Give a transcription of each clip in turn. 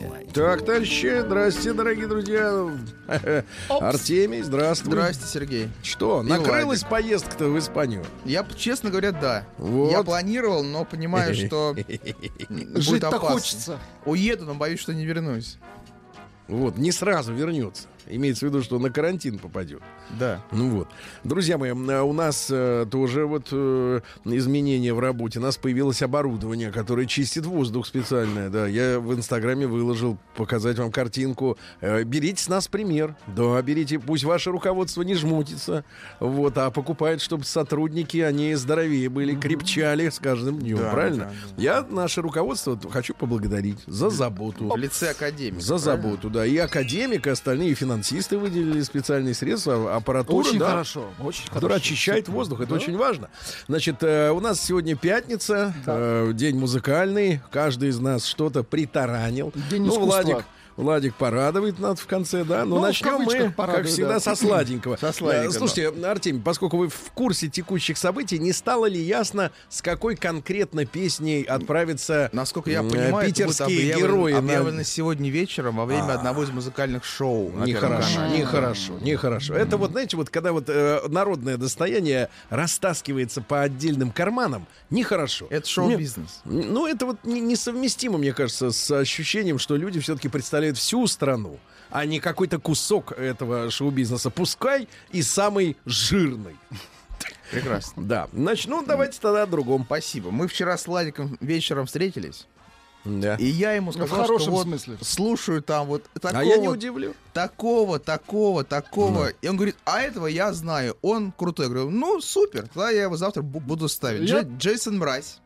Лайте. Так, товарищи, здрасте, дорогие друзья. Артемий, здравствуй. Здрасте, Сергей. Что, И накрылась поездка-то в Испанию? Я, честно говоря, да. Вот. Я планировал, но понимаю, что будет Жить-то опасно. хочется. Уеду, но боюсь, что не вернусь. Вот, не сразу вернется. Имеется в виду, что на карантин попадет. Да. Ну вот. Друзья мои, у нас э, тоже вот э, изменения в работе. У нас появилось оборудование, которое чистит воздух специальное. Да, я в Инстаграме выложил показать вам картинку. Э, берите с нас пример. Да, берите. Пусть ваше руководство не жмутится. Вот, а покупает, чтобы сотрудники, они здоровее были, крепчали с каждым днем. Да, правильно? да, да. Я наше руководство хочу поблагодарить за заботу. В лице академии. За заботу, да. И академик, и остальные и финансисты выделили специальные средства, а аппаратура, Очень да, хорошо. Очень которая хорошо. очищает воздух. Это Да. очень важно. Значит, э, у нас сегодня пятница, э, день музыкальный. Каждый из нас что-то притаранил. День ну, искусства. Владик. Владик порадует нас в конце, да. Но Ну, в начнем мы, кавычках как порадует, всегда, да. со сладенького. Со сладенького. Слушайте, Артемий, поскольку вы в курсе текущих событий, не стало ли ясно, с какой конкретно песней отправиться Насколько я понимаю, питерские герои? на- объявлено сегодня вечером во время А. одного из музыкальных шоу. Нехорошо, нехорошо, нехорошо. Это вот, знаете, вот когда вот э, народное достояние растаскивается по отдельным карманам, нехорошо. Это шоу-бизнес. Ну, это вот не- несовместимо, мне кажется, с ощущением, что люди все-таки представляют всю страну, а не какой-то кусок этого шоу-бизнеса. Пускай и самый жирный. Прекрасно. Да. Значит, ну, давайте тогда о другом. Спасибо. Мы вчера с Владиком вечером встретились, Да. и я ему Ну, в сказал, хорошем что вот смысле. слушаю там вот такого, А я не удивлю. такого, такого, такого. И он говорит, а этого я знаю, он крутой. Я говорю, ну супер, тогда я его завтра бу- буду ставить. Я- Джей- Джейсон Мразь.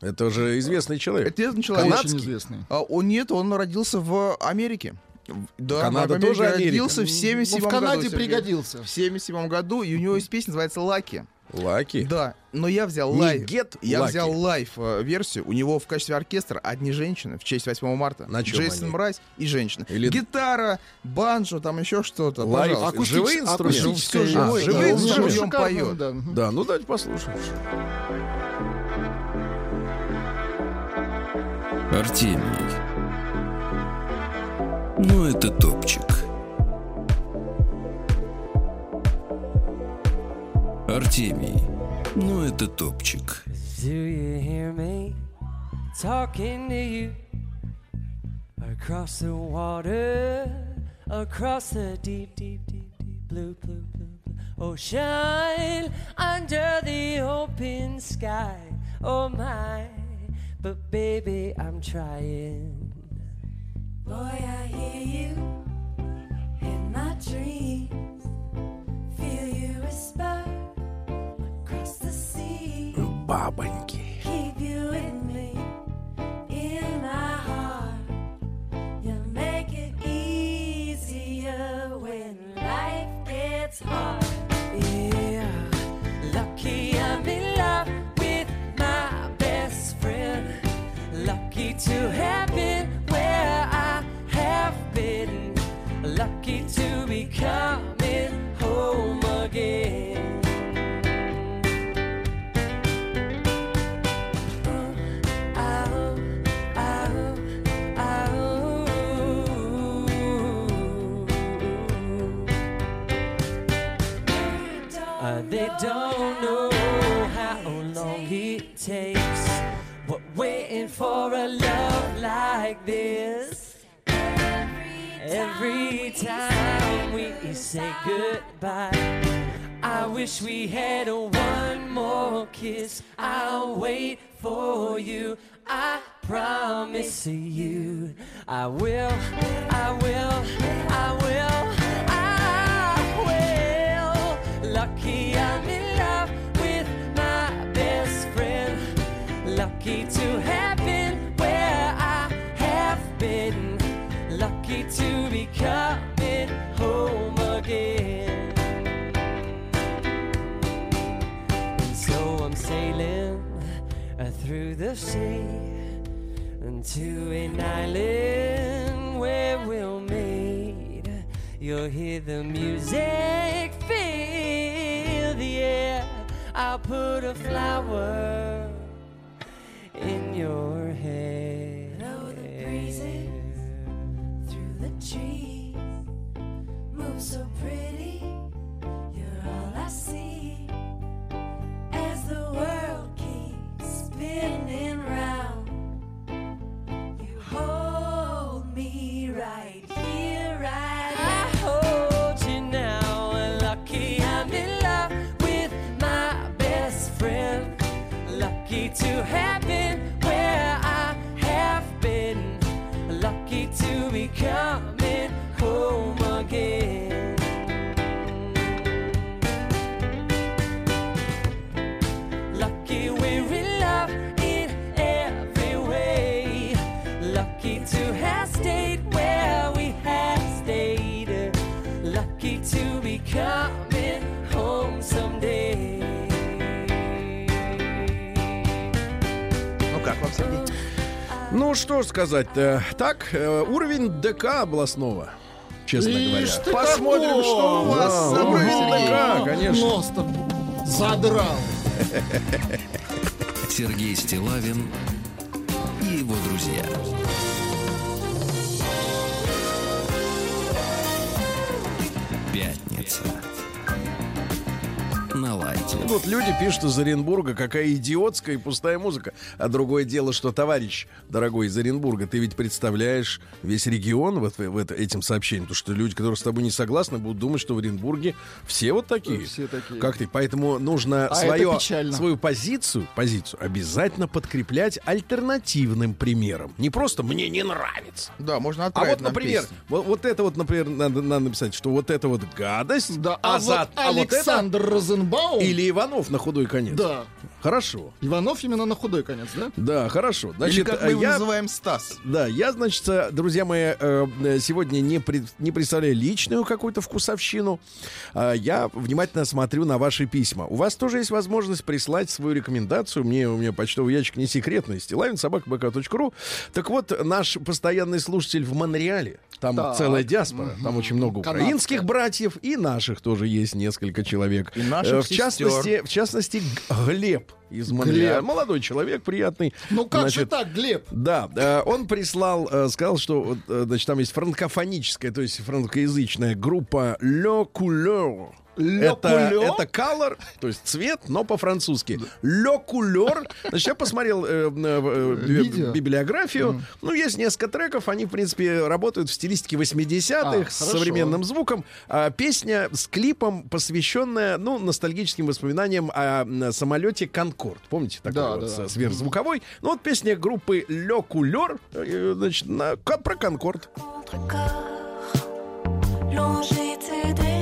Это же известный человек. Это известный человек. Очень известный. А, он нет, он родился в Америке. Да, Канада в тоже Америка. родился в Ну, 77 в Канаде году. Пригодился. В 77 году, и у него есть песня, называется «Лаки». Лаки. Да, но я взял Не лайв. Get Я Lucky. взял лайв э, версию. У него в качестве оркестра одни женщины в честь 8 марта. На чем Джейсон они? Мразь и женщина. Или- Гитара, банджо, там еще что-то. Лайв. Пожалуйста. Акустич- живые инструменты? акустическое, Всё живое, а, живые инструменты. шикарно, поет. да. Да, ну давайте послушаем. Артемий. Ну, это топчик. Артемий. Ну, это топчик. Do you hear me talking to you across the water, across the deep, deep, deep, deep blue, blue, blue, blue ocean, under the open sky? Oh my, but baby, I'm trying. Boy, I hear you in my dreams, feel you whisper across the sea. Rubabanki. Keep you in me in my heart. You'll make it easier when life gets hard. Yeah, lucky. Lucky to be coming home again. Oh, oh, oh. Uh, they don't know how long it takes. But waiting for a love like this. Every time we say goodbye, I wish we had one more kiss. I'll wait for you. I promise you, I will, I will, I will, I will. Lucky I'm in love with my best friend. Lucky to have coming home again. Uh, through the sea to an island where we'll meet. You'll hear the music, feel the air. I'll put a flower in your hair. Trees. Move so pretty, you're all I see. As the world keeps spinning Ну, что ж сказать-то. Так, э, уровень ДК областного, честно говоря. Ишь ты Посмотрим, какой! что у вас Да, за уровень Сергей. ДК, конечно. Нос-то задрал. Сергей Стилавин и его друзья. Пятница. На лайте. Вот люди пишут из Оренбурга, какая идиотская и пустая музыка. А другое дело, что, товарищ, дорогой из Оренбурга, ты ведь представляешь весь регион вот, в это, этим сообщением. Потому что люди, которые с тобой не согласны, будут думать, что в Оренбурге все вот такие. Все такие. Как ты? Поэтому нужно А свое, свою позицию, позицию обязательно подкреплять альтернативным примером. Не просто «мне не нравится». Да, можно А отправить вот, нам например, песню. вот, вот это вот, например, надо, надо написать, что вот это вот гадость, Да, а, а, за- вот а вот это Александр Розенбаум... или Иванов на худой конец. Да. Хорошо. Иванов именно на худой конец, да? Да, хорошо. Или Значит, как мы его я, называем Стас. да, я, значит, э, друзья мои, э, э, сегодня не, пред- не представляю личную какую-то вкусовщину. А Я внимательно смотрю на ваши письма. У вас тоже есть возможность прислать свою рекомендацию. Мне, у меня почтовый ящик не секретный. Стилавин, собакабк.ру. Так вот, наш постоянный слушатель в Монреале, там Так. целая диаспора, там очень много Канадская. украинских братьев и наших тоже есть несколько человек. И наших Э, в сестер. частности, в частности, Глеб из Монреаля. Глеб. Молодой человек, приятный. Ну как же Значит, так, Глеб? да, э, он прислал, э, сказал, что э, значит, там есть франкофоническая, то есть франкоязычная группа Le Couleur. Это, это color, то есть цвет, но по-французски. Le Couleur. Значит, я посмотрел э, э, э, библиографию. Ну, есть несколько треков. Они, в принципе, работают в стилистике 80-х А, с хорошо. современным звуком. А, песня с клипом, посвященная, ну, ностальгическим воспоминаниям о самолете Конкорд. Помните, такой Да, вот да, сверхзвуковой? Ну, вот песня группы Le Couleur, э, значит, на- про Конкорд. Contre-corps, longitude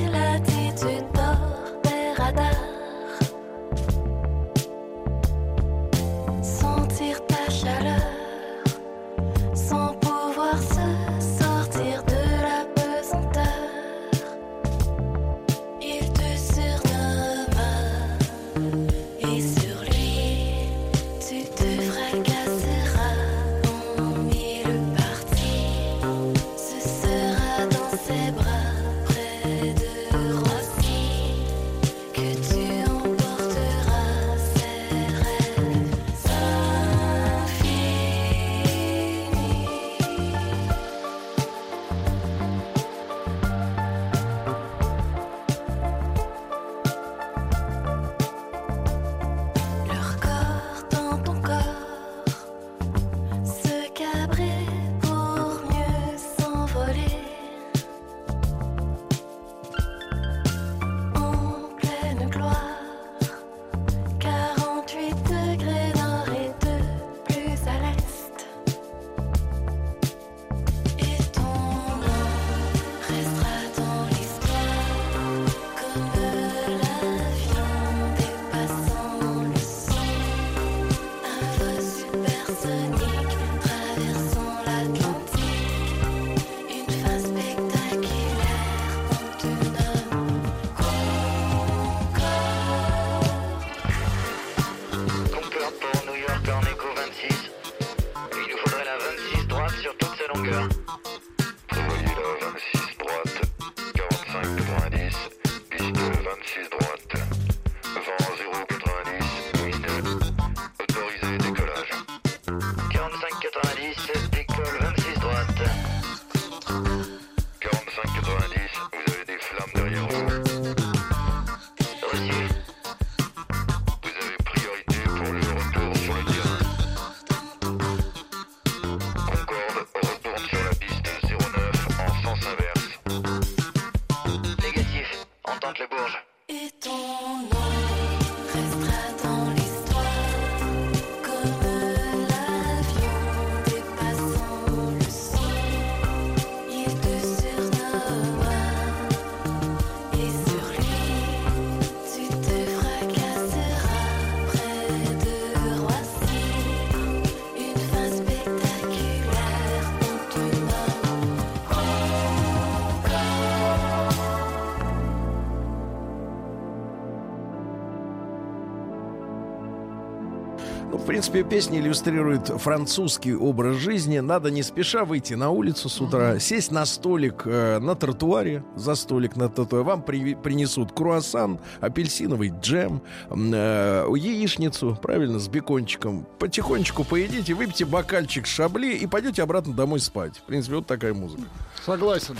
принципе, песня иллюстрирует французский образ жизни. Надо не спеша выйти на улицу с утра, сесть на столик э, на тротуаре, за столик на тротуаре. Вам при- принесут круассан, апельсиновый джем, э, яичницу, правильно, с бекончиком. Потихонечку поедите, выпьте бокальчик шабли и пойдете обратно домой спать. В принципе, вот такая музыка. Согласен.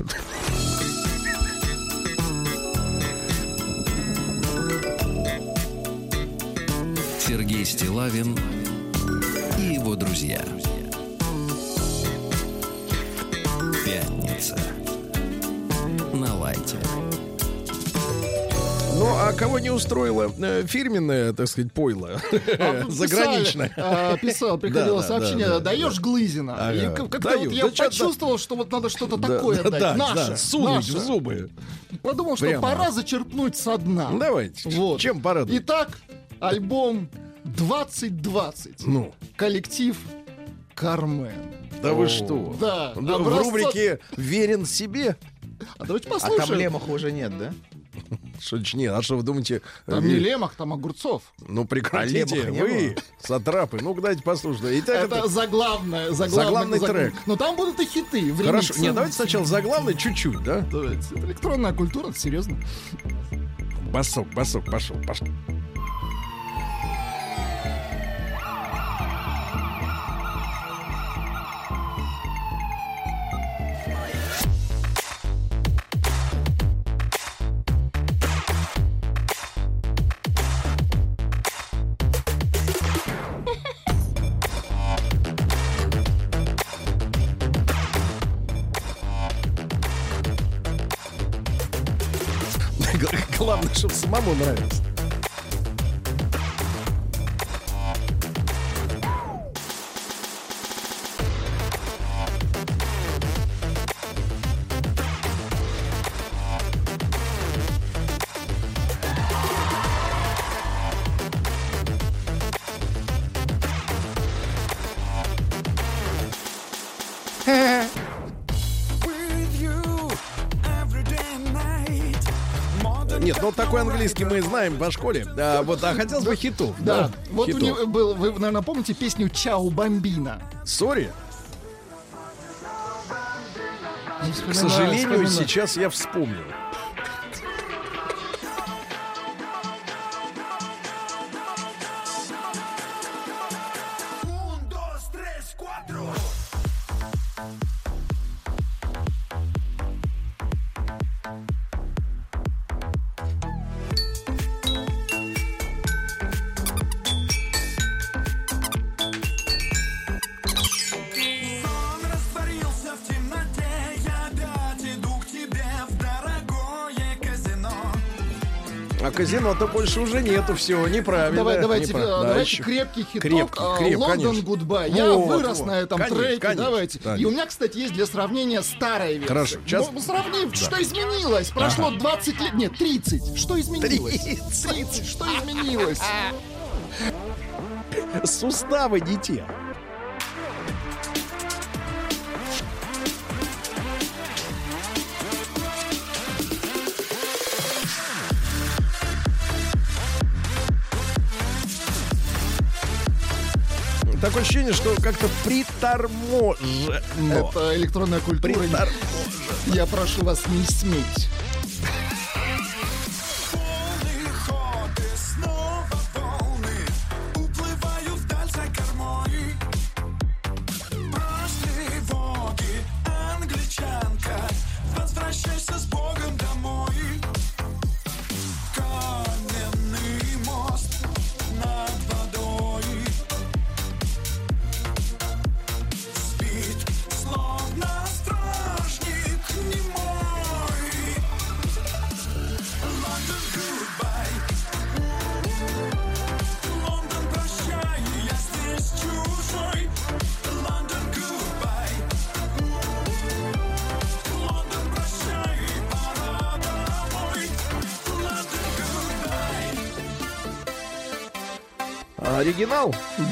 Сергей Стилавин кого не устроило э, фирменное, так сказать, пойло А, заграничное? а, Писал, приходило сообщение, да, да, даешь Глызина. Как-то я почувствовал, что вот надо что-то такое да, дать. да, наше, сунуть в зубы. Подумал, что пора зачерпнуть со дна. Давайте. Вот. Чем порадовать? Итак, альбом 2020. Ну, Коллектив Кармен. да вы что? Да, Да, В образца- рубрике «Верен себе»? А давайте А там послушаем. Лемаха уже нет, да? Ж, нет, а что вы думаете? Там э, не Лемах, там Огурцов. Ну прекратите, не вы, сатрапы. Ну, дайте послушать. Итак, Это это... заглавное. Заглавный заг- трек. Но там будут и хиты. Хорошо. Нет, давайте сначала заглавный чуть-чуть, да? Давайте. Электронная культура, это серьезно. Басок, басок, пошел, пошел. Главное, чтобы самому нравилось. Такой английский мы знаем по школе. Да, вот, а хотелось бы хитов. Да, вот у хитов. него был, вы, наверное, помните песню «Чао, бомбина». Сори, к сожалению, вспоминаю. сейчас я вспомнил. А казино-то больше уже нету, все, неправильно. Давай, давайте, неправ- э, Да, давайте еще- крепкий хиток. Крепкий, а, креп, Лондон. Гудбай. Я Вот, вырос вот. на этом Конечно, треке. конечно, давайте. конечно. И у меня, кстати, есть для сравнения старая версия. Хорошо, сейчас- Ну, сравним, что изменилось. Прошло 20 лет. Нет, 30. Что изменилось? 30. 30. Что изменилось? Суставы не те. Такое ощущение, что как-то приторможено. Это электронная культура. Приторможено. Я прошу вас не сметь.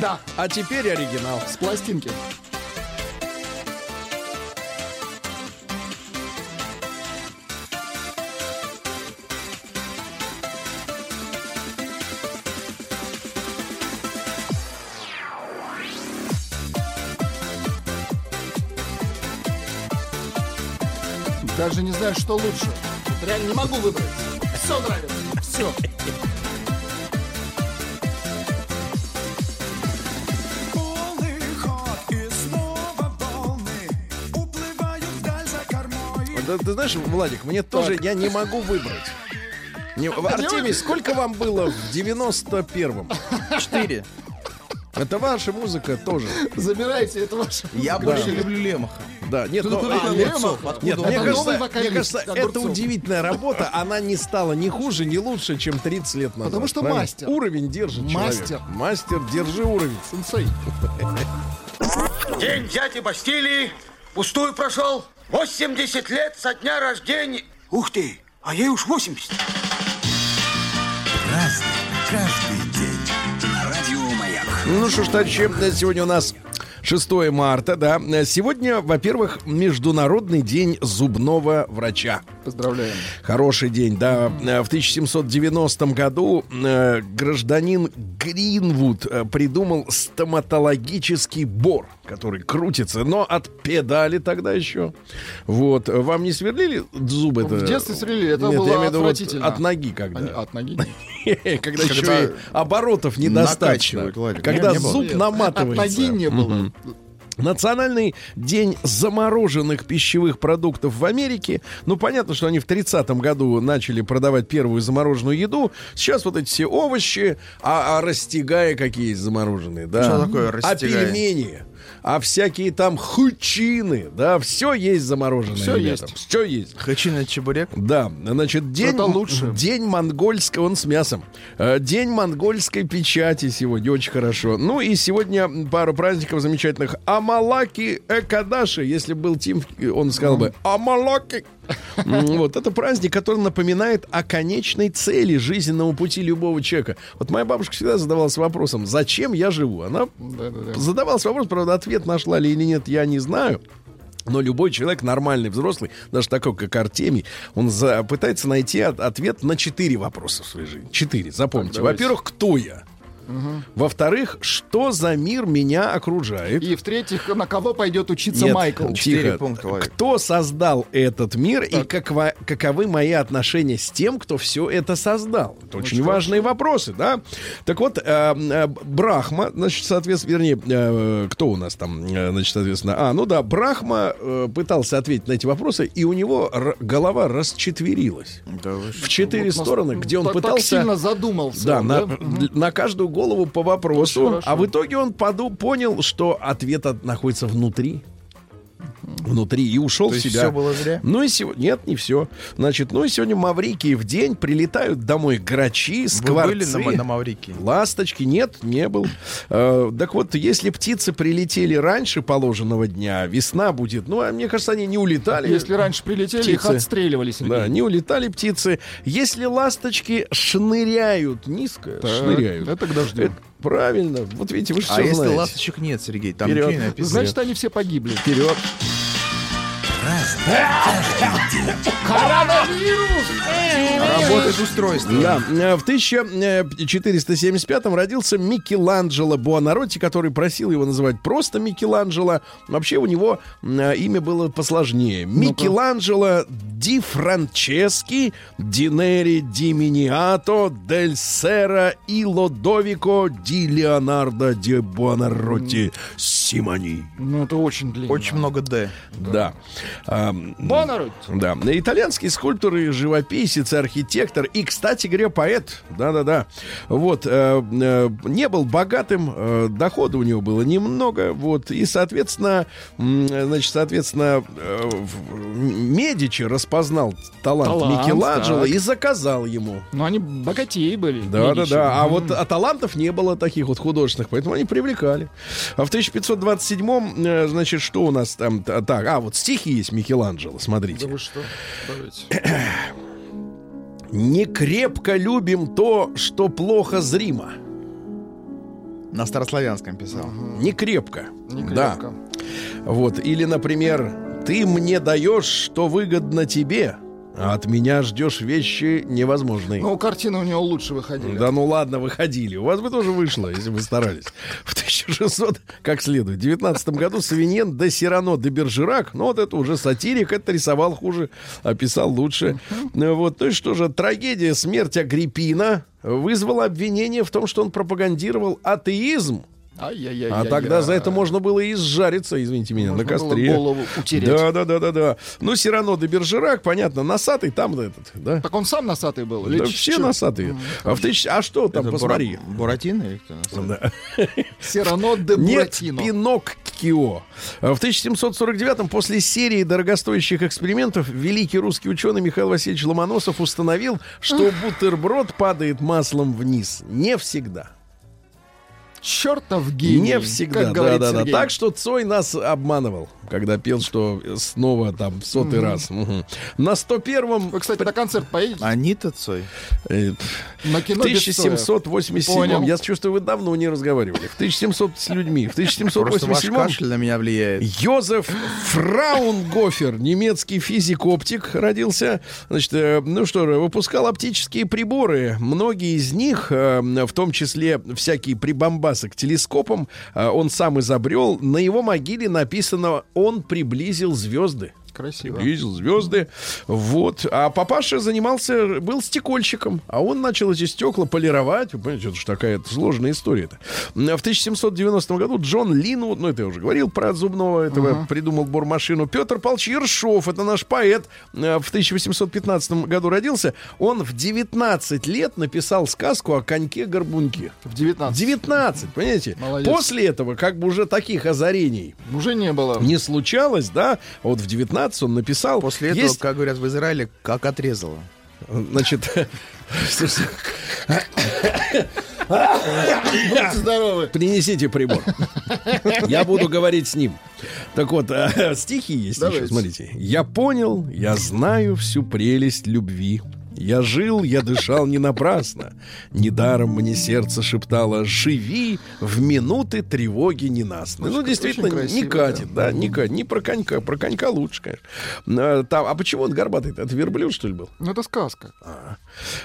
Да, А теперь оригинал. с пластинки. Даже не знаю, что лучше. Реально не могу выбрать. Все нравится. Все. Ты знаешь, Владик, мне тоже я не могу выбрать. Не- Артемий, сколько вам было в 91-м? Четыре. Это ваша музыка тоже. Забирайте, это ваше. Я больше люблю Лемаха. Да, нет, Кто но- а, Лемах? нет, нет, Это мне кажется, мне кажется, это Огурцов. удивительная работа, она не стала ни хуже, ни лучше, чем 30 лет назад. Потому что правильно? мастер. Уровень держит человек. Мастер. Мастер, держи уровень. Сенсей. День дяди Бастилии пустую прошел. 80 лет со дня рождения. Ух ты, а ей уж 80. Разный, каждый день. На радио Маяк. Ну что ж, товарищи, сегодня у нас 6 марта, да. Сегодня, во-первых, Международный день зубного врача. Поздравляем. Хороший день, да. В 1790 году э, гражданин Гринвуд э, придумал стоматологический бор, который крутится, но от педали тогда еще. Вот. Вам не сверлили зубы? В детстве сверлили, это Нет, было я имею виду вот отвратительно. от ноги когда. Они- От ноги. Когда еще и оборотов недостаточно. Когда зуб Нет, От наматывается. ноги не было. Национальный день замороженных пищевых продуктов в Америке. Ну, понятно, что они в 30-м году начали продавать первую замороженную еду. Сейчас вот эти все овощи, а, а растягая какие есть замороженные, да? Что такое А растягая? пельмени, а всякие там хучины, да, все есть замороженное. Ребята. есть. Все есть. Хачина чебурек. Да, значит, день, Это лучше. день монгольского, он с мясом. Э, День монгольской печати сегодня, очень хорошо. Ну и сегодня пару праздников замечательных. Амалаки Экадаши, если был Тим, он сказал бы Амалаки. Вот, это праздник, который напоминает о конечной цели жизненного пути любого человека. Вот моя бабушка всегда задавалась вопросом, зачем я живу? Она задавалась вопрос, правда, ответ нашла ли или нет, я не знаю. Но любой человек, нормальный, взрослый, даже такой, как Артемий, он за- пытается найти от- ответ на четыре вопроса в своей жизни. Четыре, запомните. Во-первых, кто я? Во-вторых, что за мир меня окружает? И в-третьих, на кого пойдет учиться Нет, Майкл? Четыре тихо. пункта. Кто создал этот мир и какова- каковы мои отношения с тем, кто все это создал? Это очень важные вопросы, да? Так вот, э, э, Брахма, значит, соответственно, вернее, э, кто у нас там, э, значит, соответственно, а, ну да, Брахма э, пытался ответить на эти вопросы, и у него р- голова расчетверилась Да в четыре Вот стороны, где он так- так пытался... сильно задумался. Да, он, на, д- на каждую голову по вопросу. Хорошо. А в итоге он поду- понял, что ответ от- находится внутри. Внутри и ушел То в себя. все было зря? Ну и сегодня... Нет, не все. Значит, ну и сегодня Маврикии в день прилетают домой грачи, Вы скворцы. были на, на Маврикии? Ласточки нет, не был. Э, так вот, если птицы прилетели раньше положенного дня, весна будет. Ну, а мне кажется, они не улетали. Если раньше прилетели, их Птицы. отстреливали, Сергей. Да, не улетали птицы. Если ласточки шныряют низко, Так, шныряют. это к дождю. Это правильно. Вот видите, вы же А все если знаете. ласточек нет, Сергей? Там Вперед. написано. Значит, они все погибли. Вперед. Работает устройство. Да, в 1475-м родился Микеланджело Буонаротти, который просил его называть просто Микеланджело. Вообще у него э, имя было посложнее. Микеланджело Ди Франчески Динери Ди Миниато Дель Сера и Лодовико Ди Леонардо Ди Буонаротти Симони. Ну, это очень длинно. Очень много «Д». Да. да. Боннерут. Да. Итальянский скульптор и живописец, и архитектор, и, кстати говоря, поэт. Да-да-да. Вот. Э, э, не был богатым, э, дохода у него было немного. Вот. И, соответственно, значит, соответственно, Медичи распознал талант, талант Микеланджело так. и заказал ему. Ну, они богатеи были. Да-да-да. А вот а талантов не было таких вот художественных, поэтому они привлекали. А в 1500 927-м, э, значит, что у нас там? Так, а, вот стихи есть Микеланджело, смотрите. Да вы что? Не крепко любим то, что плохо зримо. На старославянском писал. Угу. Не крепко. Не крепко. Да. Вот. Или, например, ты мне даешь, что выгодно тебе, а от меня ждешь вещи невозможные. Ну, картины у него лучше выходили. Да ну ладно, выходили. У вас бы тоже вышло, если бы старались. В 1600, как следует, в 19 году Савиньен де Сирано де Бержерак, ну вот это уже сатирик, это рисовал хуже, описал лучше. Ну Вот, ну и что же, трагедия смерть Агриппина вызвала обвинение в том, что он пропагандировал атеизм. Ай-яй-яй. А тогда за это можно было и сжариться, извините меня, Можно на костре. голову утереть. Да, да, да, да, да. Ну, Сирано де Бержерак, понятно, носатый там этот, да? Так он сам носатый был? Да все чё? носатые. А, в тысяч- а что там, Это посмотри. Бура- Буратино или кто? Да. Сирано де Нет, Буратино. Пиноккио. В 1749-м после серии дорогостоящих экспериментов великий русский ученый Михаил Васильевич Ломоносов установил, что бутерброд падает маслом вниз. Не всегда. Чертов гений. Не всегда. как Да, говорит да, да. Сергей. Так что Цой нас обманывал, когда пел, что снова там в сотый раз. Мгм. На 101-м... Вы, кстати, на концерт поедете? Анита Цой. э, На В кино без Цоя. 1787 Понял. я чувствую, вы давно не разговаривали. В 1700 с людьми. В Просто ваш 1787 кашель на меня влияет. Йозеф Фраунгофер, немецкий физик-оптик, родился. Значит, э, ну что же, выпускал оптические приборы. Многие из них, э, в том числе всякие прибамбасы к телескопам, э, он сам изобрел. На его могиле написано «Он приблизил звезды». Красиво. Видел звезды. Вот. А папаша занимался, был стекольщиком. А он начал эти стекла полировать. Вы понимаете, это же такая сложная история-то. В 1790 году Джон Линвуд, ну это я уже говорил про зубного этого, придумал бормашину. Петр Павлович Ершов, это наш поэт, э, в 1815 году родился. Он в 19 лет написал сказку о коньке-горбунке. В 19. 19, понимаете? Молодец. После этого как бы уже таких озарений Уже не было. не случалось, да? А Вот в 19 он написал. После этого, Есть, как говорят в Израиле, как отрезало. значит, слушайте, Будьте здоровы. принесите прибор. Я буду говорить с ним. Так вот, э, стихи есть Давайте. еще, смотрите. Я понял, я знаю всю прелесть любви. Я жил, я дышал не напрасно. Недаром мне сердце шептало «Живи в минуты тревоги ненастной». Ну, действительно, не красиво, катит, да, не катит. Не про конька, про конька лучше, конечно. А, там- а почему он горбатый? Это верблюд, что ли, был? Ну, это сказка.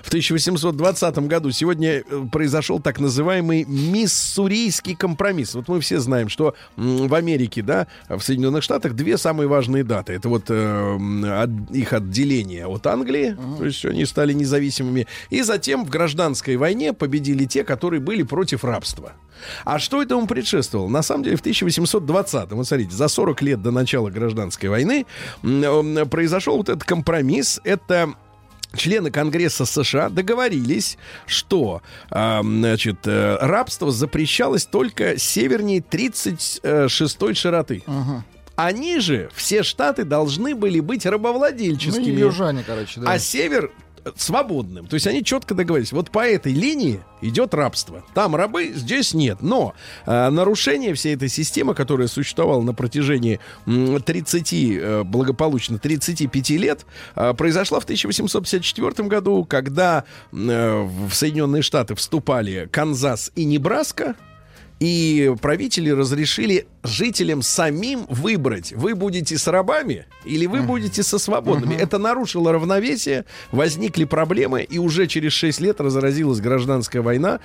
В 1820 году сегодня э, произошел так называемый Миссурийский компромисс. Вот мы все знаем, что в Америке, да, в Соединенных Штатах две самые важные даты. Это вот э, от- их отделение от Англии, то есть они стали независимыми, и затем в гражданской войне победили те, которые были против рабства. А что этому предшествовало? На самом деле в 1820-м, вот смотрите, за 40 лет до начала гражданской войны м, произошел вот этот компромисс. Это Члены Конгресса США договорились, что а, значит, э, рабство запрещалось только севернее 36-й широты. Они же, все штаты, должны были быть Ну, рабовладельческими, южане, короче, да. а север э, свободным. То есть они четко договорились. Вот по этой линии идет рабство. Там рабы, здесь нет. Но э, нарушение всей этой системы, которая существовала на протяжении м, 30, э, благополучно 35 лет, э, произошла в 1854 году, когда э, в Соединенные Штаты вступали Канзас и Небраска. И правители разрешили жителям самим выбрать, вы будете с рабами или вы будете со свободными. Это нарушило равновесие, возникли проблемы, и уже через 6 лет разразилась гражданская война,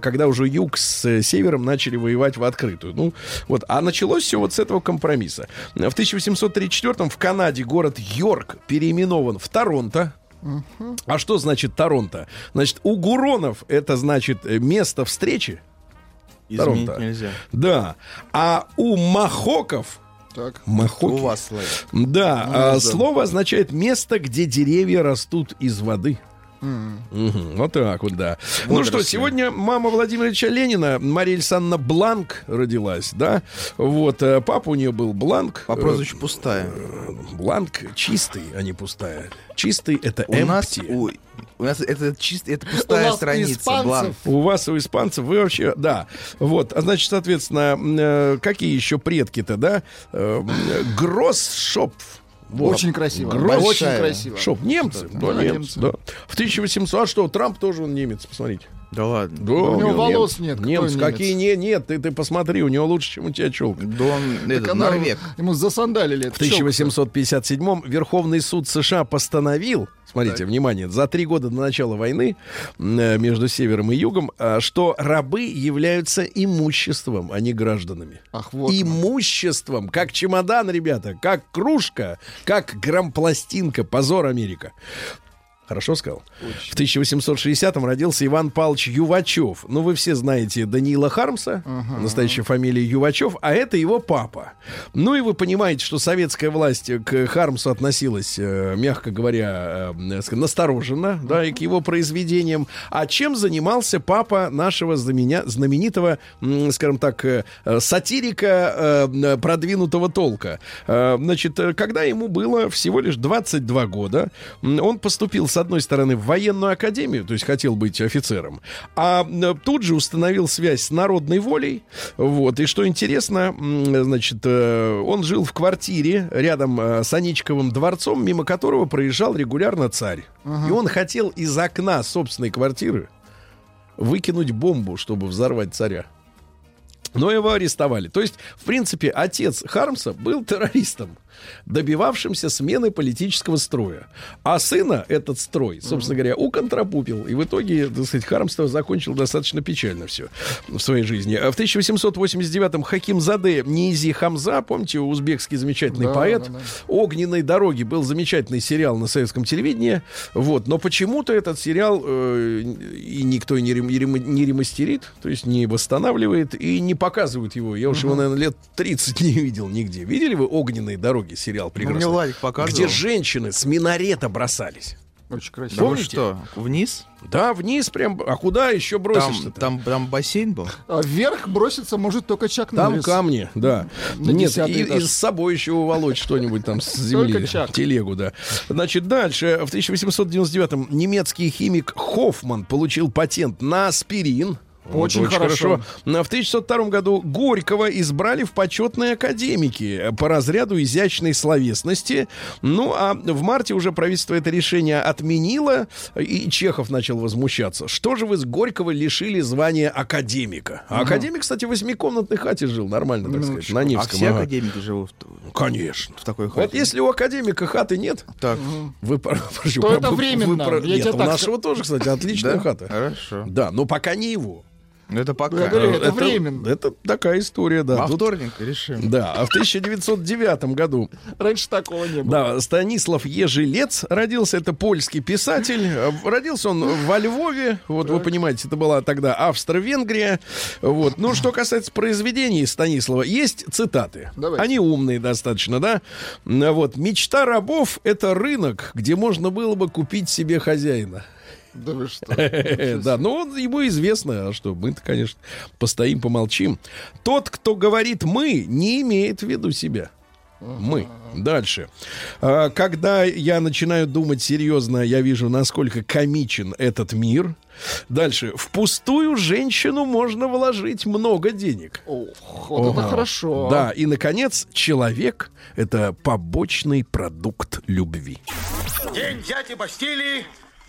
когда уже юг с севером начали воевать в открытую. Ну, вот. А началось все вот с этого компромисса. В 1834 в Канаде город Йорк переименован в Торонто. А что значит Торонто? Значит, у Гуронов это значит э, место встречи. Изменить Торонто. нельзя. Да. А у махоков Так. Махоки. У вас, Славик. Да, Ну, а, да. слово означает место, где деревья растут из воды. Мгм, вот так вот, да. Ну что, сегодня мама Владимира Ильича Ленина, Мария Александровна Бланк, родилась, да? Вот, э, папа у нее был Бланк. По прозвищу пустая. Э, Бланк чистый, а не пустая. Чистый — это У нас, empty. у, у нас это чисто, это пустая страница. испанцев бланк. У вас, у испанцев, вы вообще, да. Вот, а значит, соответственно, э, какие еще предки-то, да? Э, Гроссшопф. Вот. Очень красиво. Грозь. Очень красиво. Шоп, немцы, да, Да, немцы, немцы. да. В 1800, а что, Трамп тоже он немец, посмотрите. Да ладно. Да, У него немец. волос нет, кто Немцы, немец? какие не, нет, ты, ты посмотри, у него лучше, чем у тебя челка. Да он Так этот, Норвег. Ему засандалили. В эту челку. 1857 Верховный суд США постановил, смотрите, внимание, за три года до начала войны э, между Севером и Югом, а, что рабы являются имуществом, а не гражданами. Ах, вот. имуществом, как чемодан, ребята, как кружка, как грампластинка. Позор Америка. Хорошо сказал? В 1860-м родился Иван Павлович Ювачев. Ну, вы все знаете Даниила Хармса, настоящая фамилия Ювачев, а это его папа. Ну, и вы понимаете, что советская власть к Хармсу относилась, э, мягко говоря, э, ска- настороженно, да, и к его произведениям. А чем занимался папа нашего знаменя- знаменитого, скажем так, э, э, сатирика э, продвинутого толка? Э, Значит, э, когда ему было всего лишь 22 года, он поступил, с одной стороны, в военную академию, то есть хотел быть офицером, а э, тут же установил связь с народной волей. Вот. И что интересно, значит, э, он жил в квартире рядом э, с Аничковым дворцом, мимо которого проезжал регулярно царь. И он хотел из окна собственной квартиры выкинуть бомбу, чтобы взорвать царя. Но его арестовали. То есть, в принципе, отец Хармса был террористом, добивавшимся смены политического строя. А сына этот строй, собственно говоря, уконтрапупил. И в итоге, так сказать, Хармс закончил достаточно печально все в своей жизни. А В 1889-м Хаким Заде Низи Хамза, помните, узбекский замечательный Да, поэт, да, да. «Огненной дороги» был замечательный сериал на советском телевидении. Вот. Но почему-то этот сериал э, и никто не, рем- не ремастерит, то есть не восстанавливает и не показывают его. Я уж его, наверное, лет 30 не видел нигде. Видели вы «Огненные дороги» сериал Ну, прекрасный? мне Владик показывал. Где женщины с минарета бросались. Очень красиво. Да Помните? что, вниз? Да, вниз прям. А куда еще бросишься Там, там, там бассейн был? А вверх броситься может только Чак Там Норрис. камни, да. На Нет, и, этаж. и с собой еще уволочь что-нибудь там с земли. Телегу, да. Значит, дальше. В 1899-м немецкий химик Хоффман получил патент на аспирин. Вот, Очень хорошо. Но В 1902 году Горького избрали в почетные академики по разряду изящной словесности. Ну, а в марте уже правительство это решение отменило, и Чехов начал возмущаться. Что же вы с Горького лишили звания академика? А академик, кстати, в восьмикомнатной хате жил нормально, так сказать, на А Невском. все ага. академики живут в, Конечно. в такой Вот хате? если у академика хаты нет, Так, вы... про- прошу, То это вы- временно, я Нет, у так нашего тоже, кстати, отличная хата. Хорошо. Да, но пока не его. Ну, это пока. Я говорю, это временно. Это такая история, да. Во Тут- вторник решим. да, а в 1909 году, Раньше такого не было. да, Станислав Ежелец родился, это польский писатель. Родился он во Львове, вот вы понимаете, это была тогда Австро-Венгрия. Вот. Ну, что касается произведений Станислава, есть цитаты. Давайте. Они умные достаточно, да? Вот. «Мечта рабов — это рынок, где можно было бы купить себе хозяина». Да вы что? Да, но он- ему известно, а что, мы-то, конечно, постоим, помолчим. Тот, кто говорит «мы», не имеет в виду себя. Мы. Дальше. А, Когда я начинаю думать серьезно, я вижу, насколько комичен этот мир. Дальше. В пустую женщину можно вложить много денег. Ох, вот это хорошо. Да, и, наконец, человек — это побочный продукт любви. День дяди Бастилии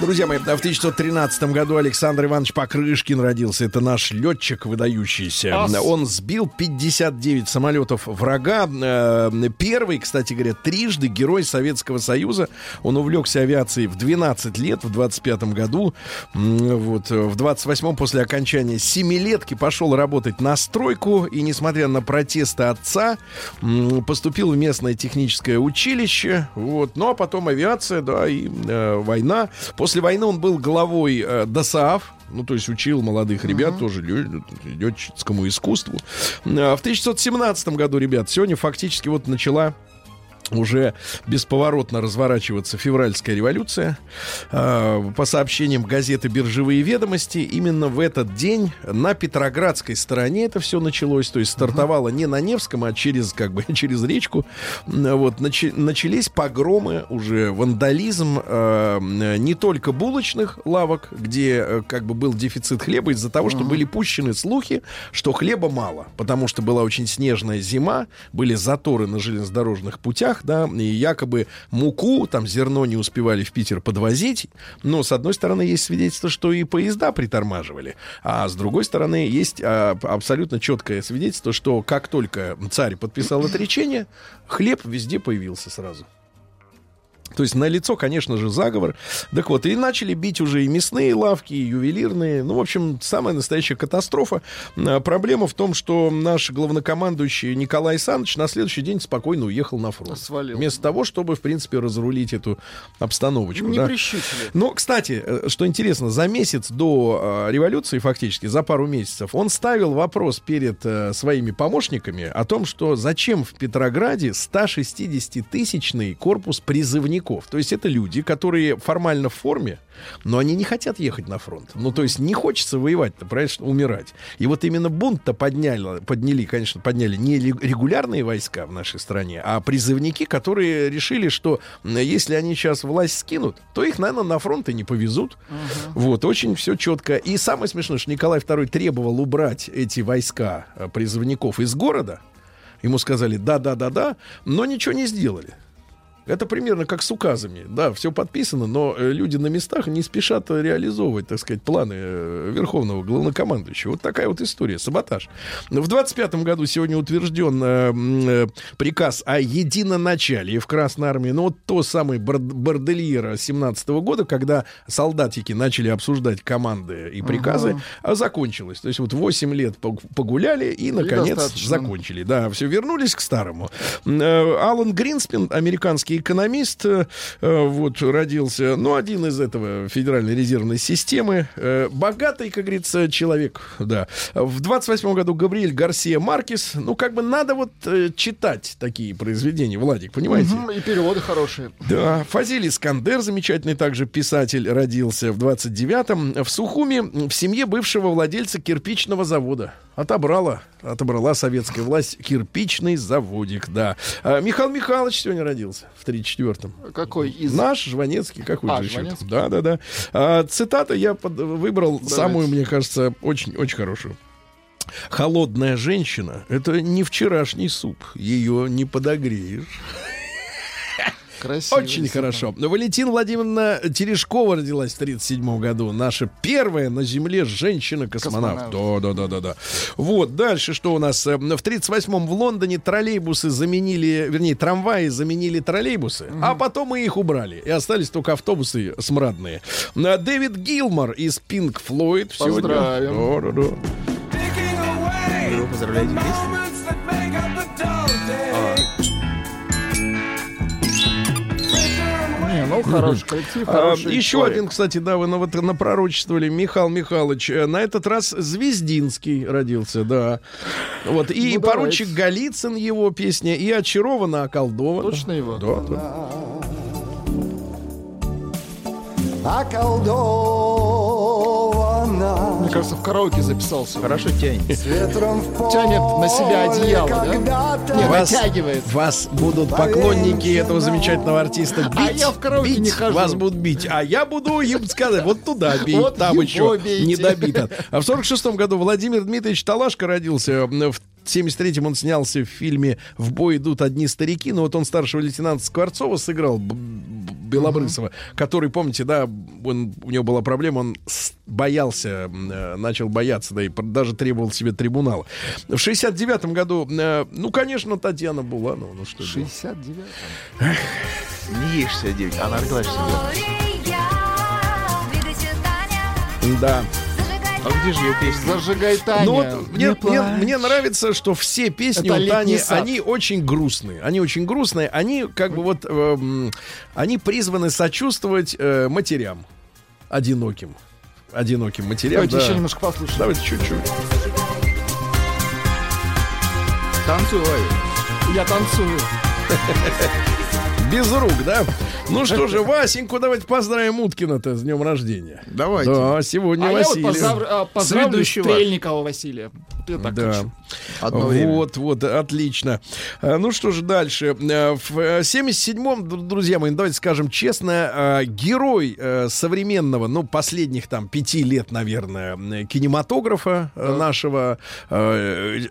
Друзья мои, в 1913 году Александр Иванович Покрышкин родился. Это наш летчик выдающийся. Ас. Он сбил 59 самолетов врага. Э, Первый, кстати говоря, трижды герой Советского Союза. Он увлекся авиацией в 12 лет, в 25 году. Вот, э, в 28 после окончания семилетки пошел работать на стройку. И, несмотря на протесты отца, поступил в местное техническое училище. Вот. Ну, а потом авиация, да, и э, война. После войны он был главой э, ДОСААФ, ну, то есть учил молодых ребят тоже лё- летческому искусству. А В 1917 году, ребят, сегодня фактически вот начала уже бесповоротно разворачиваться февральская революция. А, По сообщениям газеты «Биржевые ведомости», именно в этот день на Петроградской стороне это все началось. То есть стартовало не на Невском, а через, как бы, через речку. Вот, начались погромы, уже вандализм а, не только булочных лавок, где э, как бы был дефицит хлеба из-за того, что были пущены слухи, что хлеба мало, потому что была очень снежная зима, были заторы на железнодорожных путях, да, и якобы муку, там зерно не успевали в Питер подвозить, но с одной стороны есть свидетельство, что и поезда притормаживали, а с другой стороны есть а, абсолютно четкое свидетельство, что как только царь подписал отречение, хлеб везде появился сразу. То есть на лицо, конечно же, заговор. Так вот, и начали бить уже и мясные лавки, и ювелирные. Ну, в общем, самая настоящая катастрофа. А, Проблема в том, что наш главнокомандующий Николай Александрович на следующий день спокойно уехал на фронт. Свалил. Вместо того, чтобы, в принципе, разрулить эту обстановочку. Не да. прищучили. Но, кстати, э, что интересно, за месяц до э, революции, фактически, за пару месяцев, он ставил вопрос перед э, своими помощниками о том, что зачем в Петрограде 160-тысячный корпус призывников. То есть это люди, которые формально в форме, но они не хотят ехать на фронт. Ну, то есть не хочется воевать-то, правильно, умирать. И вот именно бунт-то подняли, подняли, конечно, подняли не регулярные войска в нашей стране, а призывники, которые решили, что если они сейчас власть скинут, то их, наверное, на фронт и не повезут. Вот, очень все четко. И самое смешное, что Николай II требовал убрать эти войска э, призывников из города. Ему сказали да-да-да-да, но ничего не сделали. Это примерно как с указами. Да, все подписано, но э, люди на местах не спешат реализовывать, так сказать, планы э, верховного главнокомандующего. Вот такая вот история, саботаж. В 25 году сегодня утвержден э, приказ о единоначалии в Красной Армии. Ну, вот то самое бор- бордельера 17 года, когда солдатики начали обсуждать команды и приказы, а закончилось. То есть вот 8 лет пог- погуляли и, наконец, достаточно. закончили. Да, все, вернулись к старому. Алан Гринспен, американский экономист, э, э, вот, родился, ну, один из этого Федеральной резервной системы. Э, Богатый, как говорится, человек, да. В 28 году Габриэль Гарсия Маркес. Ну, как бы надо вот читать такие произведения, Владик, понимаете? Мгм, И переводы хорошие. Да, Фазиль Искандер, замечательный также писатель, родился в 29-м. В Сухуми в семье бывшего владельца кирпичного завода. Отобрала, отобрала советская власть кирпичный заводик, да. А Михаил Михайлович сегодня родился в 34-м. Какой из... Наш Жванецкий, как вы А, же еще? Да, да, да. А, цитата я под- выбрал Давайте. самую, мне кажется, очень, очень хорошую. Холодная женщина — это не вчерашний суп. Ее не подогреешь. Красиво. Очень хорошо. Валентина Владимировна Терешкова родилась в 1937 году. Наша первая на Земле женщина-космонавт. Да, да, да, да, да. Вот, дальше что у нас? Э, В 1938 в Лондоне троллейбусы заменили, вернее, трамваи заменили троллейбусы, а потом и их убрали. И остались только автобусы смрадные. Дэвид Гилмор из Pink Floyd сегодня. Поздравим. Да, да, да. Не, ну хороший коллектив, А, хороший еще человек. один, кстати, да, вы на- вот напророчествовали, Михаил Михайлович. Э, На этот раз Звездинский родился, да. Вот, и Ну, поручик давайте. Голицын, его песня, и очарована, околдована. Точно его? Да, да. околдована кажется, в караоке записался. Хорошо тянет. Тянет на себя одеяло, да? когда-то Не, Вас, натягивает. вас будут поклонники этого замечательного артиста бить. А я в караоке бить, не хожу. Вас будут бить. А я буду им сказать, вот туда бей, Вот там еще бейте. не добито. А в 46 году Владимир Дмитриевич Талашко родился. В 73-м он снялся в фильме «В бой идут одни старики». Но вот он старшего лейтенанта Скворцова сыграл, Белобрысова, который, помните, да, он, у него была проблема, он боялся, э, начал бояться, да, и даже требовал себе трибунала. В 69 году, э, ну, конечно, Татьяна Буланова, ну что делать. 69 Не ешь 69, она родилась в 69. Да. А где же ее песня? Зажигай, Таня. Ну вот мне, Не мне, мне нравится, что все песни Это у Тани, сад. они очень грустные. Они очень грустные. Они как бы вот, эм, они призваны сочувствовать э, матерям. Одиноким. Одиноким матерям. Давайте да. еще немножко послушаем. Давайте чуть-чуть. Танцуй, Валя. Я танцую. без рук, да? Ну что же, Васеньку давайте поздравим Уткина-то с днем рождения. Давайте. Да, сегодня А я вот Василий. а, поздравлю Следующий ваш. Стрельникова Василия. Я так Да. хочу. Одно время. Вот, вот, отлично. А, Ну что же дальше. Э, В э, 77-м, д- друзья мои, давайте скажем честно, герой современного, ну, последних там пяти лет, наверное, кинематографа э, нашего,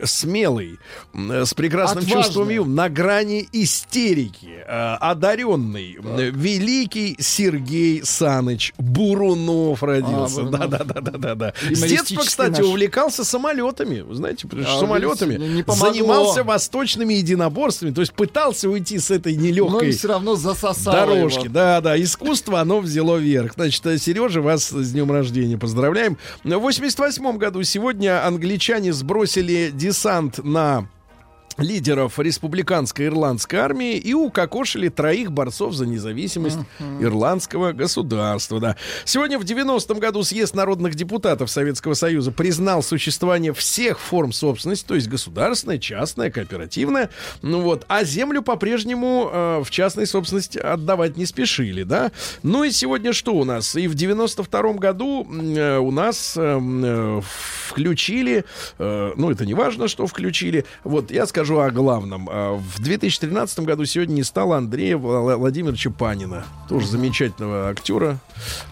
смелый, с прекрасным Отважный. чувством юмора, на грани истерики, одаренный, э, великий Сергей Саныч Бурунов родился. А. Да-да-да-да-да. С детства, кстати, увлекался самолетами. Вы знаете, А, самолетами помогло. занимался восточными единоборствами. То есть пытался уйти с этой Но нелегкой все равно засосало дорожки. его. Да, да, искусство, оно взяло верх. Значит, Сережа, вас с днем рождения поздравляем. В 88 году сегодня англичане сбросили десант на лидеров республиканской ирландской армии и укокошили троих борцов за независимость ирландского государства. Да. Сегодня в 90-м году съезд народных депутатов Советского Союза признал существование всех форм собственности, то есть государственная, частная, кооперативная. Ну вот, а землю по-прежнему э, в частной собственности отдавать не спешили, да. Ну и сегодня что у нас? И в 92-м году э, у нас э, м, э, включили, э, ну это не важно, что включили. Вот я скажу о главном. А, В 2013 году сегодня не стало Андрея Вла- Владимировича Панина, тоже замечательного актера.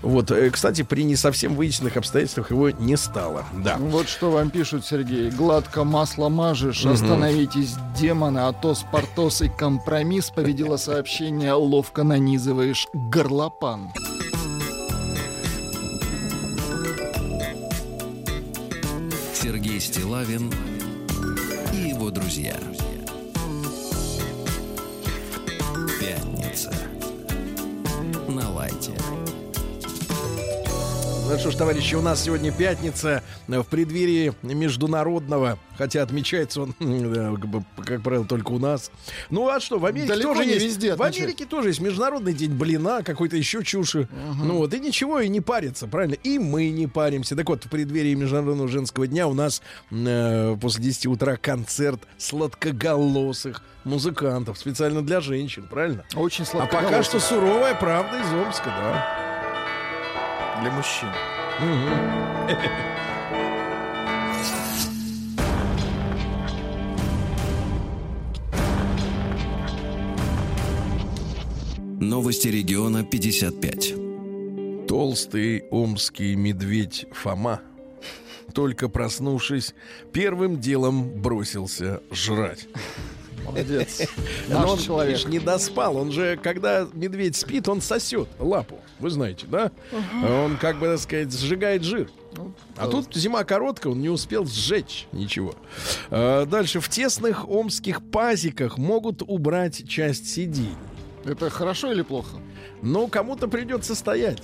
Вот, э, кстати, при не совсем выясненных обстоятельствах его не стало. Да. Вот что вам пишут, Сергей. Гладко масло мажешь, остановитесь, демоны, а то спартос и компромисс победило сообщение, ловко нанизываешь горлопан. Сергей Стилавин друзья. Пятница. На лайте. Ну что ж, товарищи, у нас сегодня пятница э, в преддверии международного, хотя отмечается он, да, как, правило, только у нас. Ну а что, в Америке Далеко тоже есть. везде в. Америке тоже есть международный день блина, какой-то еще чуши. Ну вот, и ничего, и не парится, правильно? И мы не паримся. Так вот, в преддверии Международного женского дня у нас э, после 10 утра концерт сладкоголосых музыкантов специально для женщин, правильно? Очень А сладко. пока что суровая правда из Омска, да. Для мужчин. Новости региона 55. Толстый омский медведь Фома, только проснувшись, первым делом бросился жрать. Молодец. Наш он, человек. видишь, не доспал. Он же, когда медведь спит, он сосет лапу. Вы знаете, да? Он, как бы, так сказать, сжигает жир. А тут зима короткая, он не успел сжечь ничего. А, Дальше. В тесных омских пазиках могут убрать часть сидений. Это хорошо или плохо? Но кому-то придется стоять.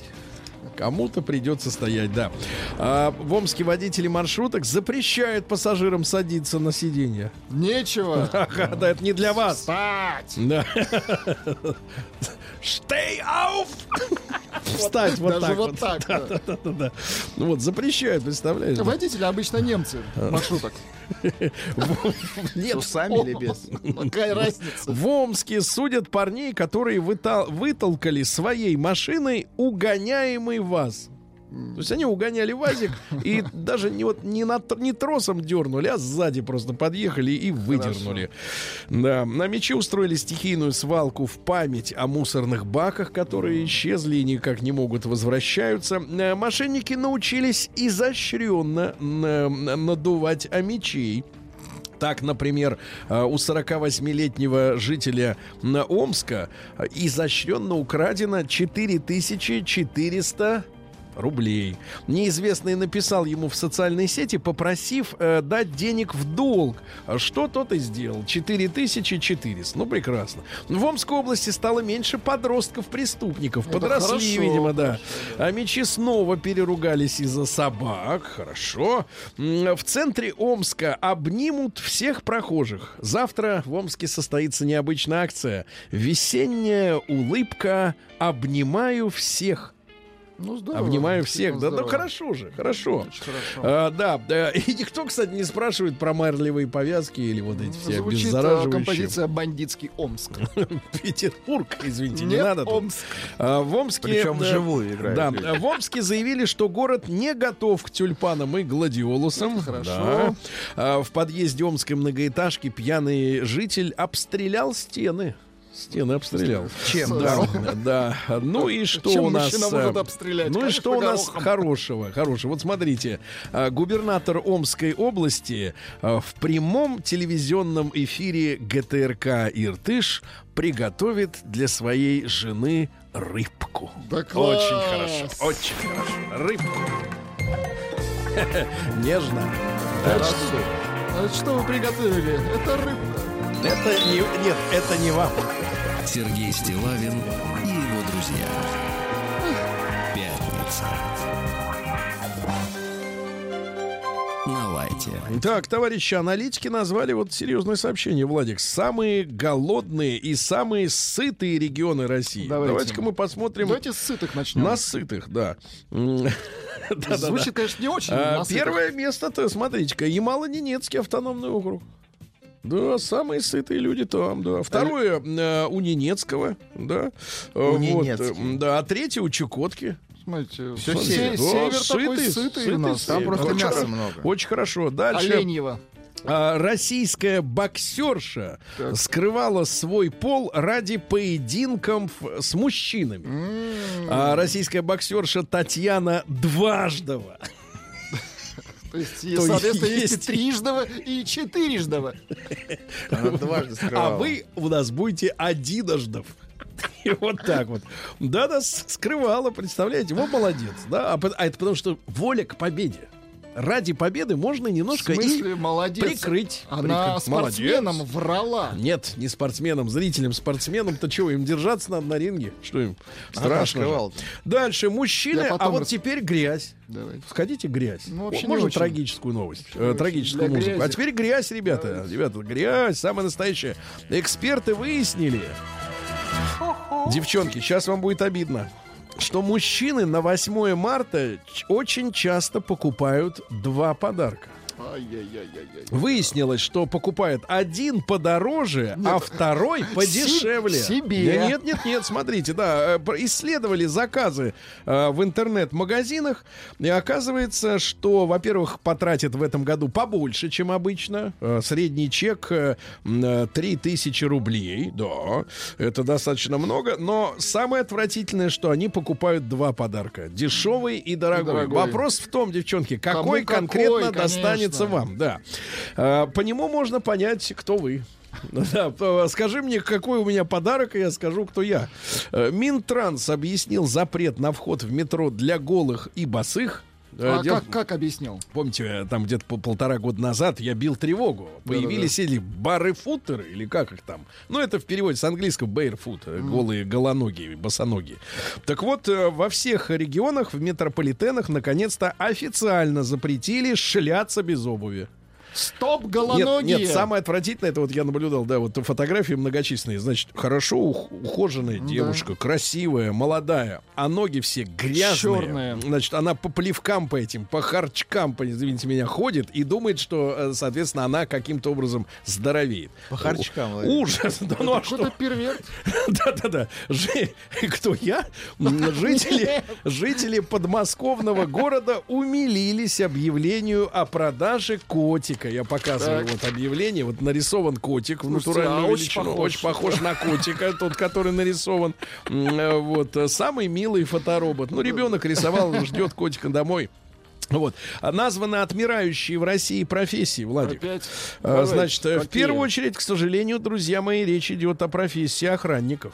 Кому-то придется стоять, да. А, в Омске водители маршруток запрещают пассажирам садиться на сиденье. Нечего. Да, это не для вас. Встать! Да. Stay auf! Встать вот Даже так вот так, Да, да. да, да, да, да. Ну вот, запрещают, представляешь? да? Водители обычно немцы маршруток. Нет, С усами или без? Какая разница? В Омске судят парней, которые вытал- вытолкали своей машиной угоняемый ВАЗ. То есть они угоняли ВАЗик и даже не, вот, не, на, не тросом дернули, а сзади просто подъехали и выдернули. Да. На мече устроили стихийную свалку в память о мусорных баках, которые исчезли и никак не могут возвращаются. Э, Мошенники научились изощренно э, надувать амичей. Так, например, э, у 48-летнего жителя м, Омска э, изощренно украдено 4400 рублей. Неизвестный написал ему в социальной сети, попросив э, дать денег в долг. Что тот и сделал. 4400. Ну, прекрасно. В Омской области стало меньше подростков-преступников. Это Подросли, хорошо, видимо, да. А мечи снова переругались из-за собак. Хорошо. В центре Омска обнимут всех прохожих. Завтра в Омске состоится необычная акция. Весенняя улыбка «Обнимаю всех». Ну, здорово. Обнимаю всех. Да, да Здорово. хорошо же, хорошо. Очень хорошо. А, да, да, и никто, кстати, не спрашивает про марлевые повязки или вот эти все Звучит а, обеззараживающие. композиция «Бандитский Омск». Петербург, извините, не Нет, надо. тут. Омск. А, в Омске... Причем да, вживую играют. Да, люди. в Омске заявили, что город не готов к тюльпанам и гладиолусам. Хорошо. Да. А, В подъезде омской многоэтажки пьяный житель обстрелял стены. Стены обстрелял. Чем? Да, да. Ну и что Чем у нас? может обстрелять? Ну и что у нас хорошего? Хорошего. Вот смотрите, а, губернатор Омской области а, в прямом телевизионном эфире ГТРК Иртыш приготовит для своей жены рыбку. Да класс! Очень хорошо, очень хорошо. Рыбку. Нежно. А что вы приготовили? Это рыбка. Это не... Нет, это не вам. Сергей Стилавин и его друзья. Пятница. На лайте. Так, товарищи аналитики назвали вот серьезное сообщение, Владик. Самые голодные и самые сытые регионы России. Давайте. Давайте-ка мы посмотрим Давайте с сытых начнем. на сытых, да. Звучит, конечно, не очень. А. Первое место-то, смотрите-ка, Ямало-Ненецкий автономный округ. Да, самые сытые люди там, да. Второе э, у Ненецкого, да. Э, У вот, э, да, а третье у Чукотки. Смотрите, Всё се- север. север, Да, такой сытый, сытый, сытый у нас. Там север. просто Очень мяса много. Очень хорошо. Дальше. Оленьево. А, Российская боксерша Так. скрывала свой пол ради поединков с мужчинами. А российская боксерша Татьяна Дваждова. То есть, То соответственно, есть, есть. и триждого, и четыреждого. Она дважды А вы у нас будете одинождов. И вот так вот. Да-да, с- скрывала, представляете? Вот молодец. Да? А, а это потому что воля к победе. Ради победы можно В немножко смысле, и молодец. прикрыть. Она Прикрыть. спортсменам Молодец. врала. Нет, не спортсменам, зрителям, спортсменам-то чего, им держаться надо на ринге? Что им? Она Страшно. же. скрывала. Дальше, мужчины, а вот теперь грязь. Давайте. Хотите грязь? Ну, вообще не Можно очень. трагическую новость, э, трагическую музыку. А грязи. теперь грязь, ребята. Ребята, грязь, самая настоящая. Эксперты выяснили, девчонки, сейчас вам будет обидно, что мужчины на 8 марта очень часто покупают два подарка. Выяснилось, что покупают один подороже, а второй подешевле. себе. Да Нет, нет, нет, смотрите, да, э, исследовали заказы э, в интернет-магазинах, и оказывается, что, во-первых, потратят в этом году побольше, чем обычно. Э, Средний чек э, м, э, 3000 рублей, да, это достаточно много, но самое отвратительное, что они покупают два подарка, дешевый и дорогой. дорогой. Вопрос в том, девчонки, какой Кому какой, конкретно конечно. достанется вам, да. А, По нему можно понять, кто вы. Да, скажи мне, какой у меня подарок, и я скажу, кто я. Э, Минтранс объяснил запрет на вход в метро для голых и босых. Э, А дело- как, как объяснил? Помните, э, там где-то по- полтора года назад я бил тревогу. Появились или бары-футеры, или как их там. Ну, это в переводе с английского barefoot, э, голые голоногие, босоногие. Так вот, э, во всех регионах, в метрополитенах, наконец-то официально запретили шляться без обуви. Стоп, Нет, голоногие! нет, самое отвратительное, это вот я наблюдал, да, вот фотографии многочисленные. Значит, хорошо ух- ухоженная девушка, красивая, молодая, а ноги все грязные. Чёрные. Значит, она по плевкам по этим, по харчкам, по, извините меня, ходит и думает, что, э, соответственно, она каким-то образом здоровеет. По харчкам, Владимир. Ужас. Да ну а что? Перверт. Да-да-да. Кто я? Жители, жители подмосковного города умилились объявлению о продаже котика. Я показываю Так. вот объявление. Вот нарисован котик в Слушайте, натуральную а очень похож. Очень похож на котика, тот, который нарисован. Э, Вот. э, Самый милый фоторобот. Ну, ребенок рисовал, ждет котика домой. Вот. А названы отмирающие в России профессии, Владик. Опять. А, Значит, э, в какие? первую очередь, к сожалению, друзья мои, речь идет о профессии охранников.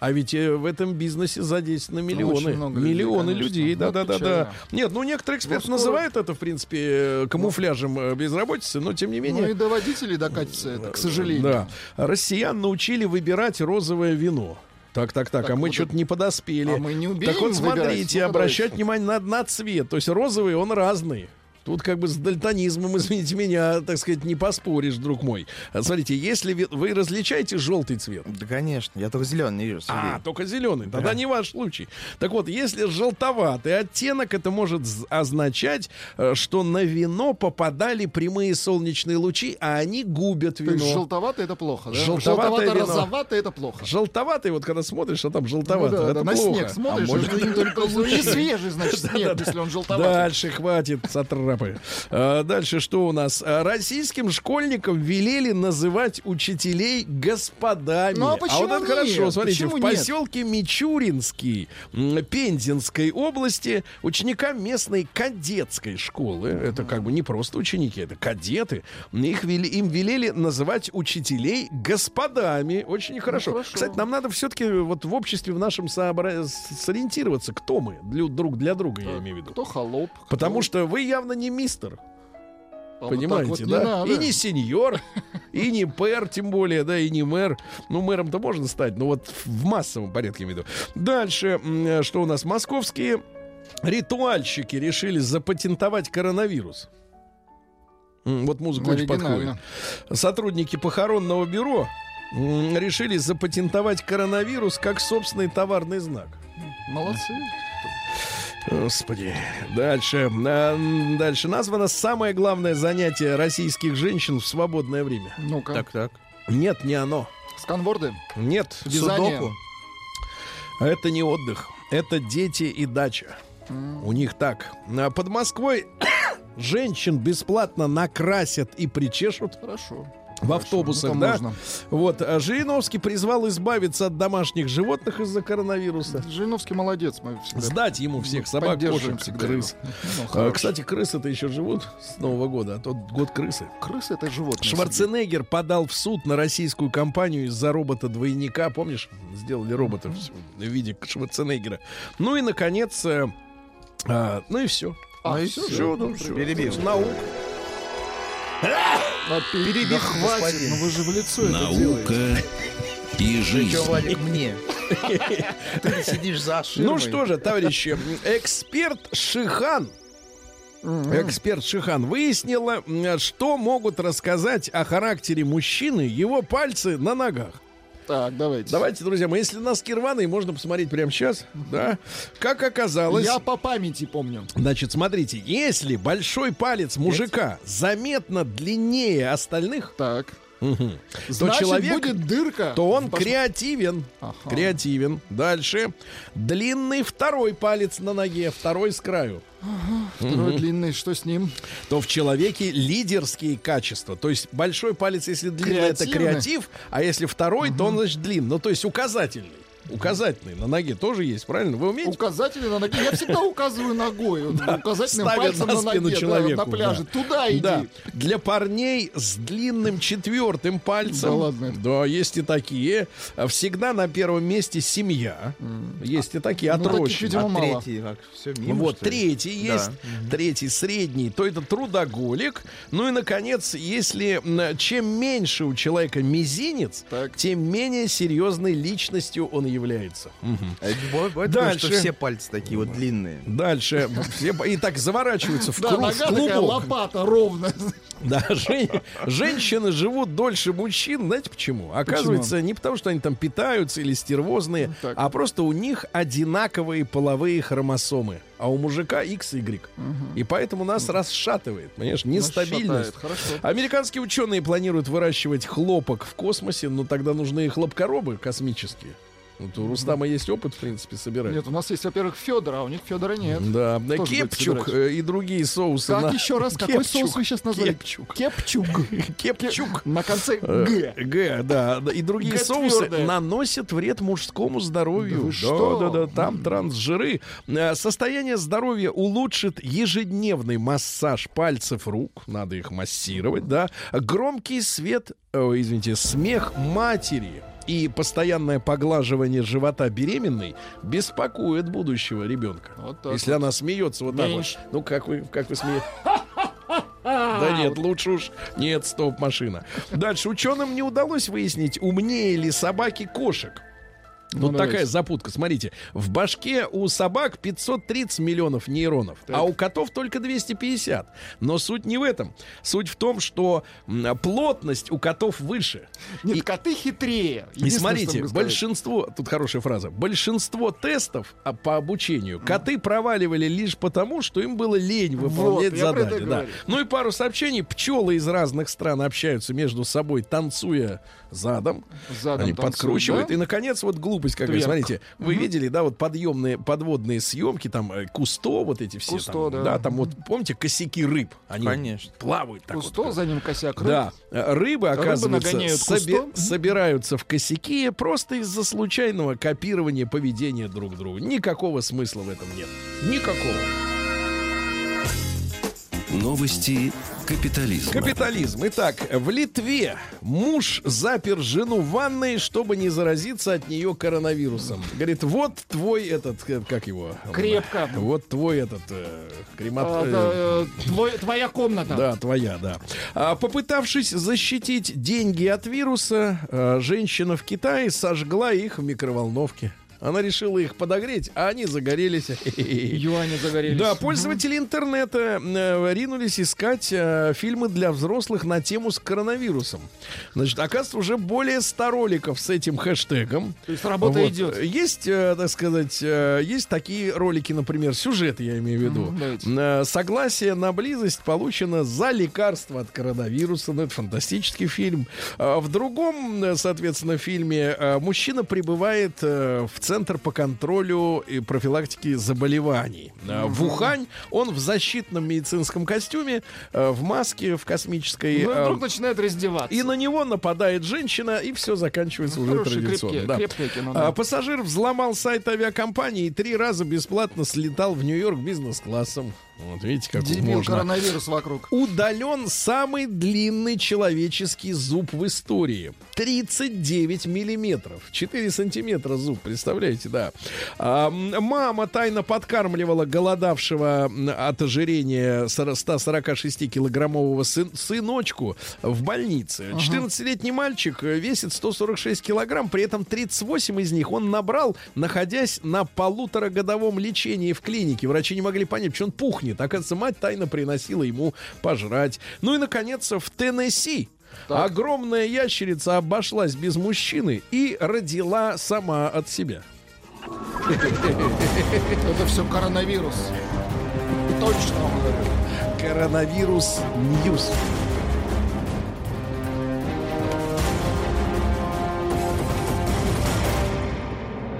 А ведь э, в этом бизнесе задействованы миллионы. людей, миллионы людей, Вот да-да-да. печально. Нет, ну некоторые эксперты Ну, скоро- называют это, в принципе, э, камуфляжем э, безработицы, но тем не менее. Ну и до водителей докатится это, к сожалению. Да. Россиян научили выбирать розовое вино. Так, так, так, Так, а мы вот что-то не подоспели. а мы не умеем Так вот, смотрите, Ну-ка, обращать внимание на, на цвет. То есть розовый, он разный. Тут как бы с дальтонизмом, извините меня, так сказать, не поспоришь, друг мой. А, Смотрите, если вы, вы различаете желтый цвет, Да, конечно. Я только зеленый не вижу, Сергей. а, только зеленый. Тогда не ваш случай. Так вот, если желтоватый оттенок, это может означать, э, что на вино попадали прямые солнечные лучи, а они губят То есть вино. желтоватый это плохо, да? Желтоватое вино. Желтовато-розоватый это плохо. Желтоватый, вот когда смотришь, а там Ну желтоватый, да, это да, на плохо. снег смотришь, А может не свежий, значит, снег, если он желтоватый. Дальше хватит, сатрапы. А, дальше что у нас? А, Российским школьникам велели называть учителей господами. Ну, а вот почему это нет? хорошо. Смотрите, Почему в нет? поселке Мичуринский м, Пензенской области ученикам местной кадетской школы, это как бы не просто ученики, это кадеты, их вели, им велели называть учителей господами. Очень хорошо. Ну, хорошо. Кстати, нам надо все-таки вот в обществе в нашем сообра- сориентироваться, кто мы для, друг для друга, я имею в виду. Кто холоп? Потому кто- что вы явно не мистер, А понимаете, вот не да? надо. И не сеньор, и не пэр, тем более, да, и не мэр. Ну, мэром-то можно стать, но вот в массовом порядке, имею в виду. Дальше, что у нас? Московские ритуальщики решили запатентовать коронавирус. Вот музыка очень подходит. Сотрудники похоронного бюро решили запатентовать коронавирус как собственный товарный знак. Молодцы. Господи. Дальше. А, Дальше. Названо самое главное занятие российских женщин в свободное время. Ну-ка. Так, так. Нет, не оно. Сканворды. Нет. Вязание. Судоку? Это не отдых. Это дети и дача. У них так. А Под Москвой женщин бесплатно накрасят и причешут Хорошо. В автобусах, Ну, да? можно. Вот. а Жириновский призвал избавиться от домашних животных из-за коронавируса. Жириновский молодец. Мы всегда Сдать ему всех собак, кошек, всегда крыс. его. Ну, А. Кстати, крысы-то еще живут с Нового года, а тот год крысы. крысы это животные. Шварценеггер подал в суд на российскую компанию из-за робота-двойника. Помнишь, сделали робота в в виде Шварценеггера. Ну и, наконец, э, а, ну и все. А, Ну и всё, да, ну, всё. перебил. Наук. А, перебив, Да хватит. господин. Ну вы же в лицо это делаете. Наука и жизнь. Че, Владик, мне? Ты сидишь за ширмой. Ну что же, товарищи, эксперт Шихан Эксперт Шихан выяснила, что могут рассказать о характере мужчины его пальцы на ногах. Так, давайте. Давайте, друзья мои, если носки рваные, можно посмотреть прямо сейчас. Да. Как оказалось... Я по памяти помню. Значит, смотрите, если большой палец мужика заметно длиннее остальных, Так. Значит, человек- будет дырка. то он баш- креативен. Ага. Креативен. Дальше. Длинный второй палец на ноге, второй с краю. Второй длинный, что с ним? То в человеке лидерские качества. То есть большой палец, если длинный, это Креативный. креатив, а если второй, то он, значит, длинный. Ну, то есть указательный. Указательный на ноге тоже есть, правильно? Вы умеете? Указатели на ноге. Я всегда указываю ногой. Указательным пальцем на ноге, да, на пляже. да. Туда иди. Да. Для парней с длинным четвертым пальцем. Да ладно. Да, есть и такие. Всегда на первом месте семья. Есть и такие Ну, таких, видимо, А третий, как, все мимо, Вот третий Да. есть, третий средний, то это трудоголик. Ну и наконец, если чем меньше у человека мизинец, Так. тем менее серьезной личностью он является. А это бывает Дальше. что все пальцы такие вот длинные. Дальше все и так заворачиваются в, Да, круг, в нога такая клубок. лопата ровно. Да, жен- женщины живут дольше мужчин, знаете почему? Оказывается, не потому, что они там питаются или стервозные, Так. а просто у них одинаковые половые хромосомы, а у мужика X, Y. И поэтому нас расшатывает, понимаешь, нестабильность. Американские ученые планируют выращивать хлопок в космосе, но тогда нужны хлопкоробы космические. Вот у Рустама есть опыт, в принципе, собирать. Нет, у нас есть, во-первых, Федор, а у них Федора нет. Да, да, кепчук э, и другие соусы. Так, на- еще раз, какой Кепчук. соус вы сейчас назвали? Кепчук. Кепчук. Кепчук. На конце Э, Г. Г, да, и другие соусы наносят вред мужскому здоровью. Да вы Да, что? да, да, там трансжиры. Э, Состояние здоровья улучшит ежедневный массаж пальцев рук, надо их массировать, да. Громкий свет, извините, смех матери и постоянное поглаживание живота беременной беспокоит будущего ребенка. Вот Если она смеется вот так вот. Меньше. Ну, как вы, как вы смеетесь? Да нет, лучше уж нет, стоп, машина. Дальше ученым не удалось выяснить, умнее ли собаки кошек. Ну, такая давайте. запутка. Смотрите, в башке у собак 530 миллионов нейронов, а у котов только 250. Но суть не в этом. Суть в том, что плотность у котов выше. Нет, И- коты хитрее. И смотрите, большинство, тут хорошая фраза, большинство тестов а, по обучению коты проваливали лишь потому, что им было лень выполнять Вот, задания. да. Ну и пару сообщений. Пчелы из разных стран общаются между собой, танцуя задом. Задом Они танцуют, подкручивают. да? И, наконец, вот глупость какая. Смотрите, вы видели, да, вот подъемные, подводные съемки, там, э, Кусто, вот эти все. Кусто, там, да. там вот, помните, косяки рыб? Они Конечно. плавают так Кусто, вот. за ним косяк рыб. Да, э, рыбы, оказывается, собе- кусто. собираются в косяки просто из-за случайного копирования поведения друг друга. Никакого смысла в этом нет. Никакого. Новости капитализма. Капитализм. Итак, в Литве муж запер жену в ванной, чтобы не заразиться от нее коронавирусом. Говорит, вот твой этот, э, как его? Крепко. Вот твой этот э, кремат... А, э, да, э, твой- твоя комната. Да, твоя, да. А, попытавшись защитить деньги от вируса, э, женщина в Китае сожгла их в микроволновке. Она решила их подогреть, а они загорелись. Юани загорелись. Да, пользователи интернета э, ринулись искать э, фильмы для взрослых на тему с коронавирусом. Значит, оказывается, уже более 100 роликов с этим хэштегом. То есть работа Вот. идет. Есть, э, так сказать, есть такие ролики, например, сюжет, я имею в виду. Давайте. Согласие на близость получено за лекарство от коронавируса. Ну, это фантастический фильм. А В другом, соответственно, фильме мужчина прибывает в Центр по контролю и профилактике заболеваний. Э, В Ухань он в защитном медицинском костюме, э, в маске, в космической. Ну, и э, вдруг начинает раздеваться. и на него нападает женщина, и все заканчивается уже Хорошее, традиционно. крепкие- да. крепкое кино, да. пассажир взломал сайт авиакомпании и три раза бесплатно слетал в Нью-Йорк бизнес-классом. Вот видите, как Дебил, можно. коронавирус вокруг. Удален самый длинный человеческий зуб в истории. 39 миллиметров. 4 сантиметра зуб, представляете, да. А, мама тайно подкармливала голодавшего от ожирения 146-килограммового сын- сыночку в больнице. 14-летний мальчик э, весит 146 килограмм, при этом 38 из них он набрал, находясь на полуторагодовом лечении в клинике. Врачи не могли понять, почему он пухнет. Оказывается, мать тайно приносила ему пожрать. Ну и, наконец, в Теннесси огромная ящерица обошлась без мужчины и родила сама от себя. Это все коронавирус. Точно говорю. Коронавирус News.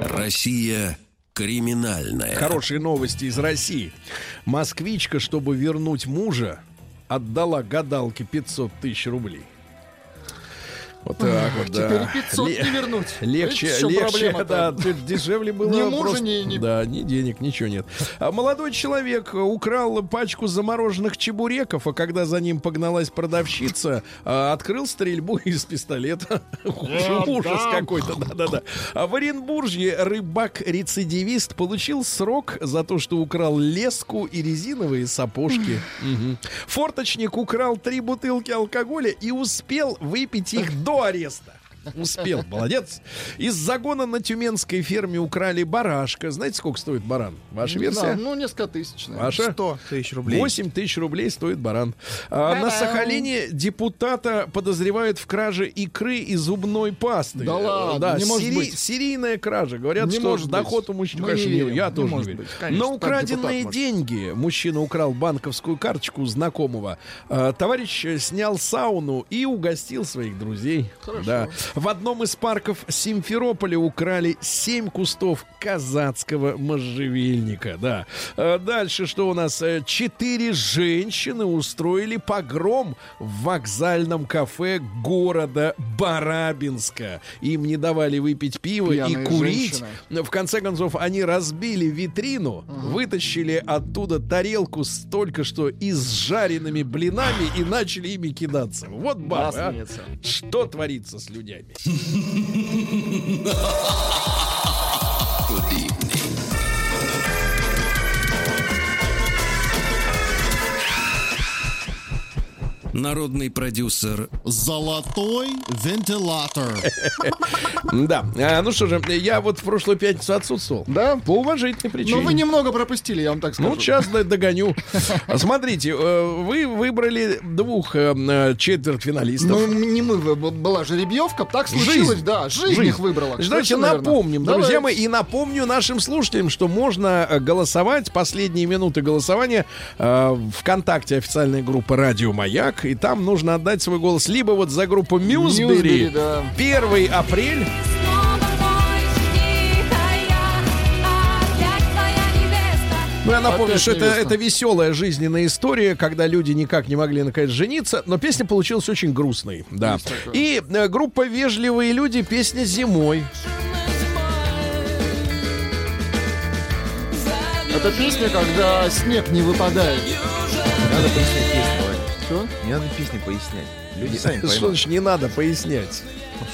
Россия криминальная. Хорошие новости из России. Москвичка, чтобы вернуть мужа, отдала гадалке 500 тысяч рублей. Вот так вот, да. Теперь 500 Ле- не вернуть. Легче, легче, да, дешевле было. Ни мужа, просто- ни- ни- Да, ни денег, ничего нет. А молодой человек украл пачку замороженных чебуреков, а когда за ним погналась продавщица, а, открыл стрельбу из пистолета. Ужас какой-то, да-да-да. А в Оренбурге рыбак-рецидивист получил срок за то, что украл леску и резиновые сапожки. Форточник украл три бутылки алкоголя и успел выпить их до ареста. Успел, молодец. Из загона на тюменской ферме украли барашка. Знаете, сколько стоит баран? Ваша Да, версия? ну, несколько тысяч. наверное. Ваша? 100 тысяч рублей. 8 тысяч рублей стоит баран. А, на Сахалине депутата подозревают в краже икры и зубной пасты. Да ладно, Да, не может сери- быть. Серийная кража. Говорят, Не что может доход быть. у мужчин, Мы конечно, не не- верим. я Не тоже не верю. быть. Конечно, На украденные депутат может. деньги мужчина украл банковскую карточку знакомого. А, Товарищ э, снял сауну и угостил своих друзей. Да. В одном из парков Симферополя украли 7 кустов казацкого можжевельника. Да. А Дальше что у нас? Э, Четыре женщины устроили погром в вокзальном кафе города Барабинска. Им не давали выпить пиво и Пьяные курить. женщины. В конце концов, они разбили витрину, вытащили оттуда тарелку с только что изжаренными блинами и начали ими кидаться. Вот бабы, а. Что творится с людьми? gelmiş. Народный продюсер Золотой вентилятор. Да. А, ну что же, я вот в прошлую пятницу отсутствовал. Да? По уважительной причине. Ну, вы немного пропустили, я вам так скажу. Ну, сейчас догоню. Смотрите, э, вы выбрали двух э, э, четвертьфиналистов. Ну, не мы, была жеребьевка, так случилось, да, жизнь, их выбрала. Давайте напомним, друзья мои, и напомню нашим слушателям, что можно голосовать. Последние минуты голосования ВКонтакте официальная группа Радио Маяк, и там нужно отдать свой голос либо вот за группу Мьюзбери, Ньюсбери, да. 1 апрель, Ну, я напомню, Опять что это, это веселая жизненная история, когда люди никак не могли наконец жениться, но песня получилась очень грустной, да. И э, группа «Вежливые люди» песня «Зимой». Это песня, когда снег не выпадает. Надо песню. Что? Не надо песни пояснять. Люди сами Что поймут. значит не надо пояснять?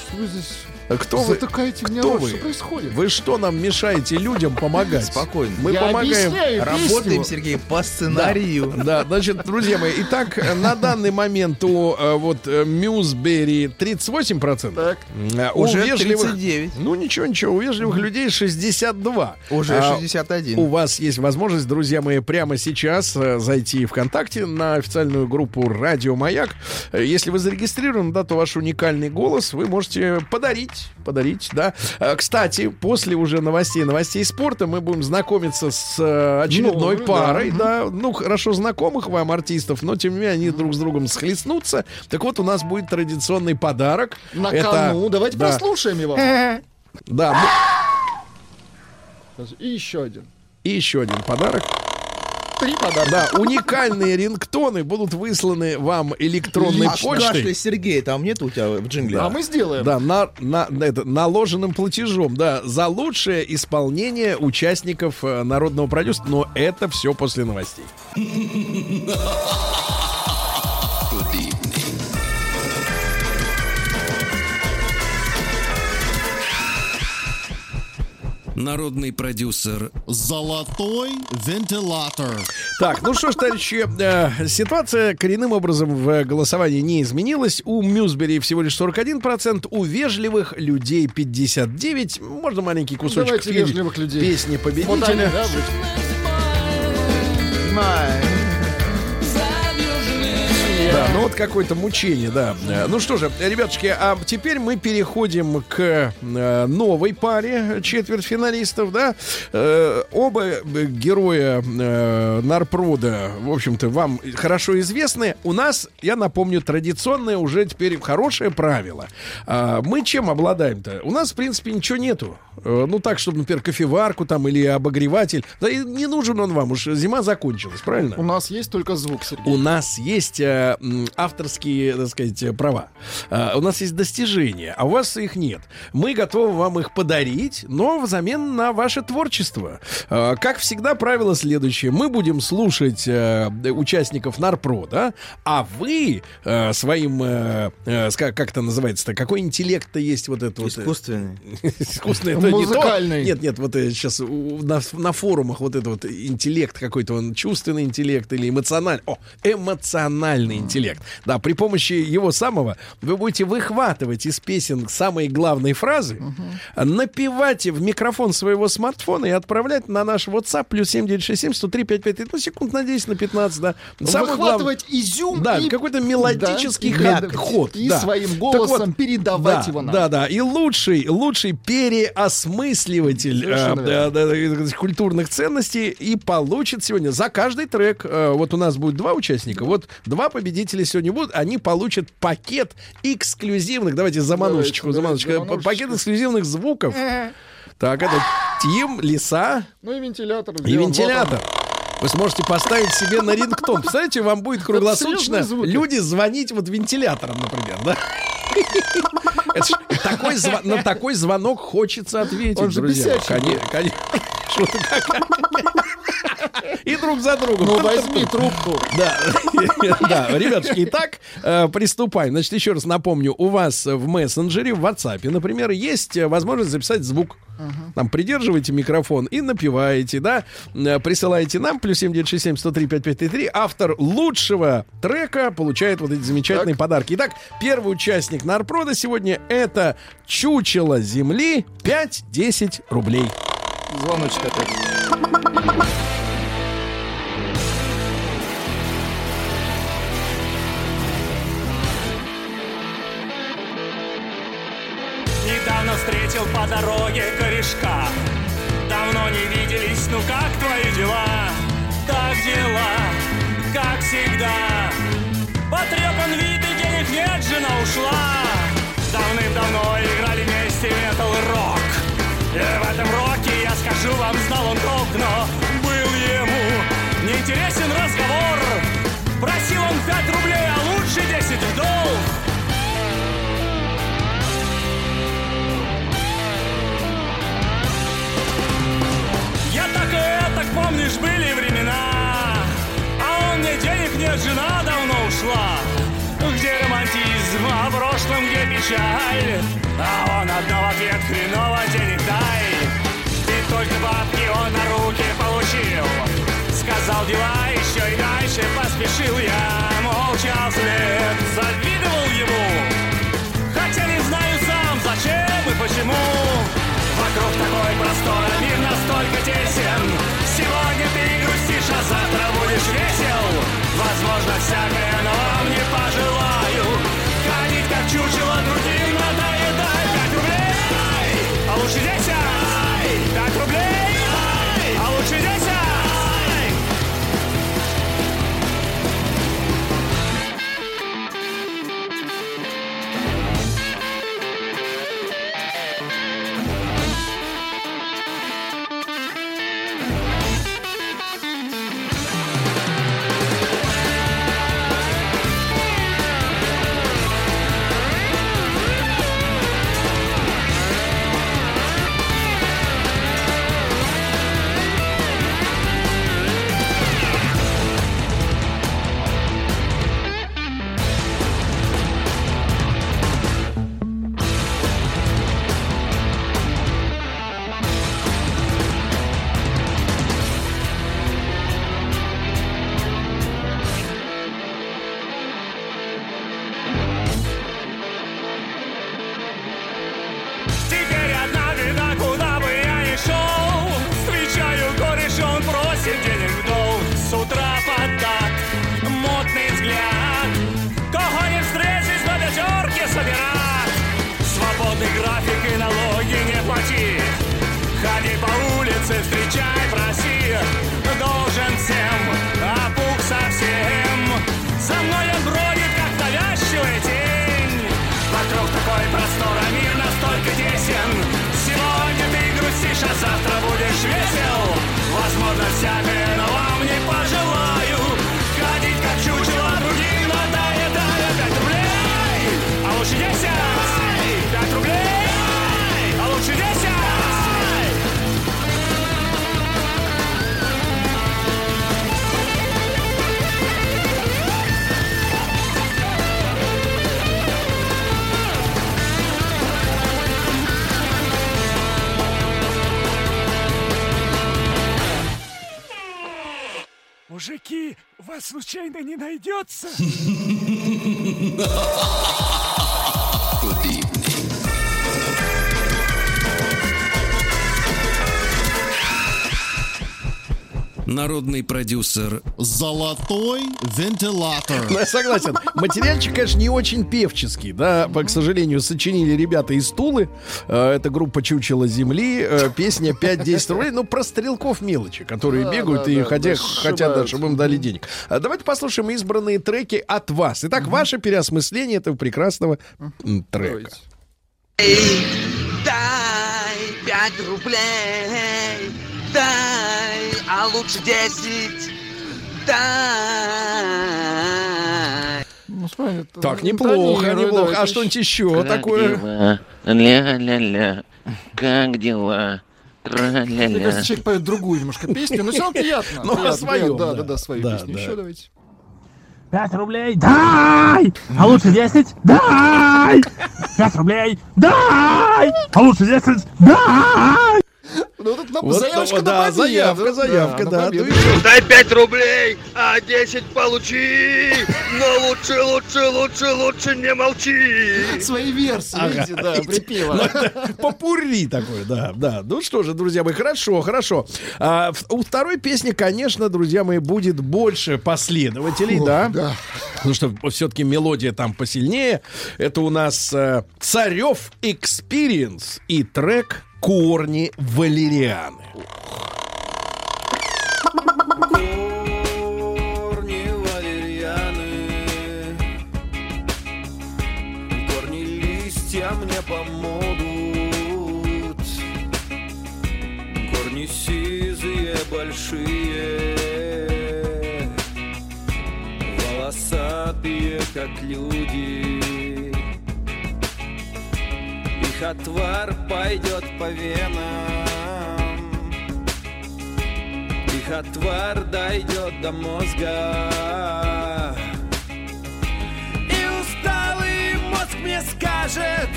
Что вы здесь А Кто вы? затыкаете мне Кто вы? Что происходит? Вы что нам мешаете людям помогать? Спокойно. Мы Я помогаем. объясняю Работаем. Сергей, по сценарию. Да, значит, друзья мои, итак, э, на данный момент у э, вот э, Мьюзбери 38%. Так. а у Уже вежливых... 39. Ну ничего, ничего, у вежливых людей 62. Уже А 61. У вас есть возможность, друзья мои, прямо сейчас э, зайти ВКонтакте на официальную группу Радио Маяк. Э, Если вы зарегистрированы, да, то ваш уникальный голос вы можете подарить, подарить, да. Э, Кстати, после уже новостей, новостей спорта мы будем знакомиться с э, очередной Новый, парой, да. да. ну хорошо знакомых вам артистов, но тем не менее они друг с другом схлестнутся. Так вот у нас будет традиционный подарок. На Это- кону. Давайте да, послушаем его. Да, мы- И еще один. и еще один подарок. Три подарка. Да, уникальные рингтоны будут высланы вам электронной А почтой. кашля Сергей, там нет у тебя в джингле? А мы сделаем. Да, на, на, на это, наложенным платежом, да, за лучшее исполнение участников э, народного продюсера, но это все после новостей. Народный продюсер Золотой вентилятор. Так, ну что ж, товарищи, э, ситуация коренным образом в голосовании не изменилась. У Мьюзбери всего лишь 41%, у вежливых людей 59%. Можно маленький кусочек Давайте вежливых людей. песни Вот они, победителя. да, вы- вот какое-то мучение, да. Э, Ну что же, ребятушки, а теперь мы переходим к э, новой паре четвертьфиналистов, да. Э, оба героя Нарпрода, в общем-то, вам хорошо известны. У нас, я напомню, традиционное уже теперь хорошее правило. А, мы чем обладаем-то? У нас, в принципе, ничего нету. Ну так, чтобы, например, кофеварку там или обогреватель. Да и не нужен он вам, уж зима закончилась, правильно? У нас есть только звук, Сергей. У нас есть э, авторские, так сказать, права. Э, у нас есть достижения, а у вас их нет. Мы готовы вам их подарить, но взамен на ваше творчество. Э, как всегда, правило следующее. Мы будем слушать э, участников Нарпрода, а вы э, своим, ска- как это называется-то, какой интеллект-то есть вот это вот... э, Искусственный. Искусственный. Музыкальный. Нет, нет, вот сейчас на, на форумах вот это вот интеллект какой-то, он чувственный интеллект или эмоциональный. О, эмоциональный интеллект. Да, при помощи его самого вы будете выхватывать из песен самые главные фразы, напевать в микрофон своего смартфона и отправлять на наш WhatsApp плюс 7967 103 553, ну, секунд на 10, на 15, да. Самое главное- Выхватывать изюм да, и... какой-то мелодический Да, ход- и ход. И да. своим голосом вот, передавать да, его нам. Да, да. И лучший, лучший переосмысливатель э, да, да, культурных ценностей и получит сегодня за каждый трек. э, вот у нас будет два участника. Вот два победителя сегодня будут. Они получат пакет эксклюзивных. Давайте заманушечку, заманушечку. Пакет эксклюзивных звуков. Так, это Тим, Лиса Ну и вентилятор. и вентилятор. Вы сможете поставить себе на рингтон. Представляете, вам будет круглосуточно люди звонить вот вентилятором, например, да? Это ж такой на такой звонок хочется ответить, Он же друзья. бесячий Коне- как- И друг за другом. Ну, возьми трубку. Да, да, ребятушки, итак, э, приступаем. Значит, еще раз напомню, у вас в мессенджере, в WhatsApp, например, есть э, возможность записать звук. Там придерживаете микрофон и напиваете, да, Э, присылаете нам, плюс 7967 103 5533. Автор лучшего трека получает вот эти замечательные подарки. Итак, первый участник Нарпрода сегодня это «Чучело земли» 5-10 рублей. Звоночек опять. Недавно встретил по дороге корешка Давно не виделись, ну как твои дела? Так дела, как всегда Потрепан вид и денег нет, жена ушла Давным-давно играли вместе метал и рок И в этом роке, вам, знал он толк Но был ему неинтересен разговор. Просил он пять рублей, а лучше десять в долг. Я так и так, помнишь, были времена. А он мне денег нет, жена давно ушла. Где романтизм, а в прошлом где печаль? А он одно в ответ, хреново денег дай И только бабки он на руки получил. Сказал дела еще и дальше поспешил Я. Молча вслед завидовал ему. Хотя не знаю сам, зачем и почему. Вокруг такой простор, мир настолько тесен. Сегодня ты грустишь, а завтра будешь весел. Возможно, всякое, Народный продюсер Золотой вентилятор. Ну, я согласен. Материальчик, конечно, не очень певческий, да, по, к сожалению, сочинили ребята из Тулы. Э, Это группа Чучело Земли. Э, Песня 5-10 рублей. Ну, про стрелков мелочи, которые Да, бегают да, и да, хотя, хотят, да, чтобы им дали денег. А Давайте послушаем избранные треки от вас. Итак, ваше переосмысление этого прекрасного трека. Давайте. Дай пять рублей, дай, а лучше десять, дай. Ну, смотри, Так, неплохо, интонируй, неплохо. да, А что-нибудь еще такое? Ля-ля-ля, как дела? Мне кажется, человек поет другую немножко песню, но все равно приятно. Ну, а приятно. Да, да. да, да, свою Да, песню. да. Еще давайте. Пять рублей, дай! А лучше десять, дай! Пять рублей, дай! А лучше десять, дай! Ну, это на- Вот, заявочка ну, на да, победу. заявка, заявка, на да. победу. Ну? Дай 5 рублей, а 10 получи. Но лучше, лучше, лучше, лучше не молчи. Свои версии, Ага. видите, да, припева. Попурри такой, да, да. Ну что же, друзья мои, хорошо, хорошо. А, у второй песни, конечно, друзья мои, будет больше последователей, да. Да. Потому что все-таки мелодия там посильнее. Это у нас э, Царев Experience и трек Корни Валерианы. Большие, волосатые, как люди. Их отвар пойдет по венам. Их отвар дойдет до мозга И усталый мозг мне скажет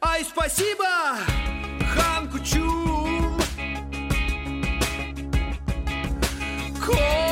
Ай, спасибо, хан Кучум Корни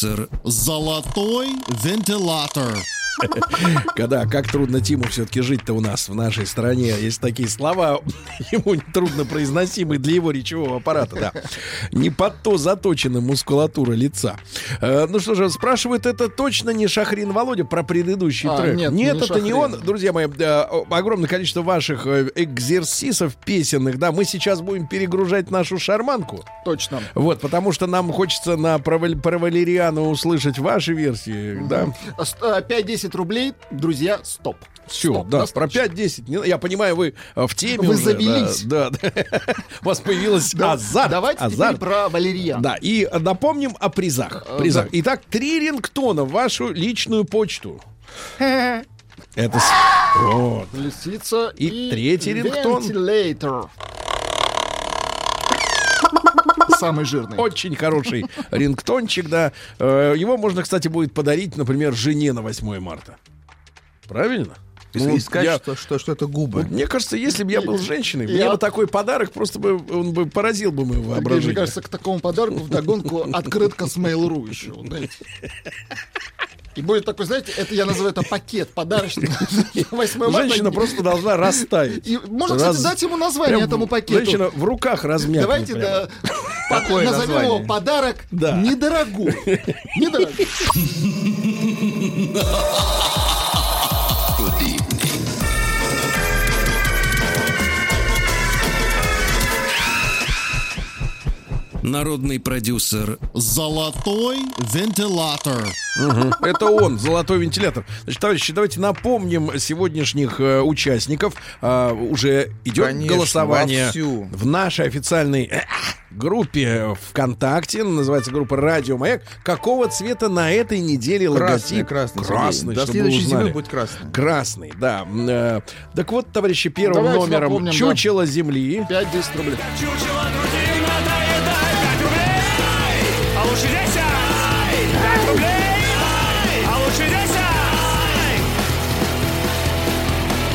продюсер Золотой вентилятор. Когда, как трудно Тиму все-таки жить-то у нас в нашей стране. Есть такие слова, ему трудно произносимые для его речевого аппарата, да. Не под то заточена мускулатура лица. Э, ну что же, спрашивает, это точно не Шахрин Володя про предыдущий А, трек? нет, не это не он. Друзья мои, э, огромное количество ваших э, экзерсисов песенных, да, мы сейчас будем перегружать нашу шарманку. Точно. Вот, потому что нам хочется на про, Валь- про Валериану услышать ваши версии, да. А ст- а, 5-10 рублей, друзья, стоп. Все, Стоп, да, достаточно. про 5-10. не- Я понимаю, вы э, в теме Вы уже, завелись. Да, да. У вас появилась Да, азарт. Давайте азарт. теперь про Валерьян. Да, и напомним о призах. Э, призах. да. Итак, три рингтона в вашу личную почту. Это... Вот. Лисица И третий рингтон. Вентилятор. Самый жирный. Очень хороший рингтончик, да. Э, Его можно, кстати, будет подарить, например, жене на 8 марта. Правильно? Ну, искать, я- что, что, что это губы. Вот мне кажется, если бы я был женщиной, мне Я- бы такой подарок просто бы он бы поразил бы мое Мне воображение. кажется, к такому подарку вдогонку открытка с Mail.ru еще. И будет такой, знаете, это я называю это пакет подарочный. 8 марта. Женщина просто должна растаять. И можно, кстати, Раз- дать ему название Прям этому пакету. Женщина в руках размякнет Давайте да, Такое назовем его название. подарок Да. недорогой. Недорогой. Народный продюсер Золотой вентилятор. Мгм. Это он, золотой вентилятор. Значит, товарищи, давайте напомним сегодняшних э, участников. А, уже идет Конечно, голосование вовсю. в нашей официальной э, группе ВКонтакте. Называется группа Радио Маяк. Какого цвета на этой неделе Красный, логотип? красный. Красный. До следующей узнали. зимы будет красный. Красный, да. Э, Так вот, товарищи, первым Давайте номером напомним, да. «Чучело земли». 5-10 рублей. Чучело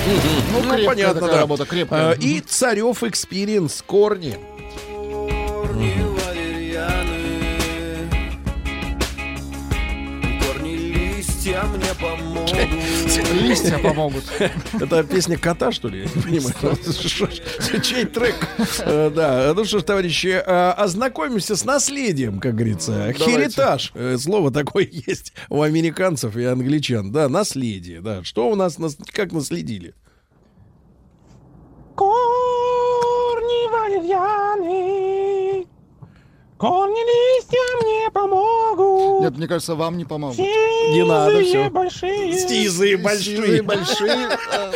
Ну, Ну, крепкая понятно, такая да. работа, крепкая. Э, И Царев Experience Корни. Листья помогут. Это песня кота, что ли? Я не понимаю. Чей трек? Э, Да. Ну что ж, товарищи, э, ознакомимся с наследием, как говорится. Heritage. Э, Слово такое есть у американцев и англичан. Да, наследие. Да. Что у нас, нас- как наследили? Корни валерьяны, корни листья мне помогут. Нет, мне кажется, вам не помогут. Не надо, все. большие. Стизы большие. Сизые большие.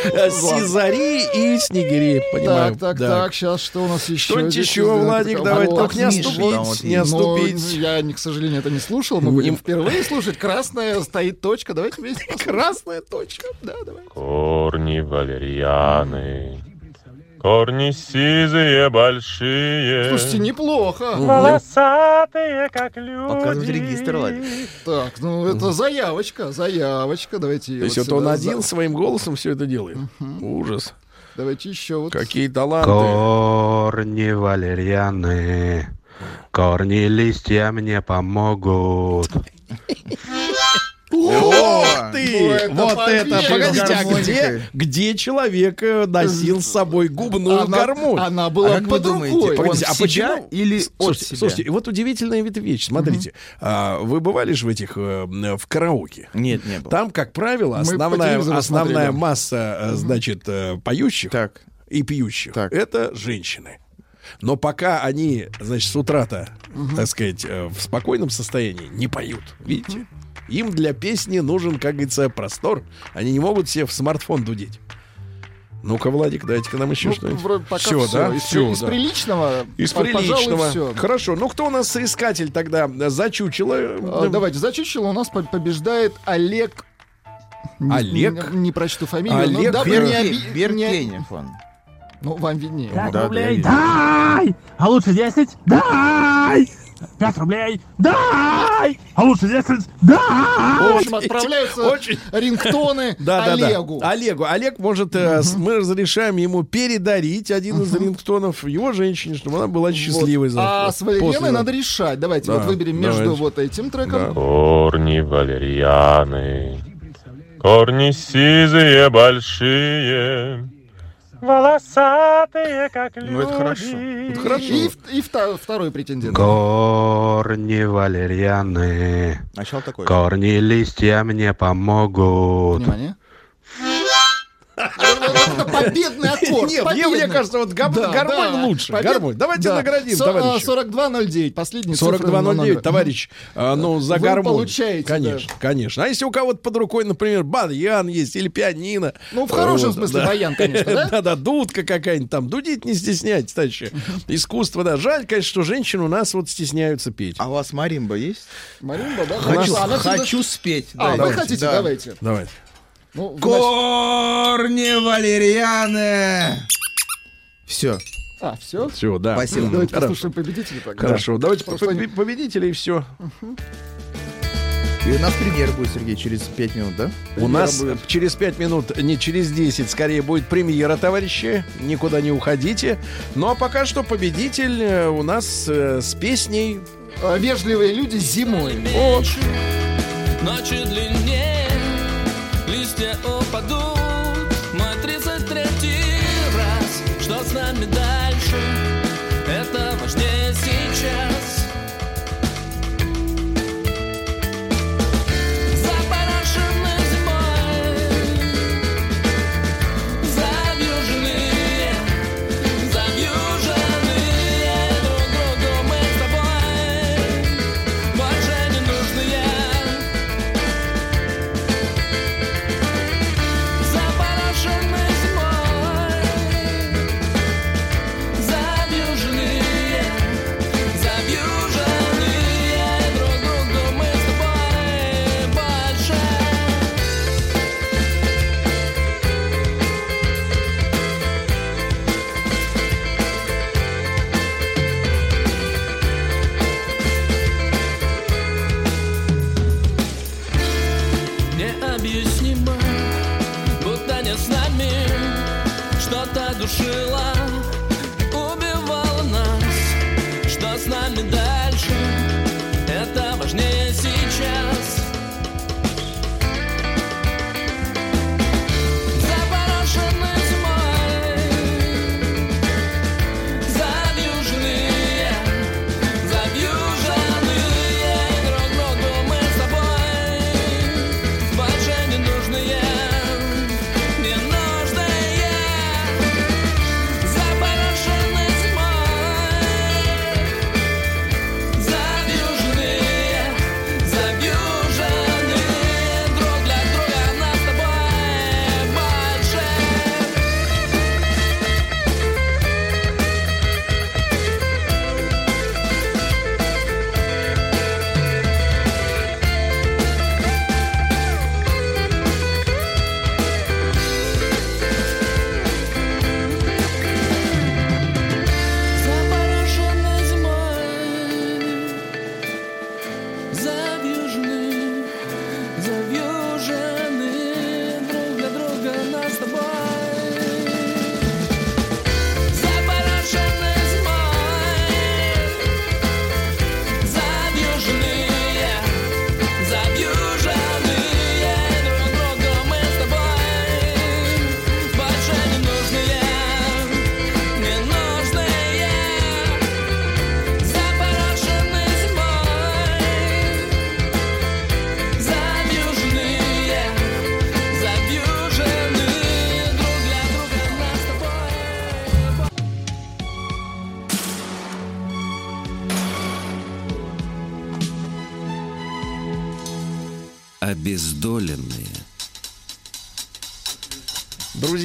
Э, Сизари и снегири, понимаю. Так, так, так, сейчас что у нас еще? Что-нибудь еще? Владик, Вот, давай, только не оступить, не. Но оступить. я, не, к сожалению, это не слушал. Мы будем впервые слушать. Красная стоит точка. Давайте вместе. Красная точка. Да, давай. Корни валерьяны, корни сизые большие. Слушайте, неплохо. Волосатые, как люди. Показывать регистр, Владик. Так, ну это заявочка, заявочка. Давайте То есть вот это он один за- своим голосом все это делает. Ужас. Давайте еще вот. Какие таланты. Корни валерьяны, корни листья мне помогут. Ух ты! ну вот это! Погодите, а где, где человек э, носил с собой губную Она- гармонь? Она была А под рукой. Погодите, а себя почему- или от слушайте, себя? слушайте, и вот удивительная вещь. Смотрите, а, вы бывали же в этих э, в караоке? Нет, не было. Там, как правило, основная, основная смотрели. масса, э, значит, поющих Так. и пьющих Так. это женщины. Но пока они, значит, с утра-то, так сказать, в спокойном состоянии не поют, видите? Им для песни нужен, как говорится, простор. Они не могут себе в смартфон дудеть. Ну-ка, Владик, дайте-ка нам еще Ну, что-нибудь. пока Всё, всё. да? Из, Всё, из да. приличного. Из пожалуй, приличного. всё. Хорошо. Ну, кто у нас соискатель тогда? Зачучило. А, Давайте, за чучело у нас по- побеждает Олег. Олег? Не, не прочту фамилию. но Олег Бер- не- Беркенев он. Ну, вам виднее. Да, да, вижу. дай! А лучше десять, дай! Пять рублей, дай! А лучше десять, В дай! общем, отправляются Очень. рингтоны Да, да, Олегу. да. Олегу. Олег может, э, мы разрешаем ему передарить один из рингтонов его женщине, чтобы она была счастливой Вот. завтра. А с Валерианой После- надо решать. Давайте Да, вот выберем между давайте. вот этим треком. Корни валерьяны, корни сизые большие. Волосатые, как люди. Ну, это хорошо. Это хорошо. И, и второй претендент. Корни валерьяны, Начало такое. корни листья мне помогут. Внимание. Это победный аккорд. Нет, мне, мне победный. кажется, вот гам- Да, гармонь да. лучше. Побед- Гармонь. Давайте да. наградим, Со- товарищи. а, 4209, последний 4209, товарищ, а, ну, за Вы гармонь. получаете, Конечно, конечно. А если у кого-то под рукой, например, баньян есть или пианино. Ну, в хорошем вот, смысле да. баян, конечно, да? Да-да, дудка какая-нибудь там. Дудить не стесняйтесь, товарищи. Искусство, да. Жаль, конечно, что женщины у нас вот стесняются петь. А у вас маримба есть? Маримба, да? Хочу, всегда- хочу спеть. А, вы хотите? Да. Давайте. Ну, Корни валерьяны. Все. А, все? Все, да. Спасибо. Давайте Хорошо. послушаем победителя тогда. Хорошо, давайте Просто по- победителей и все. И у нас премьера будет, Сергей, через 5 минут, да? У нас будет. через 5 минут, не через 10, скорее будет премьера, товарищи. Никуда не уходите. Ну а пока что победитель э, у нас э, с песней. А, Вежливые люди зимой. Вот. ночи длиннее, листья упадут. Мой тридцать третий раз, что с нами дальше,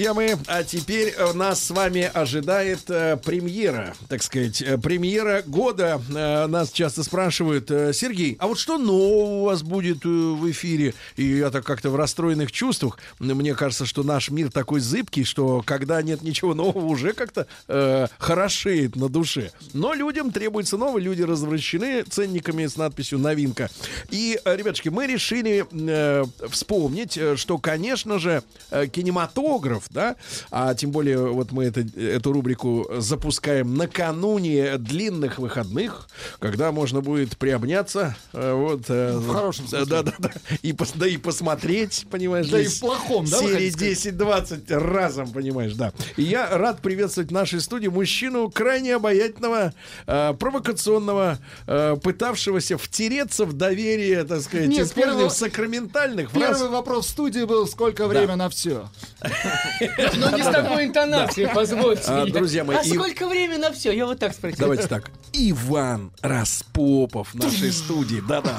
Друзья мои, а теперь э, нас с вами ожидает э, премьера, так сказать, э, премьера года. Э, нас часто спрашивают, э, Сергей, а вот что нового у вас будет э, в эфире? И я так как-то в расстроенных чувствах. Мне кажется, что наш мир такой зыбкий, что когда нет ничего нового, уже как-то э, хорошеет на душе. Но людям требуется новое, люди развращены ценниками с надписью «Новинка». И, э, ребятушки, мы решили э, вспомнить, что, конечно же, кинематограф, да, а тем более вот мы это, эту рубрику запускаем накануне длинных выходных, когда можно будет приобняться, э, вот, э, В хорошем смысле. да, да, да, и, пос- да и посмотреть, понимаешь, Да и в плохом, да, серии хотите 10-20 разом, понимаешь, да. И я рад приветствовать в нашей студии мужчину крайне обаятельного, э, провокационного, э, пытавшегося втереться в доверие, так сказать, Нет, используя первый- сакраментальных фраз. Первый вопрос в студии был, сколько время на все? Ну, не с такой интонацией, позвольте. А, друзья мои, А сколько времени на все? Я вот так спросил. Давайте так. Иван Распопов в нашей студии. Да-да.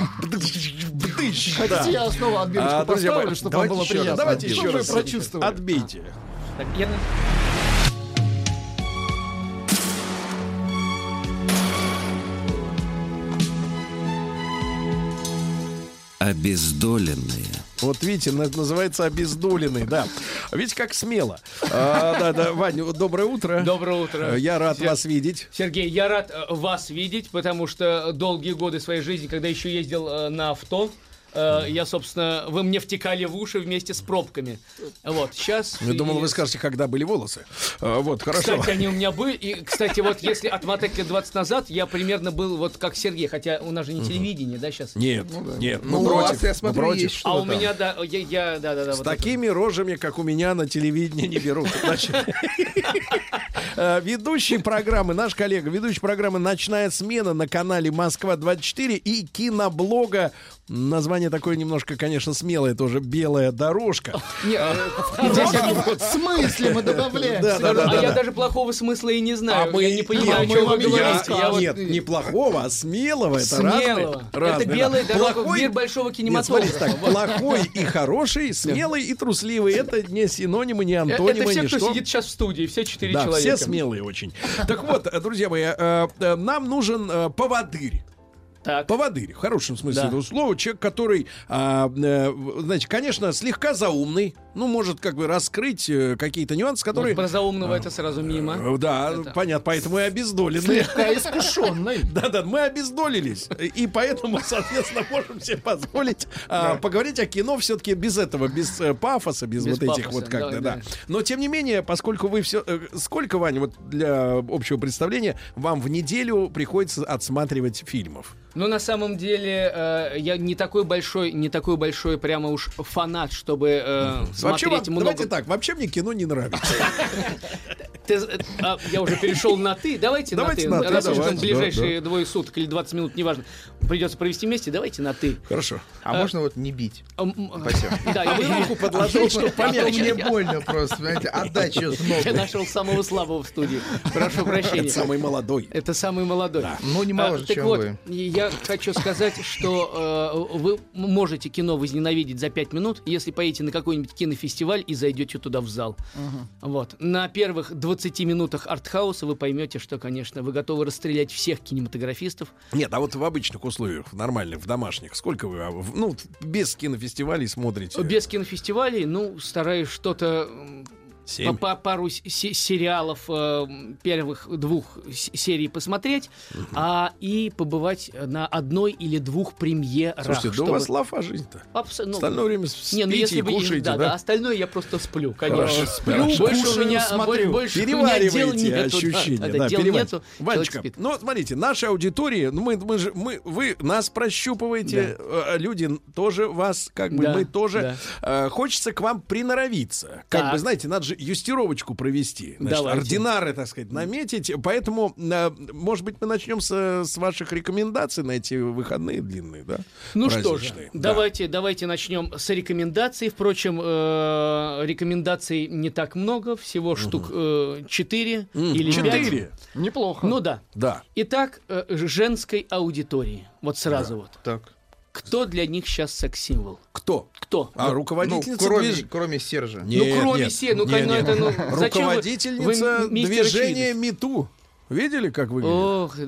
Хотите, я снова отбивочку А, поставлю, чтобы вам было приятно? Давайте еще вы раз. прочувствовали. Отбейте. Так, я- Обездоленные. Вот видите, называется обездоленный, да. Видите, как смело. А, да, да, Вань, вот доброе утро. Доброе утро. Э, Я рад Сер- вас видеть. Сергей, я рад э, вас видеть, потому что долгие годы своей жизни, когда еще ездил э, на авто, я, собственно, вы мне втекали в уши вместе с пробками. Вот, сейчас... Я думал, вы скажете, когда были волосы. А, Вот, хорошо. Кстати, они у меня были. И, кстати, вот если отмотать лет 20 назад, я примерно был вот как Сергей, хотя у нас же не телевидение, да, сейчас? Нет, нет, Ну, мы у вас, против. я смотрю, есть что А у меня, да, я, да, да, да. С такими рожами, как у меня, на телевидении не берут. Э, Ведущий программы, наш коллега, ведущий программы «Ночная смена» на канале «Москва-24» и киноблога. Название такое немножко, конечно, смелое тоже. «Белая дорожка». Не, э, В смысле мы добавляем? А я да. даже плохого смысла и не А знаю. мы- я не понимаю, о чем мы- вы говорите. Нет, не плохого, а смелого. Это Смелого. Это белая дорога в Плохой- мир большого кинематографа. плохой и хороший, смелый и трусливый. Это не синонимы, не антонимы, Это все, кто сидит сейчас в студии, все четыре Да, человека. все смелые очень. Так вот, э, друзья мои, э, нам нужен поводырь. Так. Поводырь, в хорошем смысле Да. этого слова. Человек, который, а, э, знаете, конечно, слегка заумный. Ну, может, как бы раскрыть э, какие-то нюансы, которые... Вот про заумного это сразу мимо. Э, Да, Это- понятно, поэтому и обездолены. Слегка искушенный. Да-да, мы обездолились. И поэтому, соответственно, можем себе позволить а, поговорить о кино все-таки без этого, без э, пафоса, без, Без вот этих пафоса, вот как-то, да, да, да. Но, тем не менее, поскольку вы все... Сколько, Ваня, вот для общего представления, вам в неделю приходится отсматривать фильмов? Ну, на самом деле, э, я не такой большой, не такой большой прямо уж фанат, чтобы э, Вообще, вам- смотреть много. давайте так, вообще мне кино не нравится. Ты, а, я уже перешел на ты. Давайте, Давайте на на ты. ты, Раз давайте, там ближайшие да, двое суток или 20 минут, неважно, придется провести вместе, давайте на ты. Хорошо. А можно вот не бить? А, Спасибо. Да, я, Вы руку подложите, чтобы А то помягче. мне больно просто, понимаете, сейчас в я нашел самого слабого в студии. Прошу Это прощения. самый молодой. Это самый молодой. Ну, не А, моложе, так чем вот, вы. я хочу сказать, что э, вы можете кино возненавидеть за 5 минут, если поедете на какой-нибудь кинофестиваль и зайдете туда в зал. Вот. На первых 20 минутах артхауса вы поймете, что, конечно, вы готовы расстрелять всех кинематографистов. Нет, а вот в обычных условиях, в нормальных, в домашних, сколько вы, а, в- ну, без кинофестивалей смотрите? Без кинофестивалей, ну, стараюсь что-то... Семь. по- пару сериалов э, первых двух серий посмотреть, а и побывать на одной или двух премьерах. Слушайте, да у чтобы- вас лафа жизнь-то. Абсо- ну, Остальное время спите Не, ну если и бы кушаете, да, да? да, остальное я просто сплю, конечно. Хорошо, сплю, хорошо. больше у Кушаю, меня смотрю. больше у меня дел нету, да. ощущения, Да, да, дел нету, Ванечка, ну, смотрите, нашей аудитории, ну, мы, мы же, мы, вы нас прощупываете, э, люди тоже вас, как бы, Да, мы тоже. Э, хочется к вам приноровиться. Как Так. бы, знаете, надо же юстировочку провести. Значит, Давайте. ординары, так сказать, наметить. Поэтому, э, может быть, мы начнем с, с ваших рекомендаций на эти выходные длинные, да? Ну что же. Да. давайте, давайте начнем с рекомендаций. Впрочем, э, рекомендаций не так много, всего штук э, 4 М, или 5. Четыре. Неплохо. Ну да. Да. Итак, э, женской аудитории. Вот сразу вот. Так. Кто для них сейчас секс-символ? Кто? Кто? А Ну, руководительница кроме, движ- кроме Сержа. Не, ну, кроме нет, се, ну, не, конечно, не. это, ну, вы- Руководительница вы движения? МИТУ. Видели, как выглядит? Ох, да.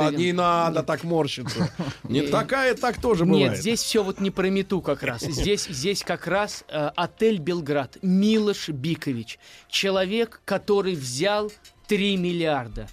Да, это- не надо так морщиться. Не такая, так тоже Нет, бывает. здесь все вот не про мету как раз. Здесь, здесь как раз э, отель Белград. Милош Бикович. Человек, который взял 3 миллиарда.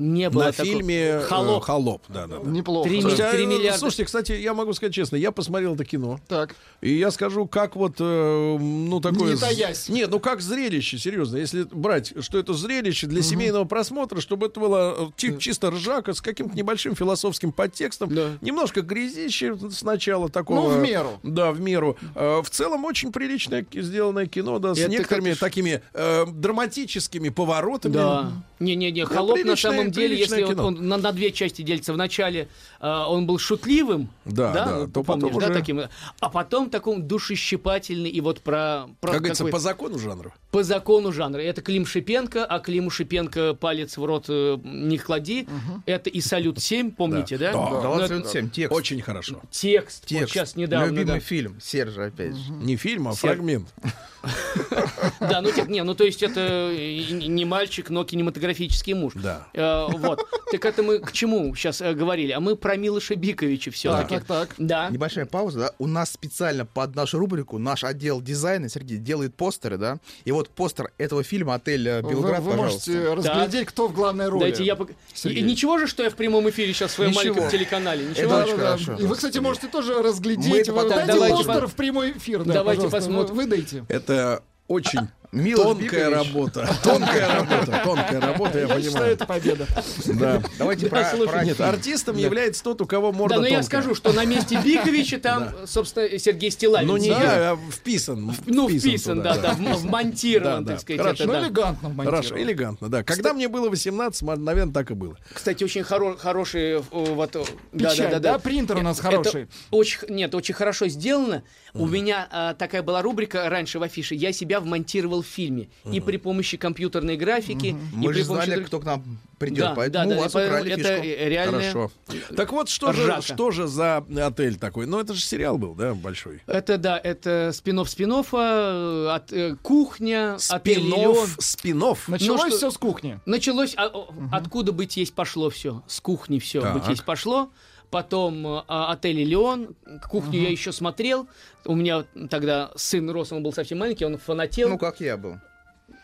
Не было На такого. фильме э, Холоп. Холоп. Да, да, да. Неплохо. Три Слушайте, а, Три миллиарда. слушайте, кстати, я могу сказать честно, я посмотрел это кино. Так. И я скажу, как вот, э, ну, такое... Не таясь. Нет, ну, как зрелище, серьезно. Если брать, что это зрелище для семейного просмотра, чтобы это было э, чи- чисто ржака с каким-то небольшим философским подтекстом. Да. Немножко грязище сначала такого. Ну, в меру. Да, в меру. Э, В целом очень приличное сделанное кино, да, с Это некоторыми как такими э, драматическими поворотами. Да. Не-не-не, Ну, холоп на самом деле, если кино. он, он на, на две части делится. Вначале э, он был шутливым, Да, да, ну, то помнишь, потом да, уже- таким, а потом таком душещипательный и вот про, про Как говорится, какой- по закону жанра. по закону жанра. Это Клим Шипенко, а Климу Шипенко палец в рот э, не клади. Это и Салют 7, помните, да? Да. Да, это абсолютно всем. Текст. Очень хорошо. Текст. Вот Текст. сейчас недавно. Любимый да. фильм Сержа, опять же. Не фильм, а Сер- фрагмент. Да, ну, не, ну то есть это не мальчик, но кинематографист порнографический муж. Да. Э, вот. Так это мы к чему сейчас говорили? А мы про Милоша Биковича все-таки. Так, так. Да. Небольшая пауза, да. У нас специально под нашу рубрику наш отдел дизайна, Сергей, делает постеры, да. И вот постер этого фильма «Отель э, Вы, Белград», вы пожалуйста. можете разглядеть, кто в главной роли. Дайте я пок-. И ничего же, что я в прямом эфире сейчас в своем Ничего. маленьком телеканале? Ничего? Это очень Да, да. хорошо. И вы, кстати, можете тоже разглядеть. Мы это Вы потом- дайте Давайте постер по- в прямой эфир. Да, Давайте пожалуйста, посмотрим. вы- Выдайте. Это очень Милош тонкая Бикович. работа. Тонкая работа. Тонкая работа, я Я считаю, понимаю. это победа. Да. Давайте Да, про, слушай, про Нет, артистом является тот, у кого морда Да, но я тонкая. скажу, что на месте Биковича там, собственно, Сергей Стилавин. Ну, не сидит. я, а вписан. Ну, вписан, туда, да, да, вм- вмонтирован, Да, так да. сказать. Хорошо. это Ну, да. элегантно вмонтировано. Хорошо, элегантно, да. Когда мне было 18, м- наверное, так и было. Кстати, очень хоро- хороший э, вот... э, да, Печать, да, да, да? да. Принтер у нас Это хороший. Очень, нет, очень хорошо сделано. У меня а, такая была рубрика раньше в афише. Я себя вмонтировал в фильме. И при помощи компьютерной графики, и Мы при же помощи... знали, кто к нам придет, Да, поэтому да, да, у вас украли это фишку. э, реально... Хорошо. Так вот, что же, что же за отель такой? Ну, это же сериал был, да, большой? Это да, это спинов спинов от э, кухня. Спинов, спинов. Началось Ну, что- все с кухни. Началось, а, о, откуда быть есть пошло все, с кухни все Так. быть есть пошло. Потом э, отель Леон, кухню я еще смотрел. У меня тогда сын рос, он был совсем маленький, он фанател. Ну, как я был.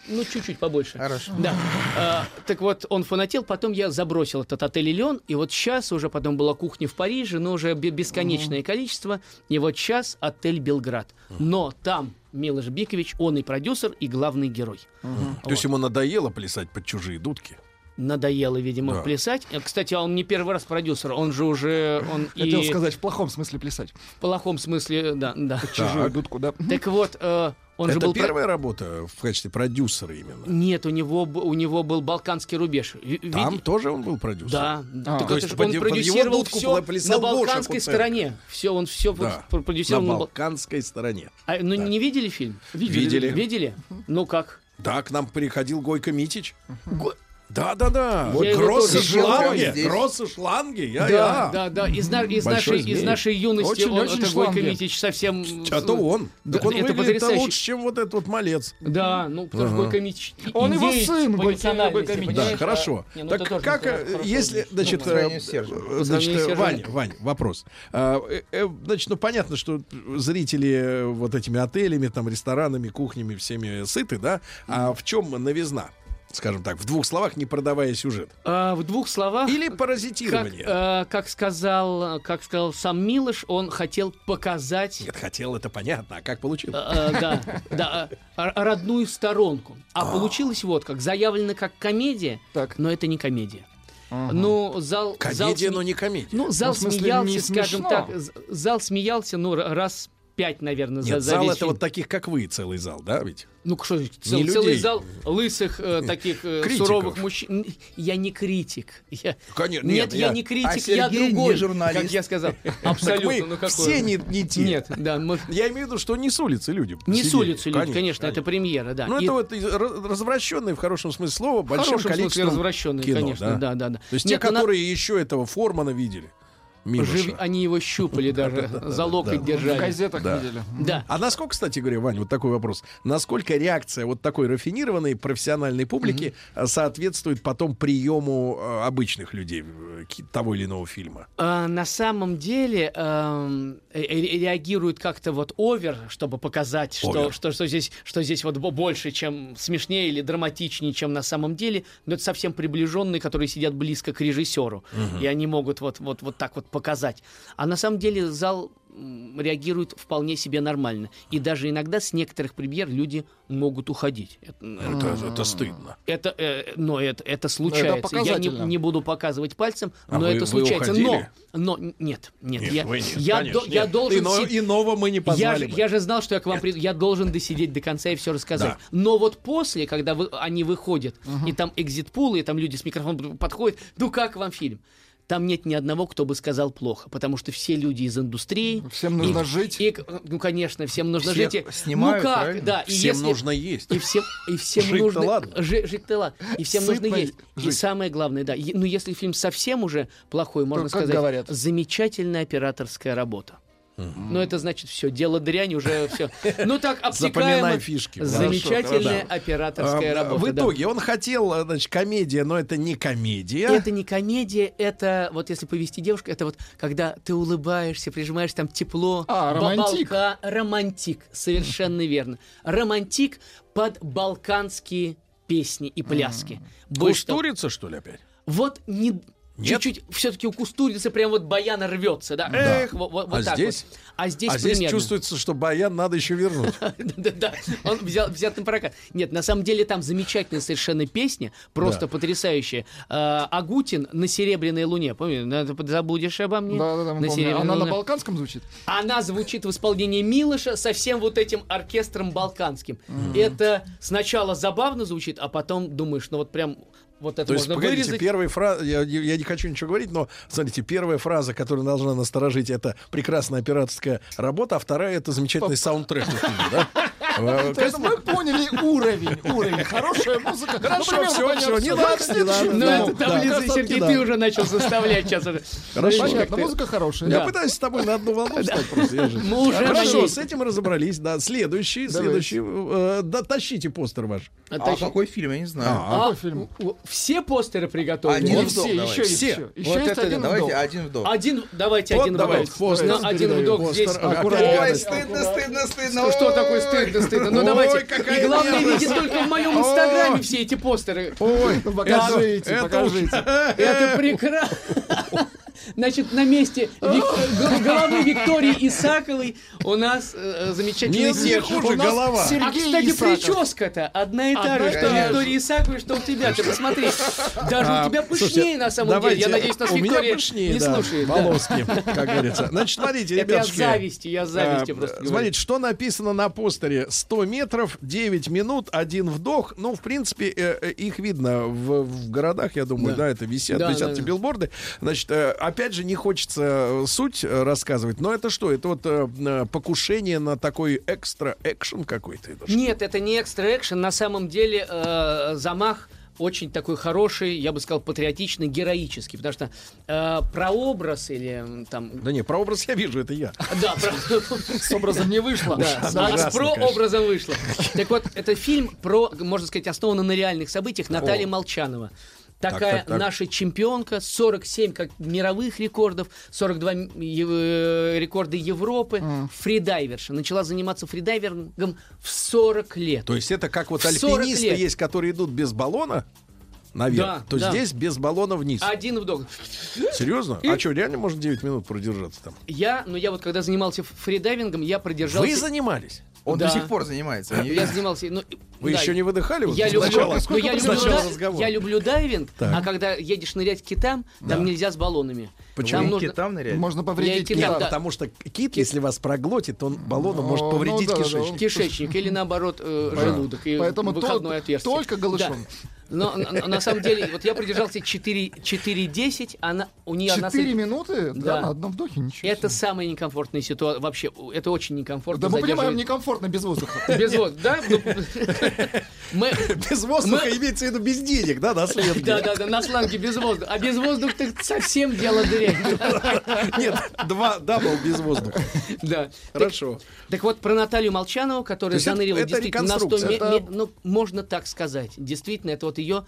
Ну, чуть-чуть побольше. Хорошо. Да. А, так вот, он фанател, потом я забросил этот отель Леон, и вот сейчас уже потом была кухня в Париже, но уже бе- бесконечное количество, и вот сейчас отель Белград. Но там Милош Бикович, он и продюсер, и главный герой. То есть ему надоело плясать под чужие дудки? Надоело, видимо, Да. плясать. Э, Кстати, он не первый раз продюсер, он же уже... Он Хотел и сказать, в плохом смысле плясать. в плохом смысле, да, да. Чужую дудку, да. Так вот, э, он же это был... про- первая работа в качестве продюсера именно? Нет, у него, у него был Балканский рубеж. Ви- Там тоже он был продюсером? Да, А. так То есть под- он под продюсировал дудку все на балканской стороне. Все, он все Да. продюсировал На на, Бал- балканской стороне. А, ну не видели фильм? Видели. Видели? Ну как? Да, к нам приходил Гойко Митич. Го- Да, да, да. Гроссы тоже шланги. Гроссы шланги. Я, да, я. да, да. Из, на- из Большой нашей, из нашей юности Очень, он, очень это Гойко. Митич совсем... А то он. Да, так он это выглядит потрясающе. лучше, чем вот этот вот малец. Да, ну потому что Ага. Гойко Митич Он его сын, Гойко- Митич. Да, хорошо. А, не, ну так как, если, значит, Ну, э, значит. Вань, Вань, вопрос. А, э, э, Значит, ну понятно, что зрители вот этими отелями, там, ресторанами, кухнями всеми сыты, да? А в чем новизна? Скажем так, в двух словах, не продавая сюжет. А, в двух словах... Или Как, паразитирование. э, как сказал, как сказал сам Милош, он хотел показать Нет, хотел, это понятно. А как получилось? э, э, да, да, родную сторонку. А получилось вот как. Заявлено как комедия, Так. но это не комедия. Ну, зал... зал Комедия, сме- но не комедия. Ну, зал Ну, смеялся, не скажем смешно. так, зал смеялся, ну, р- раз пять, наверное, за, Нет, за зал весь это фильм. вот таких, как вы, целый зал, да, ведь? Ну, что, Не цел- людей. целый зал лысых э, таких э, Критиков. суровых мужчин. Я не критик. Я... Конечно, Нет, нет, я я- не критик, А я другой. не журналист. Как я сказал. Абсолютно. ну, какой все не, не те. Нет, да, мы... Я имею в виду, что не с улицы люди. Не с сидели. улицы люди, конечно, это премьера, да. Ну, И это вот из- ра- развращенный, в хорошем смысле слова, большим количеством развращенный, кино, конечно, да, да, да. То есть Нет, те, ну, на- которые еще этого Формана видели. Милоша. жив- Они его щупали даже, за локоть В держали. газетах Да. видели. Да. А насколько, кстати говоря, Вань, вот такой вопрос. Насколько реакция вот такой рафинированной профессиональной публики э, соответствует потом приему э, обычных людей э, того или иного фильма? А, на самом деле эм, реагируют как-то вот овер, чтобы показать, что, что, что, здесь, что здесь вот бо- больше, чем смешнее или драматичнее, чем на самом деле. Но это совсем приближенные, которые сидят близко к режиссеру. И они могут вот, вот, вот так вот показать. А на самом деле зал реагирует вполне себе нормально. И даже иногда с некоторых премьер люди могут уходить. Это, Это, это стыдно. это, э, но это, это случается. Я не, не буду показывать пальцем, А но вы- это вы случается. Но, но нет, нет, Нет, я, вы нет, я, конечно, до- я нет. должен. Ино- си- иного мы не я, позвали же, бы. я же знал, что я к вам приду. Я должен досидеть до конца и все рассказать. Да. Но вот после, когда вы, они выходят, и там экзит-пулы, и там люди с микрофоном подходят, ну как вам фильм? Там нет ни одного, кто бы сказал плохо, потому что все люди из индустрии. Всем нужно и- жить. и, ну, конечно, всем нужно Всех жить. и- снимают, ну как, правильно? да. и Всем если- нужно есть. и всем, и всем Жить-то нужно... ладно. жи- жить-то ладно. И всем Сытно нужно есть. И жить. самое главное, да. е- Ну, если фильм совсем уже плохой, можно как сказать, говорят? замечательная операторская работа. Ну, это значит все, дело дрянь, уже все. Ну, так Запоминай обтекаемо. фишки. Замечательная Хорошо, операторская А, работа. В да. итоге он хотел, значит, комедия, но это не комедия. Это не комедия, это вот если повести девушку, это вот когда ты улыбаешься, прижимаешь там тепло. А, романтик. балка- романтик, совершенно верно. Романтик под балканские песни и пляски. Больше того- Кустурица, что ли, опять? Вот не... Нет? Чуть-чуть все-таки у кустурицы прям вот баяна рвется, да? Да. Эх, вот, вот- А так здесь? вот. А здесь а здесь примерно. чувствуется, что баян надо еще вернуть. Да-да, он взял, взят на прокат. Нет, на самом деле там замечательная совершенно песня, просто Да. потрясающая. А, Агутин на Серебряной Луне. Помню, «Надо забудешь обо мне. Да, да, да. Серебряной Она на Луне». балканском звучит? Она звучит в исполнении Милоша со всем вот этим оркестром балканским. Это сначала забавно звучит, а потом думаешь, ну вот прям вот это То есть, погодите, вырезать. первая фраза, я, я не хочу ничего говорить, но, смотрите, первая фраза, которая должна насторожить, это прекрасная операторская работа, а вторая это замечательный саундтрек. да? Э, То есть мы поняли уровень, уровень. Хорошая музыка. Хорошо, понятно, всё, не надо. Ну, таблица, Красотки, Сергей, ты уже начал заставлять сейчас. Хорошо. Музыка хорошая. Я пытаюсь с тобой на одну волну встать просто. Хорошо, с этим разобрались. Да, следующий, следующий. э, Да, тащите постер ваш. А Тащи. какой фильм, я не знаю. А, Какой фильм? у- у- Все постеры приготовлены? Один Не вдох все, еще. Все. Еще, есть это один Давайте вдох. один вдох. Один, давайте один вдох. один вдох здесь. Аккуратно. Ой, стыдно, стыдно, стыдно. Ну что такое стыдно, стыдно? Ну давайте. И главное видеть только в моем инстаграме все эти постеры. Ой, покажите, покажите. Это прекрасно. Значит, на месте Вик- головы Виктории Исаковой у нас э, замечательный Не, не Серж. хуже У нас голова. А, кстати, прическа-то одна и та же, что у. Виктории Исаковой, что у тебя. Ты посмотри. Даже А, у тебя пышнее на самом деле. Я надеюсь, нас у меня Виктория пышнее, не слушает. волоски, как говорится. Значит, смотрите, Это я ребятушки. зависти, я зависти а, просто. Смотрите, что написано на постере. 100 метров, 9 минут, один вдох. Ну, в принципе, э, э, их видно в, городах, я думаю, да, это висят, висят эти билборды. Значит, э, опять же, не хочется э, суть э, рассказывать, но это что? Это вот э, э, покушение на такой экстра-экшен какой-то. это? Нет, это не экстра экшен. На самом деле э, замах очень такой хороший, я бы сказал, патриотичный, героический, потому что э, прообраз или там... Да не, прообраз я вижу, это я. Да, про- С образом не вышло. Да, с- ужасно, с про конечно. образом вышло. Так вот, это фильм про, можно сказать, основан на реальных событиях Наталья Молчанова. Такая так, так. наша чемпионка, 47 как мировых рекордов, 42 м- ев- э, рекорда Европы, фридайверша. Начала заниматься фридайвингом в 40 лет. То есть это как вот В 40 альпинисты есть, которые идут без баллона наверх, Да, то да. здесь без баллона вниз. Один вдох. Серьезно? И- А что, реально можно 9 минут продержаться там? Я, ну я вот когда занимался фридайвингом, я продержался... Вы занимались? Он Да. до сих пор занимается. Я занимался... ну, Вы да, еще не выдыхали? Вот Я с люблю, ну, я, люблю да- я люблю дайвинг, Так. а когда едешь нырять к китам, там нельзя с баллонами. Почему? Там нужно... китам ныряете? Можно повредить кита. да. Потому что кит, если вас проглотит, он баллоном может Ну, повредить ну да, да, кишечник. кишечник или наоборот э, желудок и Поэтому то- выходное отверстие. только голышом. Да. Но на, на- самом деле, вот я продержался 4 4-10, она у нее одна Четыре след- минуты? Да, Да. на одном вдохе? Ничего Это себе. самая некомфортная ситуация. Вообще, это очень некомфортно. Да мы понимаем, некомфортно без воздуха. Без воздуха, да? Ну, Без воздуха имеется в виду без денег, да, на сленге? да, да, да, на сланге без воздуха. А без воздуха так совсем дело дрянь. Нет, два double без воздуха. Да. Хорошо. так вот, про Наталью Молчанову, То которая занырила действительно на 100 реконструкция, ме- это- ме- ну, можно так сказать. Действительно, это вот ее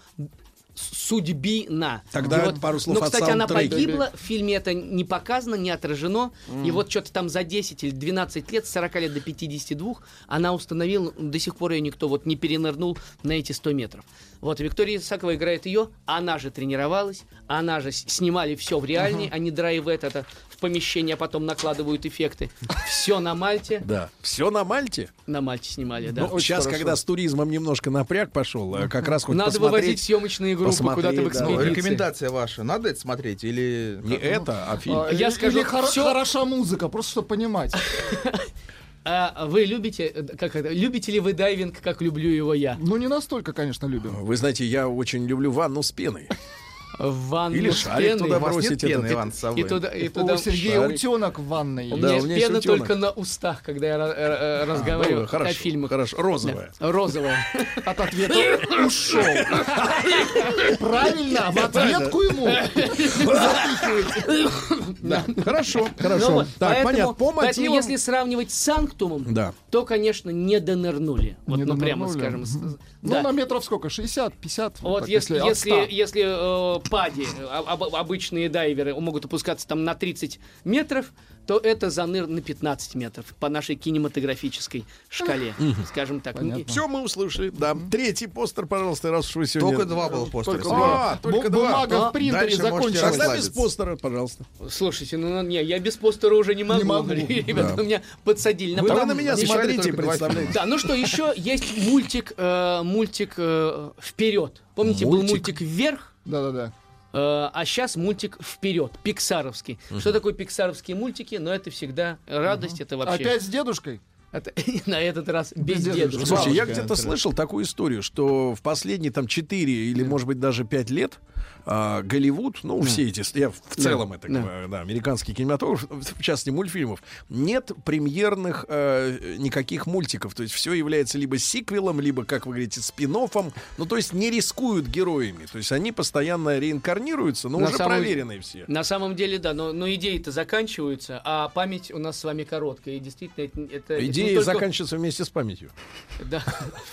судьбина. Тогда И вот- пару слов Ну, кстати, она погибла, в фильме это не показано, не отражено. И вот что-то там за 10 или 12 лет, с 40 лет до 52, она установила, до сих пор ее никто вот не перенырнул на эти 100 метров. Вот, Виктория Исакова играет ее, она же тренировалась, она же снимали все в реальне, они драйвят это в помещение, а потом накладывают эффекты. Все на Мальте, Да. Все на Мальте? на Мальте снимали, да. Ну, сейчас, когда с туризмом немножко напряг пошел, э, как раз хоть Надо вывозить съемочные группы куда-то в да. Ну, экспедиции. рекомендация ваша. Надо это смотреть или... Не это, а фильм. А, Я или- скажу, всё- хороша музыка, просто чтобы понимать. А вы любите, э, как это, любите ли вы дайвинг, как люблю его я? Ну, не настолько, конечно, любим. Вы знаете, я очень люблю ванну с пеной. В ванну Или шарик пеной. туда бросить пены, этот- Иван, с собой? И туда, и туда. У Сергея шарик. утенок в ванной. У Да, меня у меня пена утёнок. только на устах, когда я э, э, разговариваю ну, хорошо, о фильмах. хорошо, розовая. Да, розовая. От ответа ушел. Правильно, в ответку ему. Да. Хорошо, хорошо. Ну Так, поэтому, понятно. По поэтому мотивам... если сравнивать с Санктумом, то, конечно, не донырнули. Вот, Не ну, прямо скажем. Ну, на метров сколько? 60, 50? Вот если, если, 100. если пади, э, об- обычные дайверы могут опускаться там на 30 метров, то это заныр на 15 метров по нашей кинематографической шкале, скажем так. Ну, Все мы услышали. Да. Третий постер, пожалуйста, раз уж вы сегодня... Только два было постера. Только два. А, только два. бумага А, в принтере закончилась. Тогда без постера, пожалуйста. Слушайте, ну не, я без постера уже не могу. могу. Ребята, Да. меня подсадили на Вы пол- на меня смотрите, представляете. Да, ну что, еще есть мультик, э, мультик э, вперед. Помните, был Мультик? мультик вверх, Да-да-да. э, а сейчас мультик вперед, пиксаровский. Что такое пиксаровские мультики? Но это всегда радость, это вообще. Опять с дедушкой? Это, на этот раз без Без дедушки. дедушки. Слушайте, я где-то слышал такую историю, что в последние там 4 или, может быть, даже 5 лет а, Голливуд, ну, все эти, я в целом это, Да. да, американский кинематограф, в частности, мультфильмов, нет премьерных э, никаких мультиков. То есть все является либо сиквелом, либо, как вы говорите, спин Ну, то есть не рискуют героями. То есть они постоянно реинкарнируются, но На уже самом- проверенные все. На самом деле, да, но, но идеи-то заканчиваются, а память у нас с вами короткая. И действительно, это, это- это Идеи только- заканчиваются вместе с памятью. Да,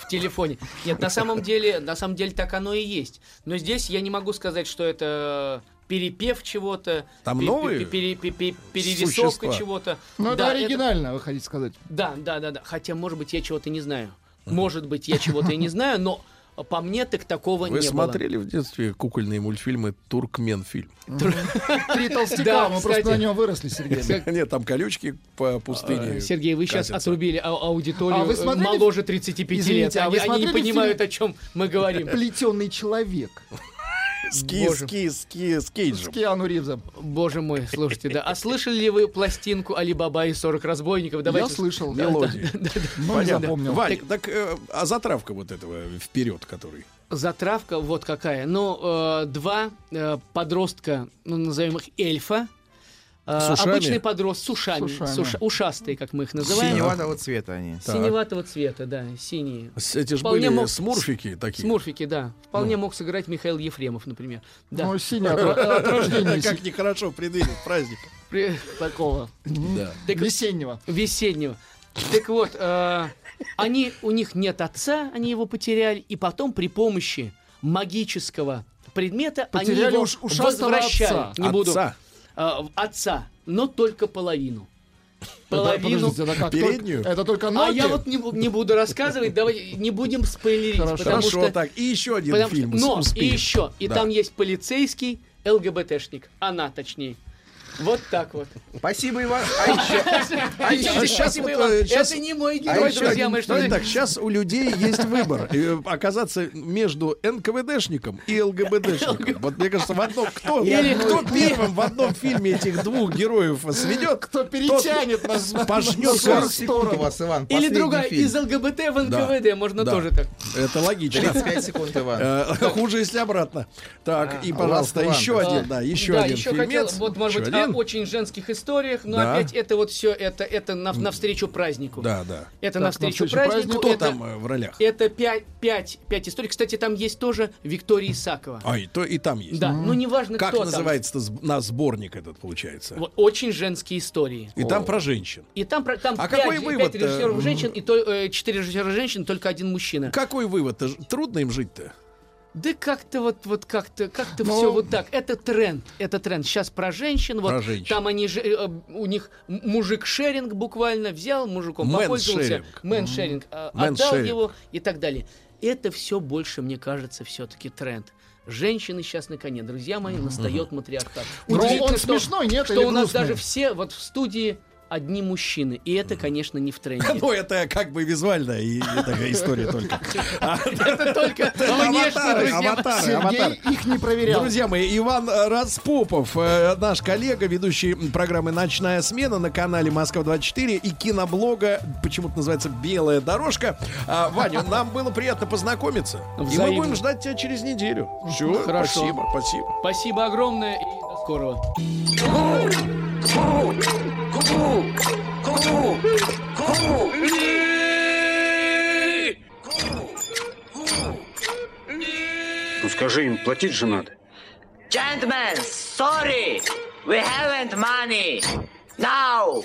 в телефоне. Нет, на самом деле, на самом деле так оно и есть. Но здесь я не могу сказать, что это перепев чего-то, Там новые пе- пере- пе- пе- перерисовка чего-то. Ну, это Да, оригинально, вы хотите сказать. Да, да, да, да. Хотя, может быть, я чего-то не знаю. Может быть, я чего-то и не знаю, но по мне так такого Вы не смотрели в детстве кукольные мультфильмы «Туркменфильм»? Три толстяка, Да, мы просто на нем выросли, Сергей. Нет, там колючки по было. пустыне. Э, Сергей, вы сейчас отрубили ау- аудиторию А вы э, моложе 35 лет. А Они, вы не понимают, о чем мы говорим. Плетеный человек С ки- с ки- с ки- с с Кейджем. Киану Ривзом. Боже мой, слушайте, да. А слышали ли вы пластинку Алибаба и 40 разбойников? Давайте... Я слышал. Да, Мелодии. да, да. Ну, не Понятно. запомнил. Вань, так э, а затравка вот этого вперед, который. Затравка вот какая. Ну, э, два э, подростка, ну, назовем их эльфа. Э, С ушами? Обычный подрост с ушами, С ушами. с уша- ушастые, как мы их называем. Синеватого цвета они. Так. Синеватого цвета, да, синие. Эти же Вполне были мог- смурфики такие. Смурфики, да. Вполне мог сыграть Михаил Ефремов, например. Да. Ну, синий от, рождения Как нехорошо праздника. При- такого весеннего. весеннего. Так вот, э, они, у них нет отца, они его потеряли, и потом при помощи магического предмета Потеряли они его возвращают. отца. Не буду. Отца. э, отца, но только половину. Половину. Это как? Переднюю? Только- это только А ноги? я вот не, не буду рассказывать, давай не будем спойлерить, Хорошо. потому Хорошо, что, так. И еще один потому что- фильм. но «Успеем». и еще, и Да. там есть полицейский ЛГБТшник, она точнее. Вот так вот. Спасибо, Иван. А еще, а еще Спасибо, вот, Иван. э, щас- Это не мой А герой, еще друзья мои. Что Итак, сейчас у людей есть выбор. э, Оказаться между НКВДшником и ЛГБТшником. Вот мне кажется, в одном... Кто, Или- кто первым в одном фильме этих двух героев сведет, Кто перетянет нас на пожнет на свою 40 секунд у сторону. вас, Иван. Или другая, фильм. из ЛГБТ в Да. НКВД, можно Да. тоже так. Это логично. 35 секунд, Иван. Э, Хуже, если обратно. Так, и, пожалуйста, Last One. еще один, да, еще да, один фильмец. вот, может Еще быть, о очень женских историях, но Да. опять это вот все, это, это на, навстречу празднику. Да, да. Это Так, навстречу навстречу празднику. Кто это, там э, в ролях? это пять, пять, пять историй. Кстати, там есть тоже Виктория Исакова. А, и, то, и там есть. Да, ну неважно, Как кто там. называется на сборник этот, получается? Вот, очень женские истории. И там про женщин. И там, про- там А пять, какой пять вывод-то? режиссеров женщин, и то, э, четыре режиссера женщин, только один мужчина. Какой вывод? Трудно им жить-то? Да как-то вот, вот как-то, как-то Ну, все вот так. Это тренд, это тренд. Сейчас про женщин, вот Про женщин. там они же, э, у них мужик sharing буквально взял, мужиком попользовался, Man-sharing. man-sharing, э, отдал Man-sharing. его и так далее. Это все больше, мне кажется, все-таки тренд. Женщины сейчас на коне, друзья мои, настает матриархат. Ну, Удивительно, он что- смешной, нет, Что у нас грустный? даже все вот в студии одни мужчины, и это, конечно, не в тренде. Ну, это как бы визуальная и, и такая история только. А, Это только Сергей аватары. их не проверял. Друзья мои, Иван Распопов, э, наш коллега, ведущий программы «Ночная смена» на канале «Москва-24» и киноблога, почему-то называется «Белая дорожка». А, Ваня, нам было приятно познакомиться. И мы будем ждать тебя через неделю. Все, Хорошо. спасибо, спасибо. Спасибо огромное и до скорого. Ну скажи им, платить же надо. Gentlemen, sorry! We haven't money. Now.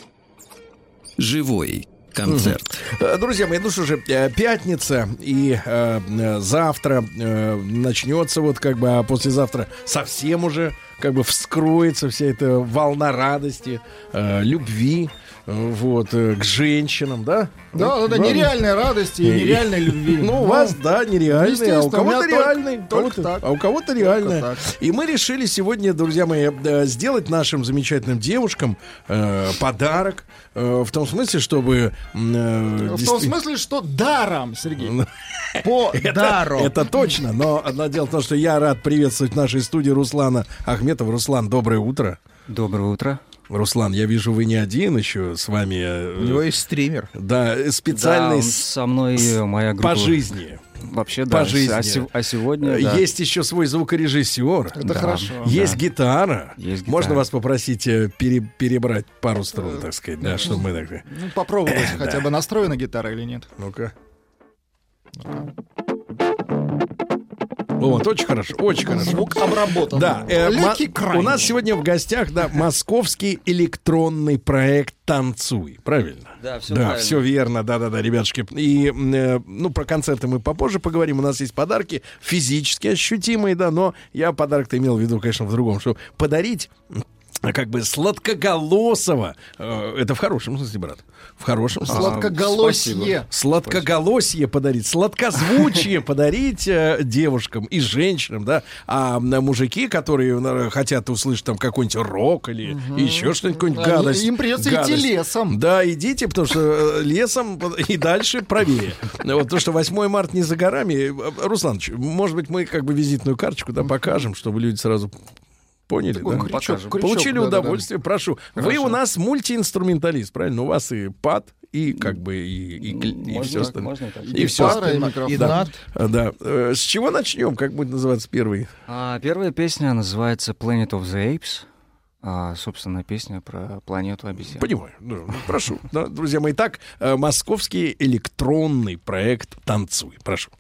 Живой концерт. Э, Друзья мои, ну что же, э, пятница, и э, э, завтра э, начнется вот как бы, а послезавтра совсем уже как бы вскроется вся эта волна радости, э, любви, вот, э, к женщинам, да? Да, Ну, да, да, нереальной радости и нереальной любви. Ну, у вас, да, нереальный, а у кого-то только- реальный. только так. А у кого-то Только реальный. так. И мы решили сегодня, друзья мои, э, сделать нашим замечательным девушкам э, подарок. э, в том смысле, чтобы... э, В том смысле, что даром, Сергей. По это, дару. это точно, но одно дело в том, что я рад приветствовать в нашей студии Руслана Ахметова. Руслан, доброе утро. Доброе утро. Руслан, я вижу, вы не один еще с вами. э, У него есть стример. Да, специальный Да, со мной моя группа. по жизни. Вообще, да. По жизни. А, а сегодня, да. Есть еще свой звукорежиссер. Это Да. хорошо. Есть Да. гитара. Есть Можно гитара. вас попросить э, пере- перебрать пару струн, так сказать, да, чтобы мы так... Ну, попробовать хотя бы настроена гитара или нет. Ну-ка. Вот, очень хорошо, очень хорошо. Звук обработан. Да, э, Легкий крайний. у нас сегодня в гостях, да, московский электронный проект «Танцуй», правильно? Да, всё Да, правильно. все верно, да-да-да, ребятушки. И, э, ну, про концерты мы попозже поговорим. У нас есть подарки физически ощутимые, да, но я подарок-то имел в виду, конечно, в другом, что подарить как бы сладкоголосого, э, это в хорошем смысле, брат, в хорошем смысле. Сладкоголосье. Сладкоголосье подарить, сладкозвучие подарить э, девушкам и женщинам, да. А м, мужики, которые хотят услышать там какой-нибудь рок или еще что-нибудь, гадость. им придется идти лесом. Да, идите, потому что э, лесом и дальше правее. Вот то, что 8 марта не за горами. Руслан, может быть, мы как бы визитную карточку да, покажем, чтобы люди сразу поняли, да? крючок, крючок, Получили да-да-да. удовольствие, прошу. Вы Хорошо. у нас мультиинструменталист, правильно? У вас и пад, и как бы и, и, и Можно все так, остальное. можно так. И И все пара, и остальное. микрофон. Да. над. А, да. Э, С чего начнем? Как будет называться первый? А, первая песня называется Planet of the Apes. А, собственно, песня про планету обезьян. Понимаю. Да, ну, прошу. Да, друзья мои, так, э, московский электронный проект «Танцуй». Прошу.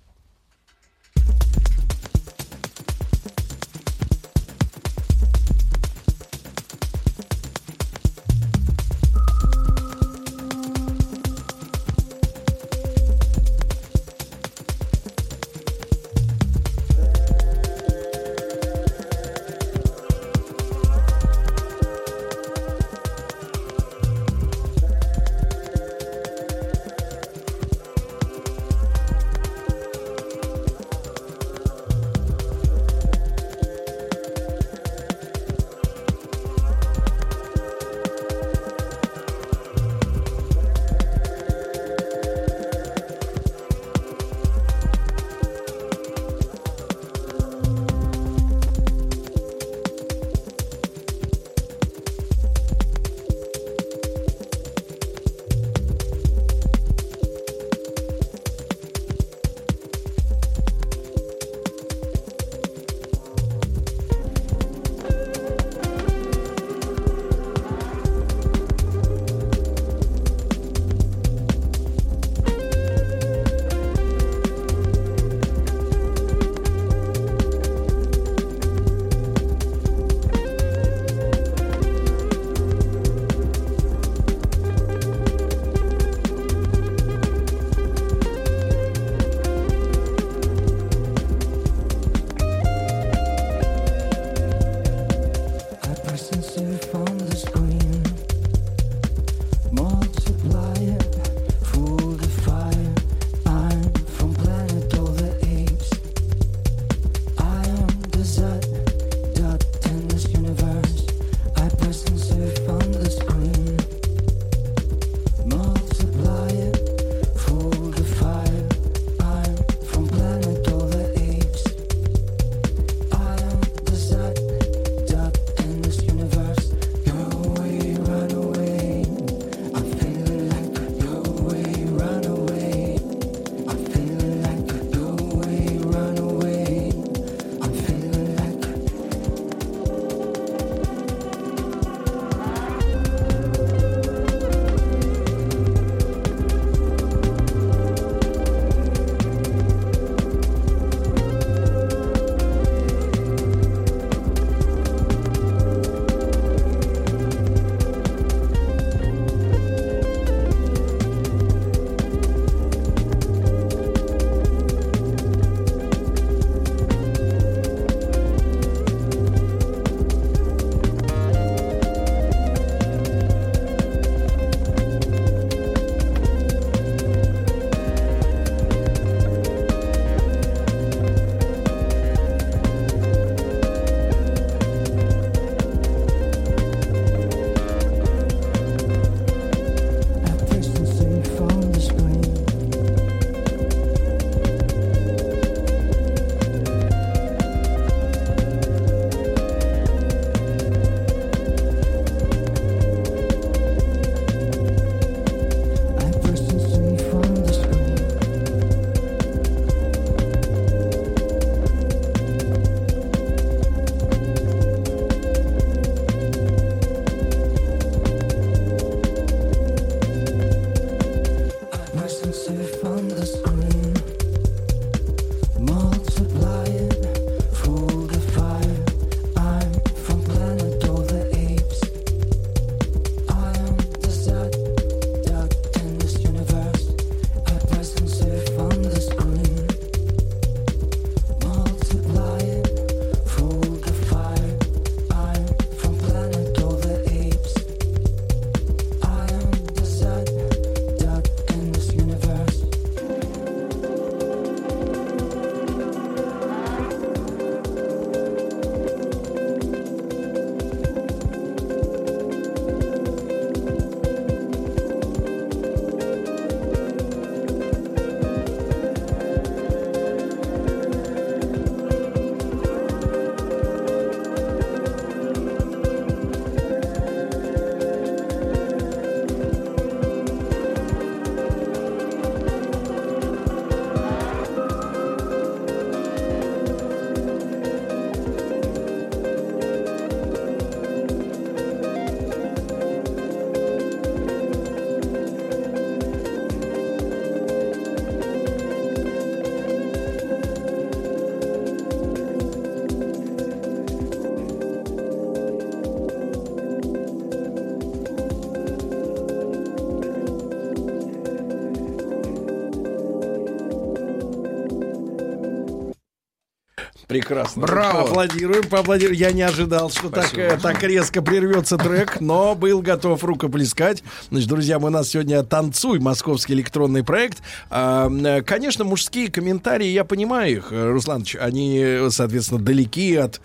Прекрасно. Браво. Поаплодируем, поаплодируем. Я не ожидал, что так, Спасибо. так резко прервется трек, но был готов рукоплескать. Значит, друзья, мы у нас сегодня «Танцуй» московский электронный проект. А, конечно, мужские комментарии, я понимаю их, Русланович, они, соответственно, далеки от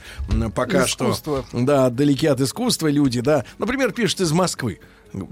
пока Искусства. что... Да, далеки от искусства люди, да. Например, пишут из Москвы.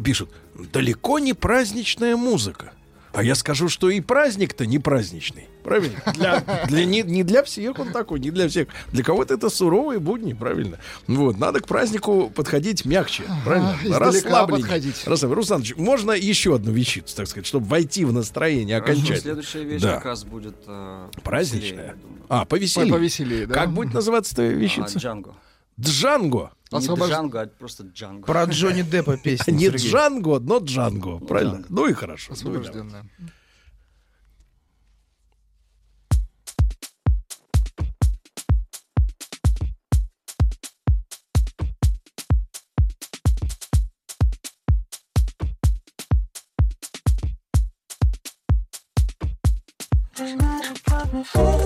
Пишут, далеко не праздничная музыка. А я скажу, что и праздник-то не праздничный. Правильно? Для, для, не, не для всех он такой, не для всех. Для кого-то это суровые будни, правильно? Вот, надо к празднику подходить мягче, правильно? издалека Расслабленнее. подходить. Расслаб- Русланович, можно еще одну вещицу, так сказать, чтобы войти в настроение окончательно? Следующая вещь Да. как раз будет... э, Праздничная? веселее. А, повеселее. Повеселее, да. Как будет называться твоя вещица? А, Джанго. Джанго. Не Освобож- Джанго, а просто Джанго. Про Джонни Деппа песня. Не Сергей. Джанго, но Джанго. Правильно? Ну и хорошо. Ну. Освобожденная. Not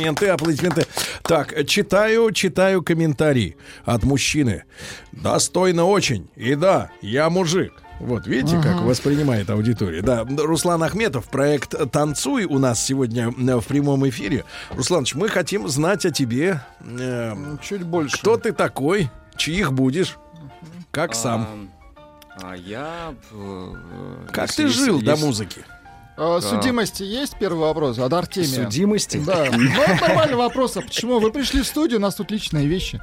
Аплодисменты, аплодисменты. Так, читаю, читаю комментарий от мужчины. Достойно очень. И да, я мужик. Вот, видите, как Ага. воспринимает аудитория. Да, Руслан Ахметов, проект «Танцуй» у нас сегодня э, в прямом эфире. Русланович, мы хотим знать о тебе. э, Чуть больше. Кто ты такой? Чьих будешь? Как сам? А, а я... э, Как если ты жил до музыки? А, А. судимости есть первый вопрос от Артемия? Судимости? Да. Ну, нормальный вопрос. А почему вы пришли в студию, у нас тут личные вещи?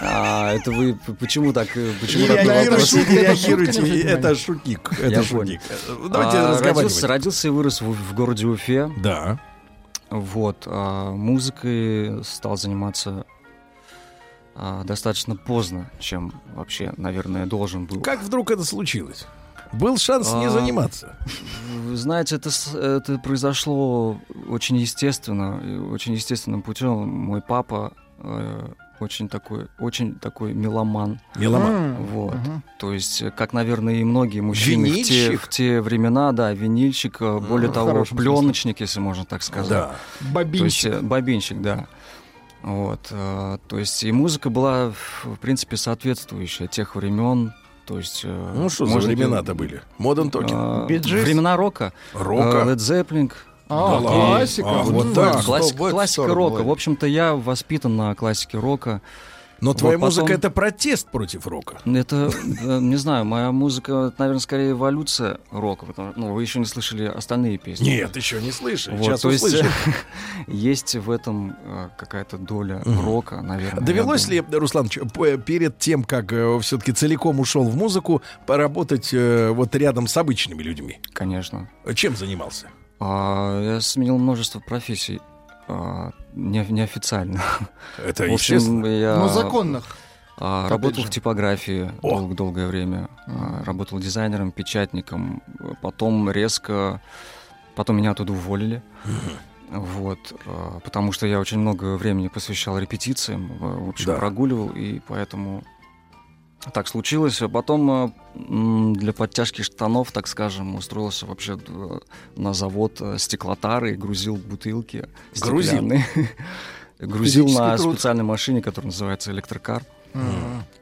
А, это вы почему так... э, Почему Не так шутка, это шутник. Это шутник. Э, Давайте А, разговаривать. родился, и вырос в, городе Уфе. Да. Вот. а музыкой стал заниматься а, достаточно поздно, чем вообще, наверное, должен был. Как вдруг это случилось? Был шанс не А, заниматься. Вы знаете, это, это произошло очень естественно, и очень естественным путем. Мой папа э, очень такой, очень такой меломан. Меломан. Вот. Мгм. То есть, как, наверное, и многие мужчины в те, в те времена, да, винильщик, э, более в того, пленочник, если можно так сказать. Да. То есть, э, бобинщик, да. Вот, э, то есть и музыка была, в принципе, соответствующая тех времен. То есть, э, Ну, что за времена-то были? Modern Talking? А, Gees? Времена рока. Рока? А, Led Zeppelin. А, классика. А, вот так. классика, рока. В общем-то, я воспитан на классике рока. Но Вот твоя потом- музыка это протест против рока. Это, э, не знаю, моя музыка, наверное, скорее эволюция рока. Потому, ну, вы еще не слышали остальные песни. Нет, еще не слышали. Вот, Сейчас то есть, услышим. есть в этом э, какая-то доля рока, наверное. Довелось ли, Руслан, перед тем, как все-таки целиком ушел в музыку, поработать э, вот рядом с обычными людьми? Конечно. Чем занимался? А, я сменил множество профессий. А, не, неофициально. Это В общем, естественно. я, Но законных. а, работал же. в типографии дол- долгое время. А, работал дизайнером, печатником. Потом резко... Потом меня оттуда уволили. Вот, а, потому что я очень много времени посвящал репетициям, в в общем, Да. прогуливал, и поэтому так случилось. А потом а, м, для подтяжки штанов, так скажем, устроился вообще д- на завод э, стеклотары и грузил бутылки Грузил? стеклянные. Грузил на труд. специальной машине, которая называется электрокар.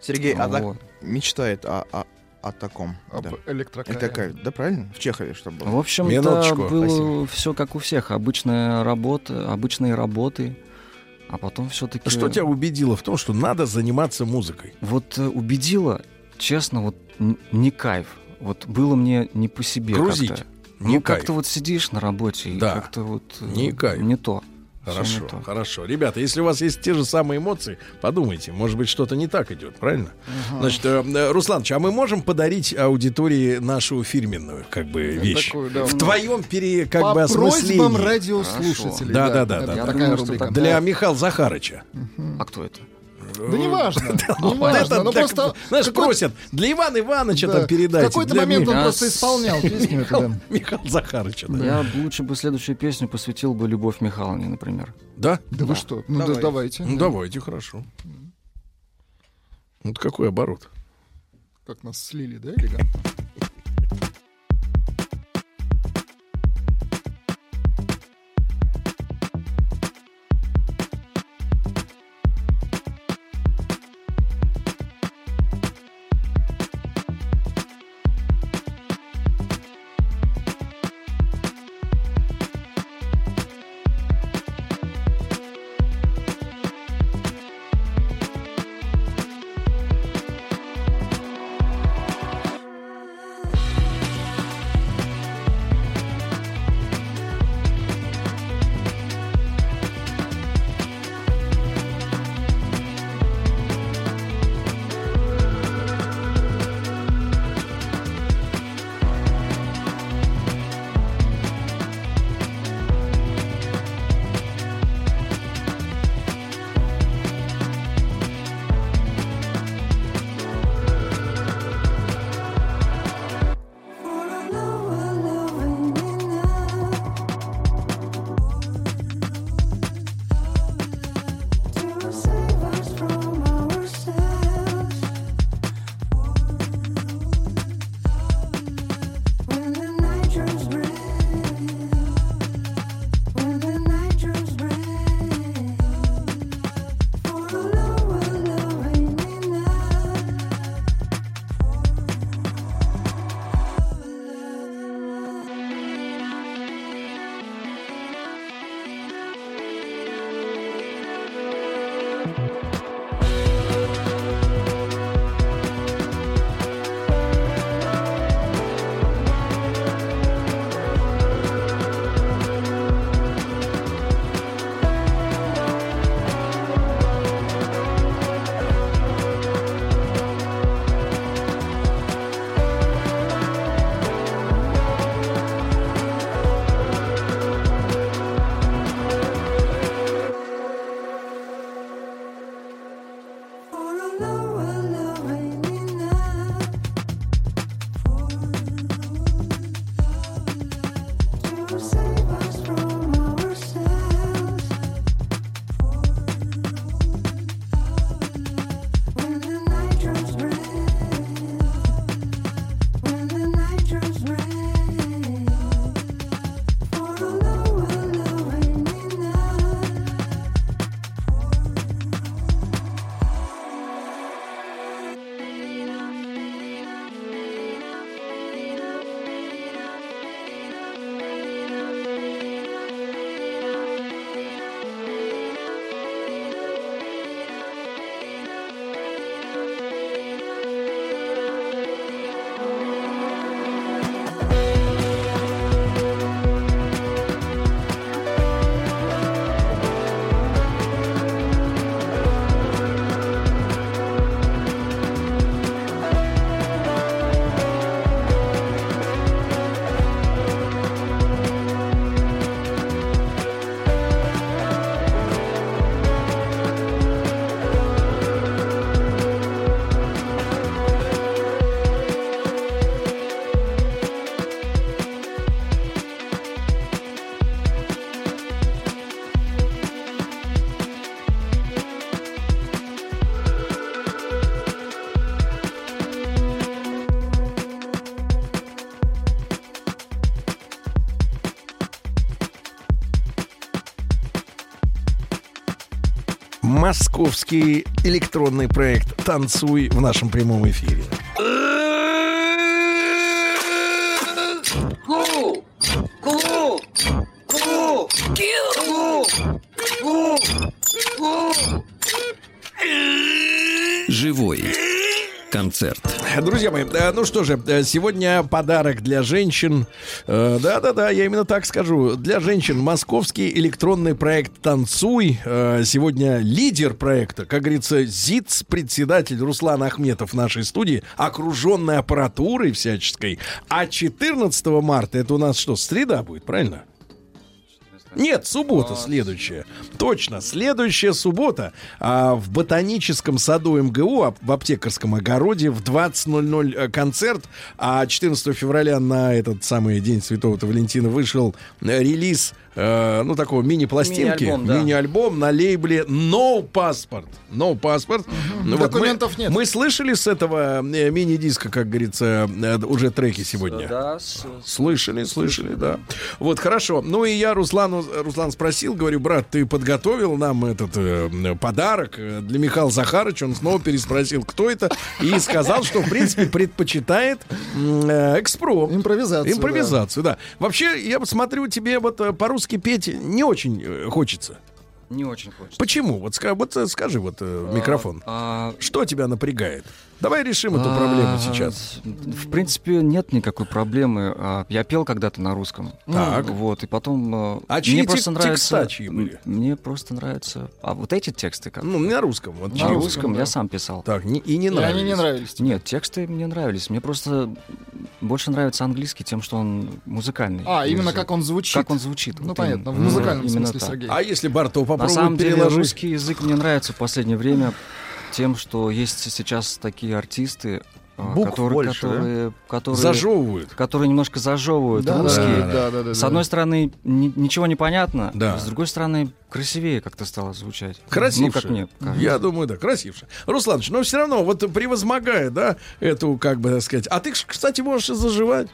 Сергей, а так Вот. мечтает о, о, о таком. Об да. электрокаре. Электрокаре. Да, правильно? В Чехове, чтобы было. В общем-то, Минуточку. было Спасибо. все как у всех. Обычная работа, обычные работы. А потом все-таки... Что тебя убедило в том, что надо заниматься музыкой? Вот э, убедило, честно, вот не кайф. Вот было мне не по себе Грузить. как-то. Не ну, кайф. как-то вот сидишь на работе и Да. как-то вот... э, Не кайф. Не то. Хорошо, хорошо. Ребята, если у вас есть те же самые эмоции, подумайте, может быть, что-то не так идет, правильно? Значит, э, э, Русланыч, а мы можем подарить аудитории нашу фирменную, как бы, вещь? такую, да, в ну, твоем пере, как По бы, осмыслении. просьбам радиослушателей. Да, да, да, да. Да. Такая рубрика. Для Михаила Захарыча. А кто это? Да неважно, Вот неважно. это Ну так, просто... знаешь, просят, для Ивана Ивановича там передайте. В какой-то момент он просто исполнял песню Захарыча, да. Я бы лучше бы следующую песню посвятил бы Любовь Михайловне, например. Да? Да вы что? Ну да, Давай. давайте. Ну, давайте, хорошо. Вот какой оборот. Как нас слили, да, элегантно? Московский электронный проект «Танцуй» в нашем прямом эфире. Ку! Ку! Ку! Ку! Ку! Ку! Живой концерт. Друзья мои, э, ну что же, э, сегодня подарок для женщин. Э, Да-да-да, я именно так скажу. Для женщин московский электронный проект «Танцуй». Э, Сегодня лидер проекта, как говорится, ЗИЦ, председатель Руслан Ахметов нашей студии, окруженный аппаратурой всяческой. А 14 марта, это у нас что, среда будет, правильно? Нет, суббота следующая. Точно, следующая суббота а, в ботаническом саду МГУ, а, в аптекарском огороде в 20.00 э, концерт, а 14 февраля на этот самый день Святого Валентина вышел э, релиз э, ну, такого мини-пластинки, Мини-альбом, да. мини-альбом на лейбле No Passport. No Passport. Ну, вот Документов мы, нет. Мы слышали с этого э, мини-диска, как говорится, э, уже треки сегодня. Да, с- Слышали, слышали, да. Вот, хорошо. Ну и я Руслану, Руслан спросил, говорю, брат, ты подготовил нам этот э, подарок для Михаила Захаровича? Он снова переспросил, кто это, и сказал, что, в принципе, предпочитает э, экспро. Импровизацию, Импровизацию, да. Вообще, я посмотрю, тебе вот э, по-русски петь не очень э, хочется. Не очень хочется. Почему? Вот, ска- вот э, скажи вот э, в микрофон. А, Что тебя напрягает? Давай решим эту а, проблему сейчас. В принципе, нет никакой проблемы. А, Я пел когда-то на русском. Так. Вот, и потом... э, А чьи мне просто нравится... чьи были? Мне просто нравится... А вот эти тексты как? Ну, на русском. Вот, На русском я сам писал. Так, и не И они не нравились. нравились. тебе. Нет, тексты мне нравились. Мне просто больше нравится английский тем, что он музыкальный. А, именно как он звучит. Как он звучит. Ну, понятно, в музыкальном смысле. Сергей. А если Бартов На попробует самом деле переложить? русский язык мне нравится в последнее время тем, что есть сейчас такие артисты, а, Букв которые, больше, да? которые, которые, Зажевывают. которые немножко зажевывают Да, русский. да, да, да, С одной стороны, ни- ничего не понятно, Да. с другой стороны, красивее как-то стало звучать. Красивше. Ну, как мне кажется. Я думаю, да, красивше. Русланович, но все равно, вот превозмогая, да, эту, как бы так сказать. А ты, кстати, можешь и заживать.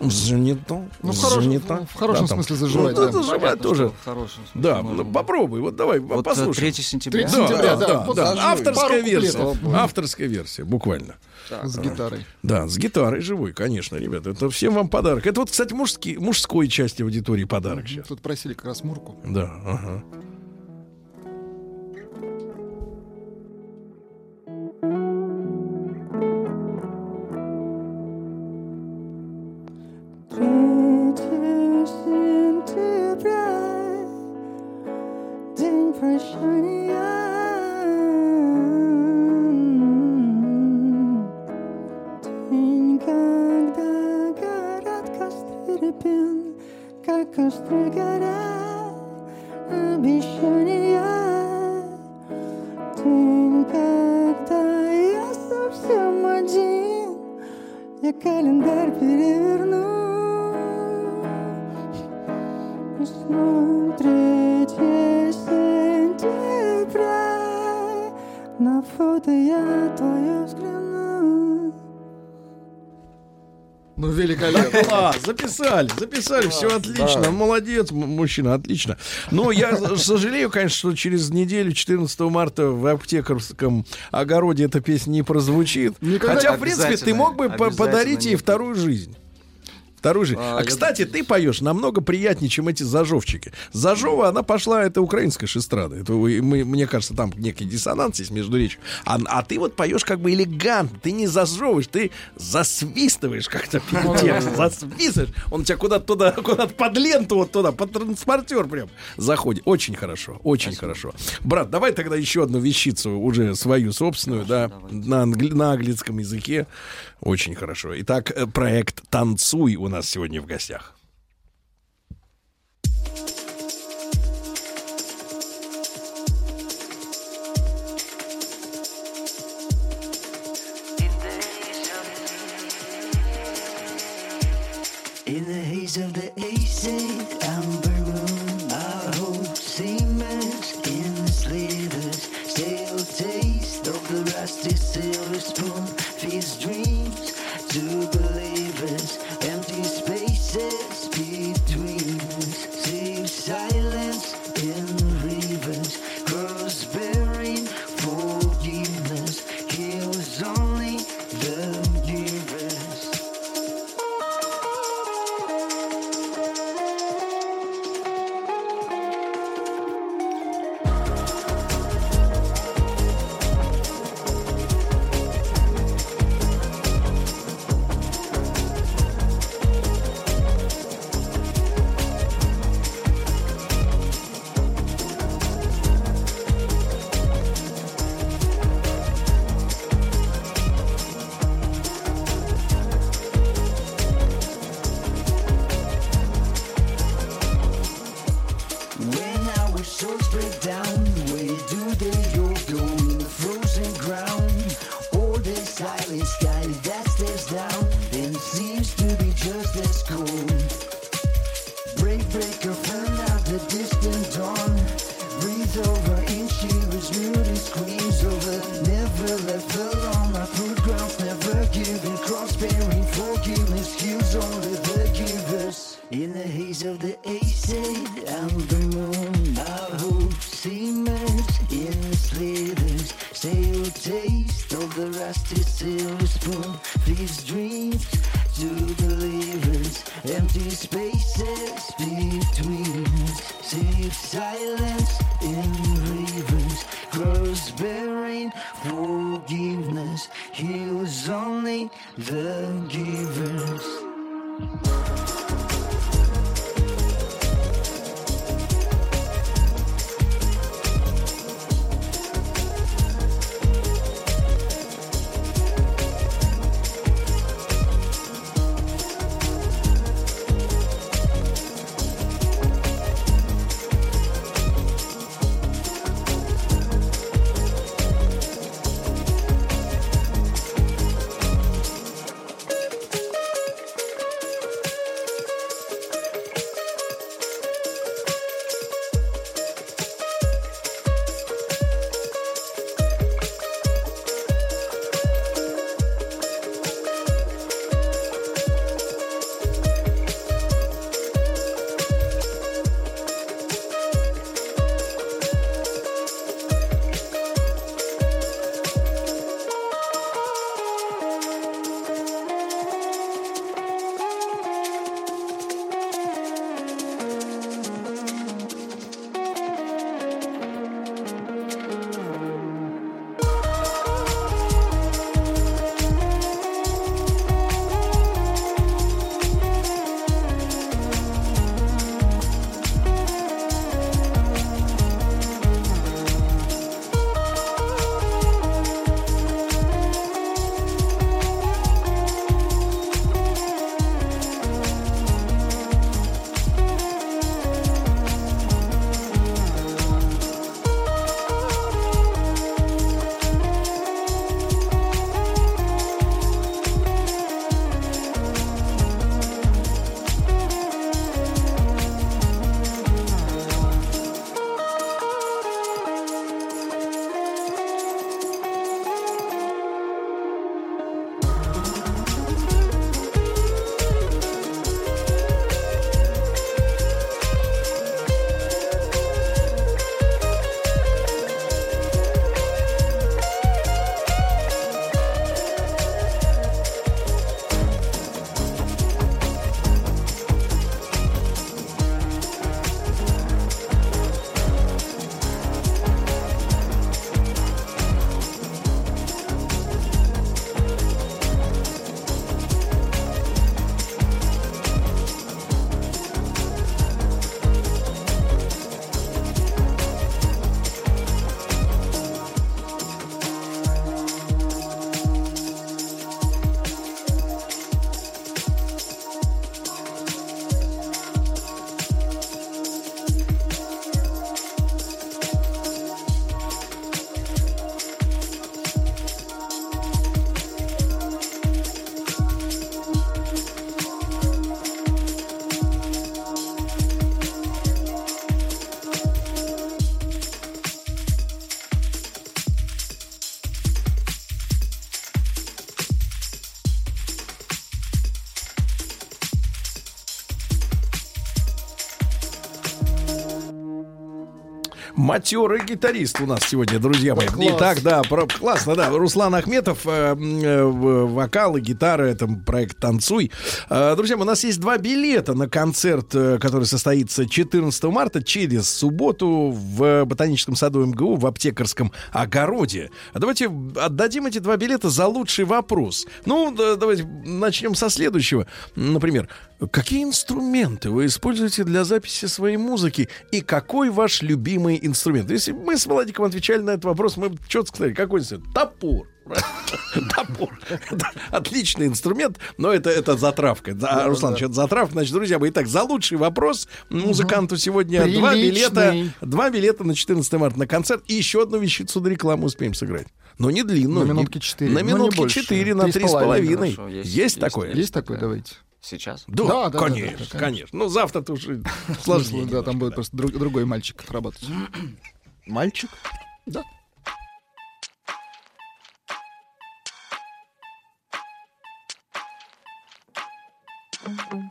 Занято. Ну, в хорошем- занято. в хорошем Да, смысле заживать, Ну, да. заживать Понятно, тоже. что в хорошем смысле Да, можно. ну, попробуй. Вот давай, Вот э, послушай. 3 сентября. 3 Да, сентября, да, да, да, вот да. Авторская Пару версия. куплетов. Авторская версия, буквально. С гитарой. Да, с гитарой живой, конечно, ребята. Это всем вам подарок. Это вот, кстати, мужский, мужской части аудитории подарок сейчас. Тут просили как раз Мурку. Да, ага. Записали, записали, все отлично, да. молодец, мужчина, отлично. Но я сожалею, конечно, что через неделю, 14 марта, в аптекарском огороде эта песня не прозвучит. Никогда Хотя, в принципе, ты мог бы подарить ей вторую жизнь. Вторую жизнь. А, А, я кстати, ты поешь намного приятнее, чем эти зажовчики. Зажова, она пошла, это украинская шестрада. Это, мы, мне кажется, там некий диссонанс есть между речью. А, а ты вот поешь как бы элегантно. Ты не зажевываешь, ты засвистываешь как-то текстом. Засвистываешь. Он у тебя куда-то туда, куда-то под ленту, вот туда, под транспортер прям заходит. Очень хорошо, очень хорошо. Брат, давай тогда еще одну вещицу, уже свою собственную, да, на, англи- на английском языке. Очень хорошо. Итак, э, проект «Танцуй» у нас сегодня в гостях. In the haze of the AC, amber moon, Матерый гитарист у нас сегодня, друзья мои. Класс. Итак, да, про- классно, да. Руслан Ахметов, э, э, в- вокал и гитара, это проект «Танцуй». Э, друзья, у нас есть два билета на концерт, э, который состоится 14 марта через субботу в Ботаническом саду МГУ в аптекарском огороде. А давайте отдадим эти два билета за лучший вопрос. Ну, да, давайте начнем со следующего. Например, какие инструменты вы используете для записи своей музыки и какой ваш любимый инструмент? Если мы с Владиком отвечали на этот вопрос, мы четко сказали, какой инструмент? Топор. Топор. Отличный инструмент, но это, это затравка. Да, Руслан, что затравка. Значит, друзья мои, итак, за лучший вопрос музыканту сегодня два билета, Приличный. два билета на 14 марта на концерт и еще одну вещицу на рекламу успеем сыграть. Но не длинную. На минутки четыре. На Ну, минутки. 4, на Три с 3,5. половиной. Хорошо, Есть, есть- такое? Есть такое, давайте. Сейчас? Да, Да, да, конечно, да, да, конечно. Ну, завтра-то уже сложнее. Да, там будет просто друг- другой мальчик работать. Мальчик? Да. Far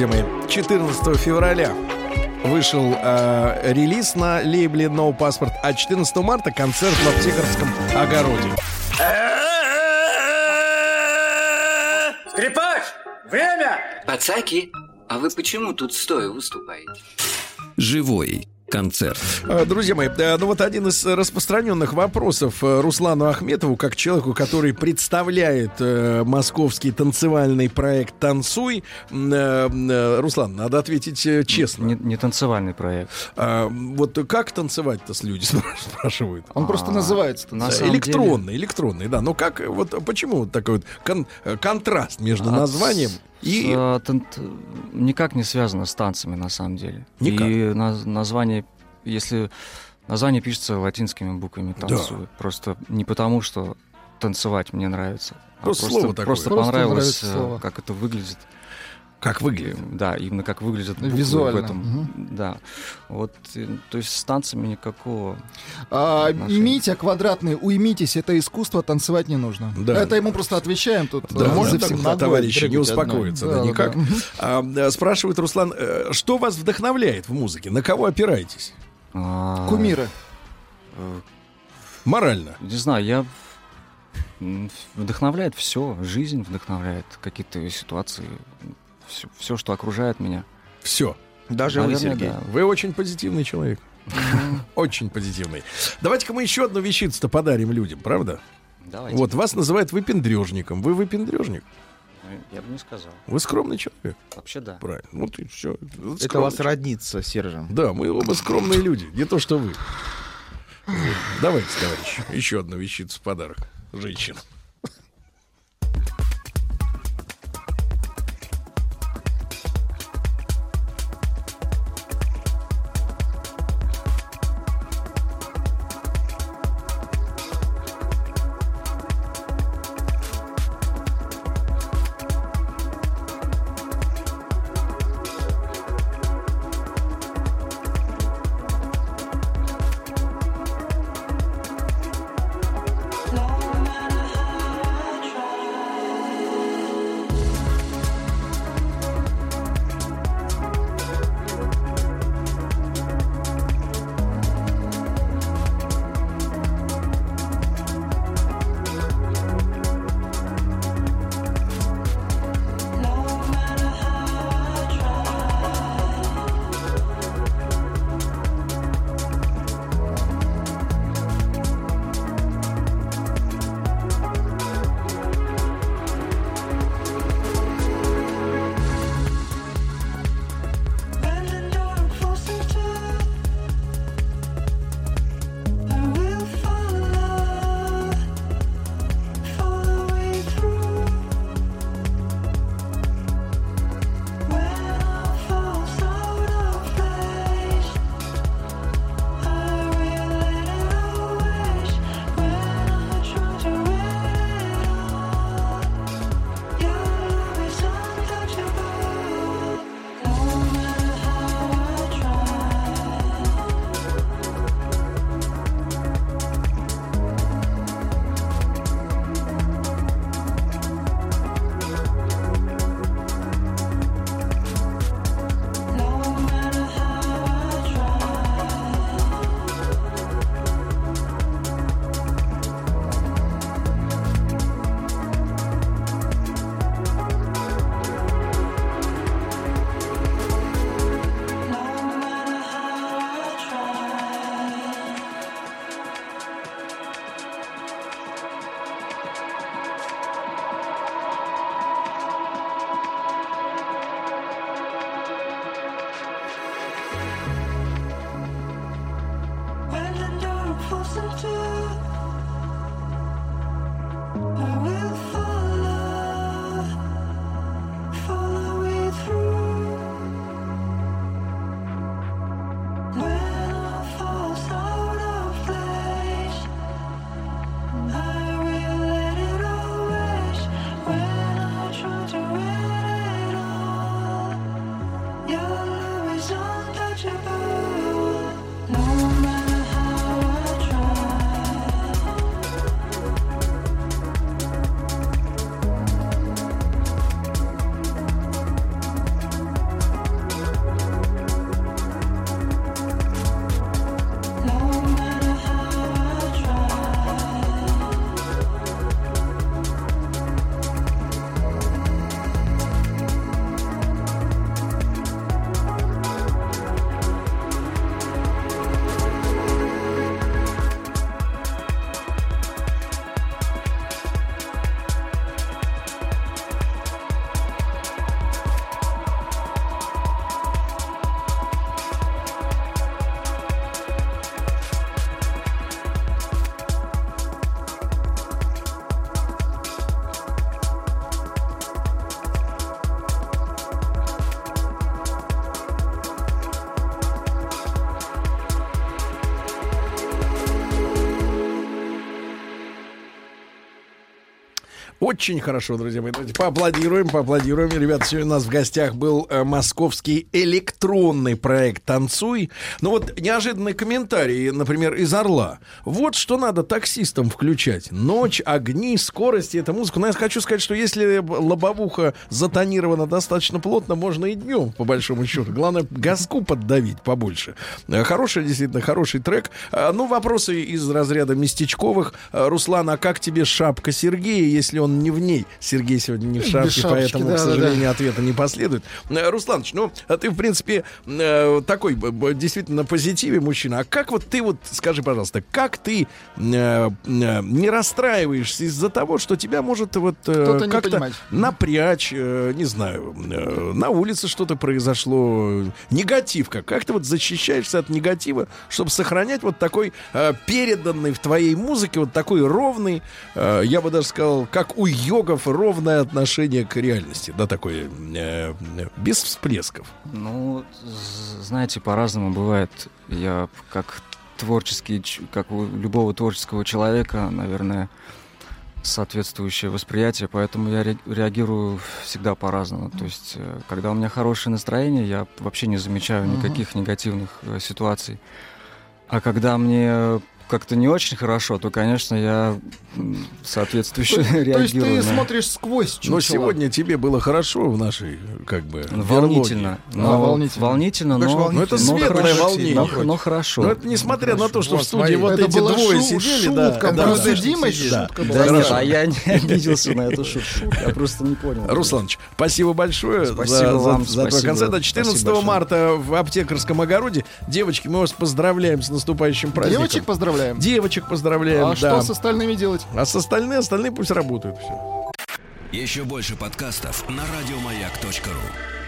Друзья мои, 14 февраля вышел э, релиз на лейбле No Passport, а 14 марта концерт в аптекарском огороде. Скрипач! Время! Пацаки, а вы почему тут стоя выступаете? Живой концерт. Э, Друзья мои, ну вот один из распространенных вопросов э, Руслану Ахметову, как человеку, который представляет э, московский танцевальный проект «Танцуй». Э, Руслан, надо ответить честно. Не, не танцевальный проект. А, вот как танцевать-то с люди спрашивают? Он просто называется на Да, самом электронный, электронный, да. Но как, вот почему вот такой вот кон- контраст между От- названием и... с, э, т- никак не связано с танцами на самом деле. Никак. И наз- название, если название пишется латинскими буквами Да. танцует, просто не потому, что танцевать мне нравится, а Просто просто, слово такое. просто Просто понравилось, э, слово. как это выглядит. Как выглядит? Да, именно как выглядят буквы Визуально, в этом. мгм. Да. Вот, э, то есть с танцами никакого А, отношения. Митя Квадратный, уймитесь, это искусство, танцевать не нужно. Да. Это ему просто отвечаем тут. Да, э, можно так, да, товарищи, не одной. успокоиться, да, Да, никак. да. А, да, спрашивает Руслан, э, что вас вдохновляет в музыке? На кого опираетесь? А, Кумиры. э, Морально. Не знаю, я вдохновляет все, жизнь вдохновляет, какие-то ситуации, все, что окружает меня. Все. Даже вы, Наверное, Сергей. да. Вы очень позитивный человек. Очень позитивный. Давайте-ка мы еще одну вещицу-то подарим людям, правда? Давайте. Вот вас называют выпендрежником. Вы выпендрежник? Э, Я бы не сказал. Вы скромный человек. Вообще да. Правильно. Вот и все. Это вас роднится, Сержем. Да, мы оба скромные люди. Не то, что вы. Давайте, товарищ, еще одну вещицу в подарок. Женщин. Очень хорошо, друзья мои. Давайте поаплодируем, поаплодируем. Ребята, сегодня у нас в гостях был э, московский электронный проект «Танцуй». Ну вот неожиданный комментарий, например, из «Орла». Вот что надо таксистам включать. Ночь, огни, скорости, это музыка. Но я хочу сказать, что если лобовуха затонирована достаточно плотно, можно и днем, по большому счету. Главное, газку поддавить побольше. Э, Хороший, действительно, хороший трек. Э, Ну, вопросы из разряда местечковых. Э, Руслан, а как тебе шапка Сергея, если он не в ней? Сергей сегодня не в Без шапке, шапочки, поэтому, да, к сожалению, да. ответа не последует. Э, Русланыч, ну, а ты, в принципе, э, такой действительно позитиве мужчина. А как вот ты вот, скажи, пожалуйста, как ты э, не расстраиваешься из-за того, что тебя может вот как-то напрячь, не знаю, на улице что-то произошло, негатив как? Как ты вот защищаешься от негатива, чтобы сохранять вот такой переданный в твоей музыке, вот такой ровный, я бы даже сказал, как у йогов, ровное отношение к реальности, да, такое, э, без всплесков. Ну, знаете, по-разному бывает. Я как творческий, как у любого творческого человека, наверное, соответствующее восприятие, поэтому я ре- реагирую всегда по-разному. То есть, э, когда у меня хорошее настроение, я вообще не замечаю никаких негативных э, ситуаций. А когда мне как-то не очень хорошо, то, конечно, я соответствующе То, то есть реагирую. ты на- смотришь сквозь чучело. Но сегодня тебе было хорошо в нашей, как бы, Ну, волнительно. берлоге. Но, А, волнительно. волнительно, Ну, но, волнительно. Ну, это но светлое волнение. но- но хорошо. Ну, это несмотря на то, что Вот, в студии вот эти была двое шу- сидели, шутка, да, да, Димой да. шутка Да, Да да, нет, а я не обиделся на эту шутку. Я просто не понял. Русланыч, спасибо большое Спасибо за, вам, за, за твой концерт. Спасибо 14 большое. марта в аптекарском огороде. Девочки, мы вас поздравляем с наступающим праздником. Девочек поздравляем. Девочек поздравляем, А да. что с остальными делать? А с остальные, остальные пусть работают. Все. Еще больше подкастов на радиомаяк.ру.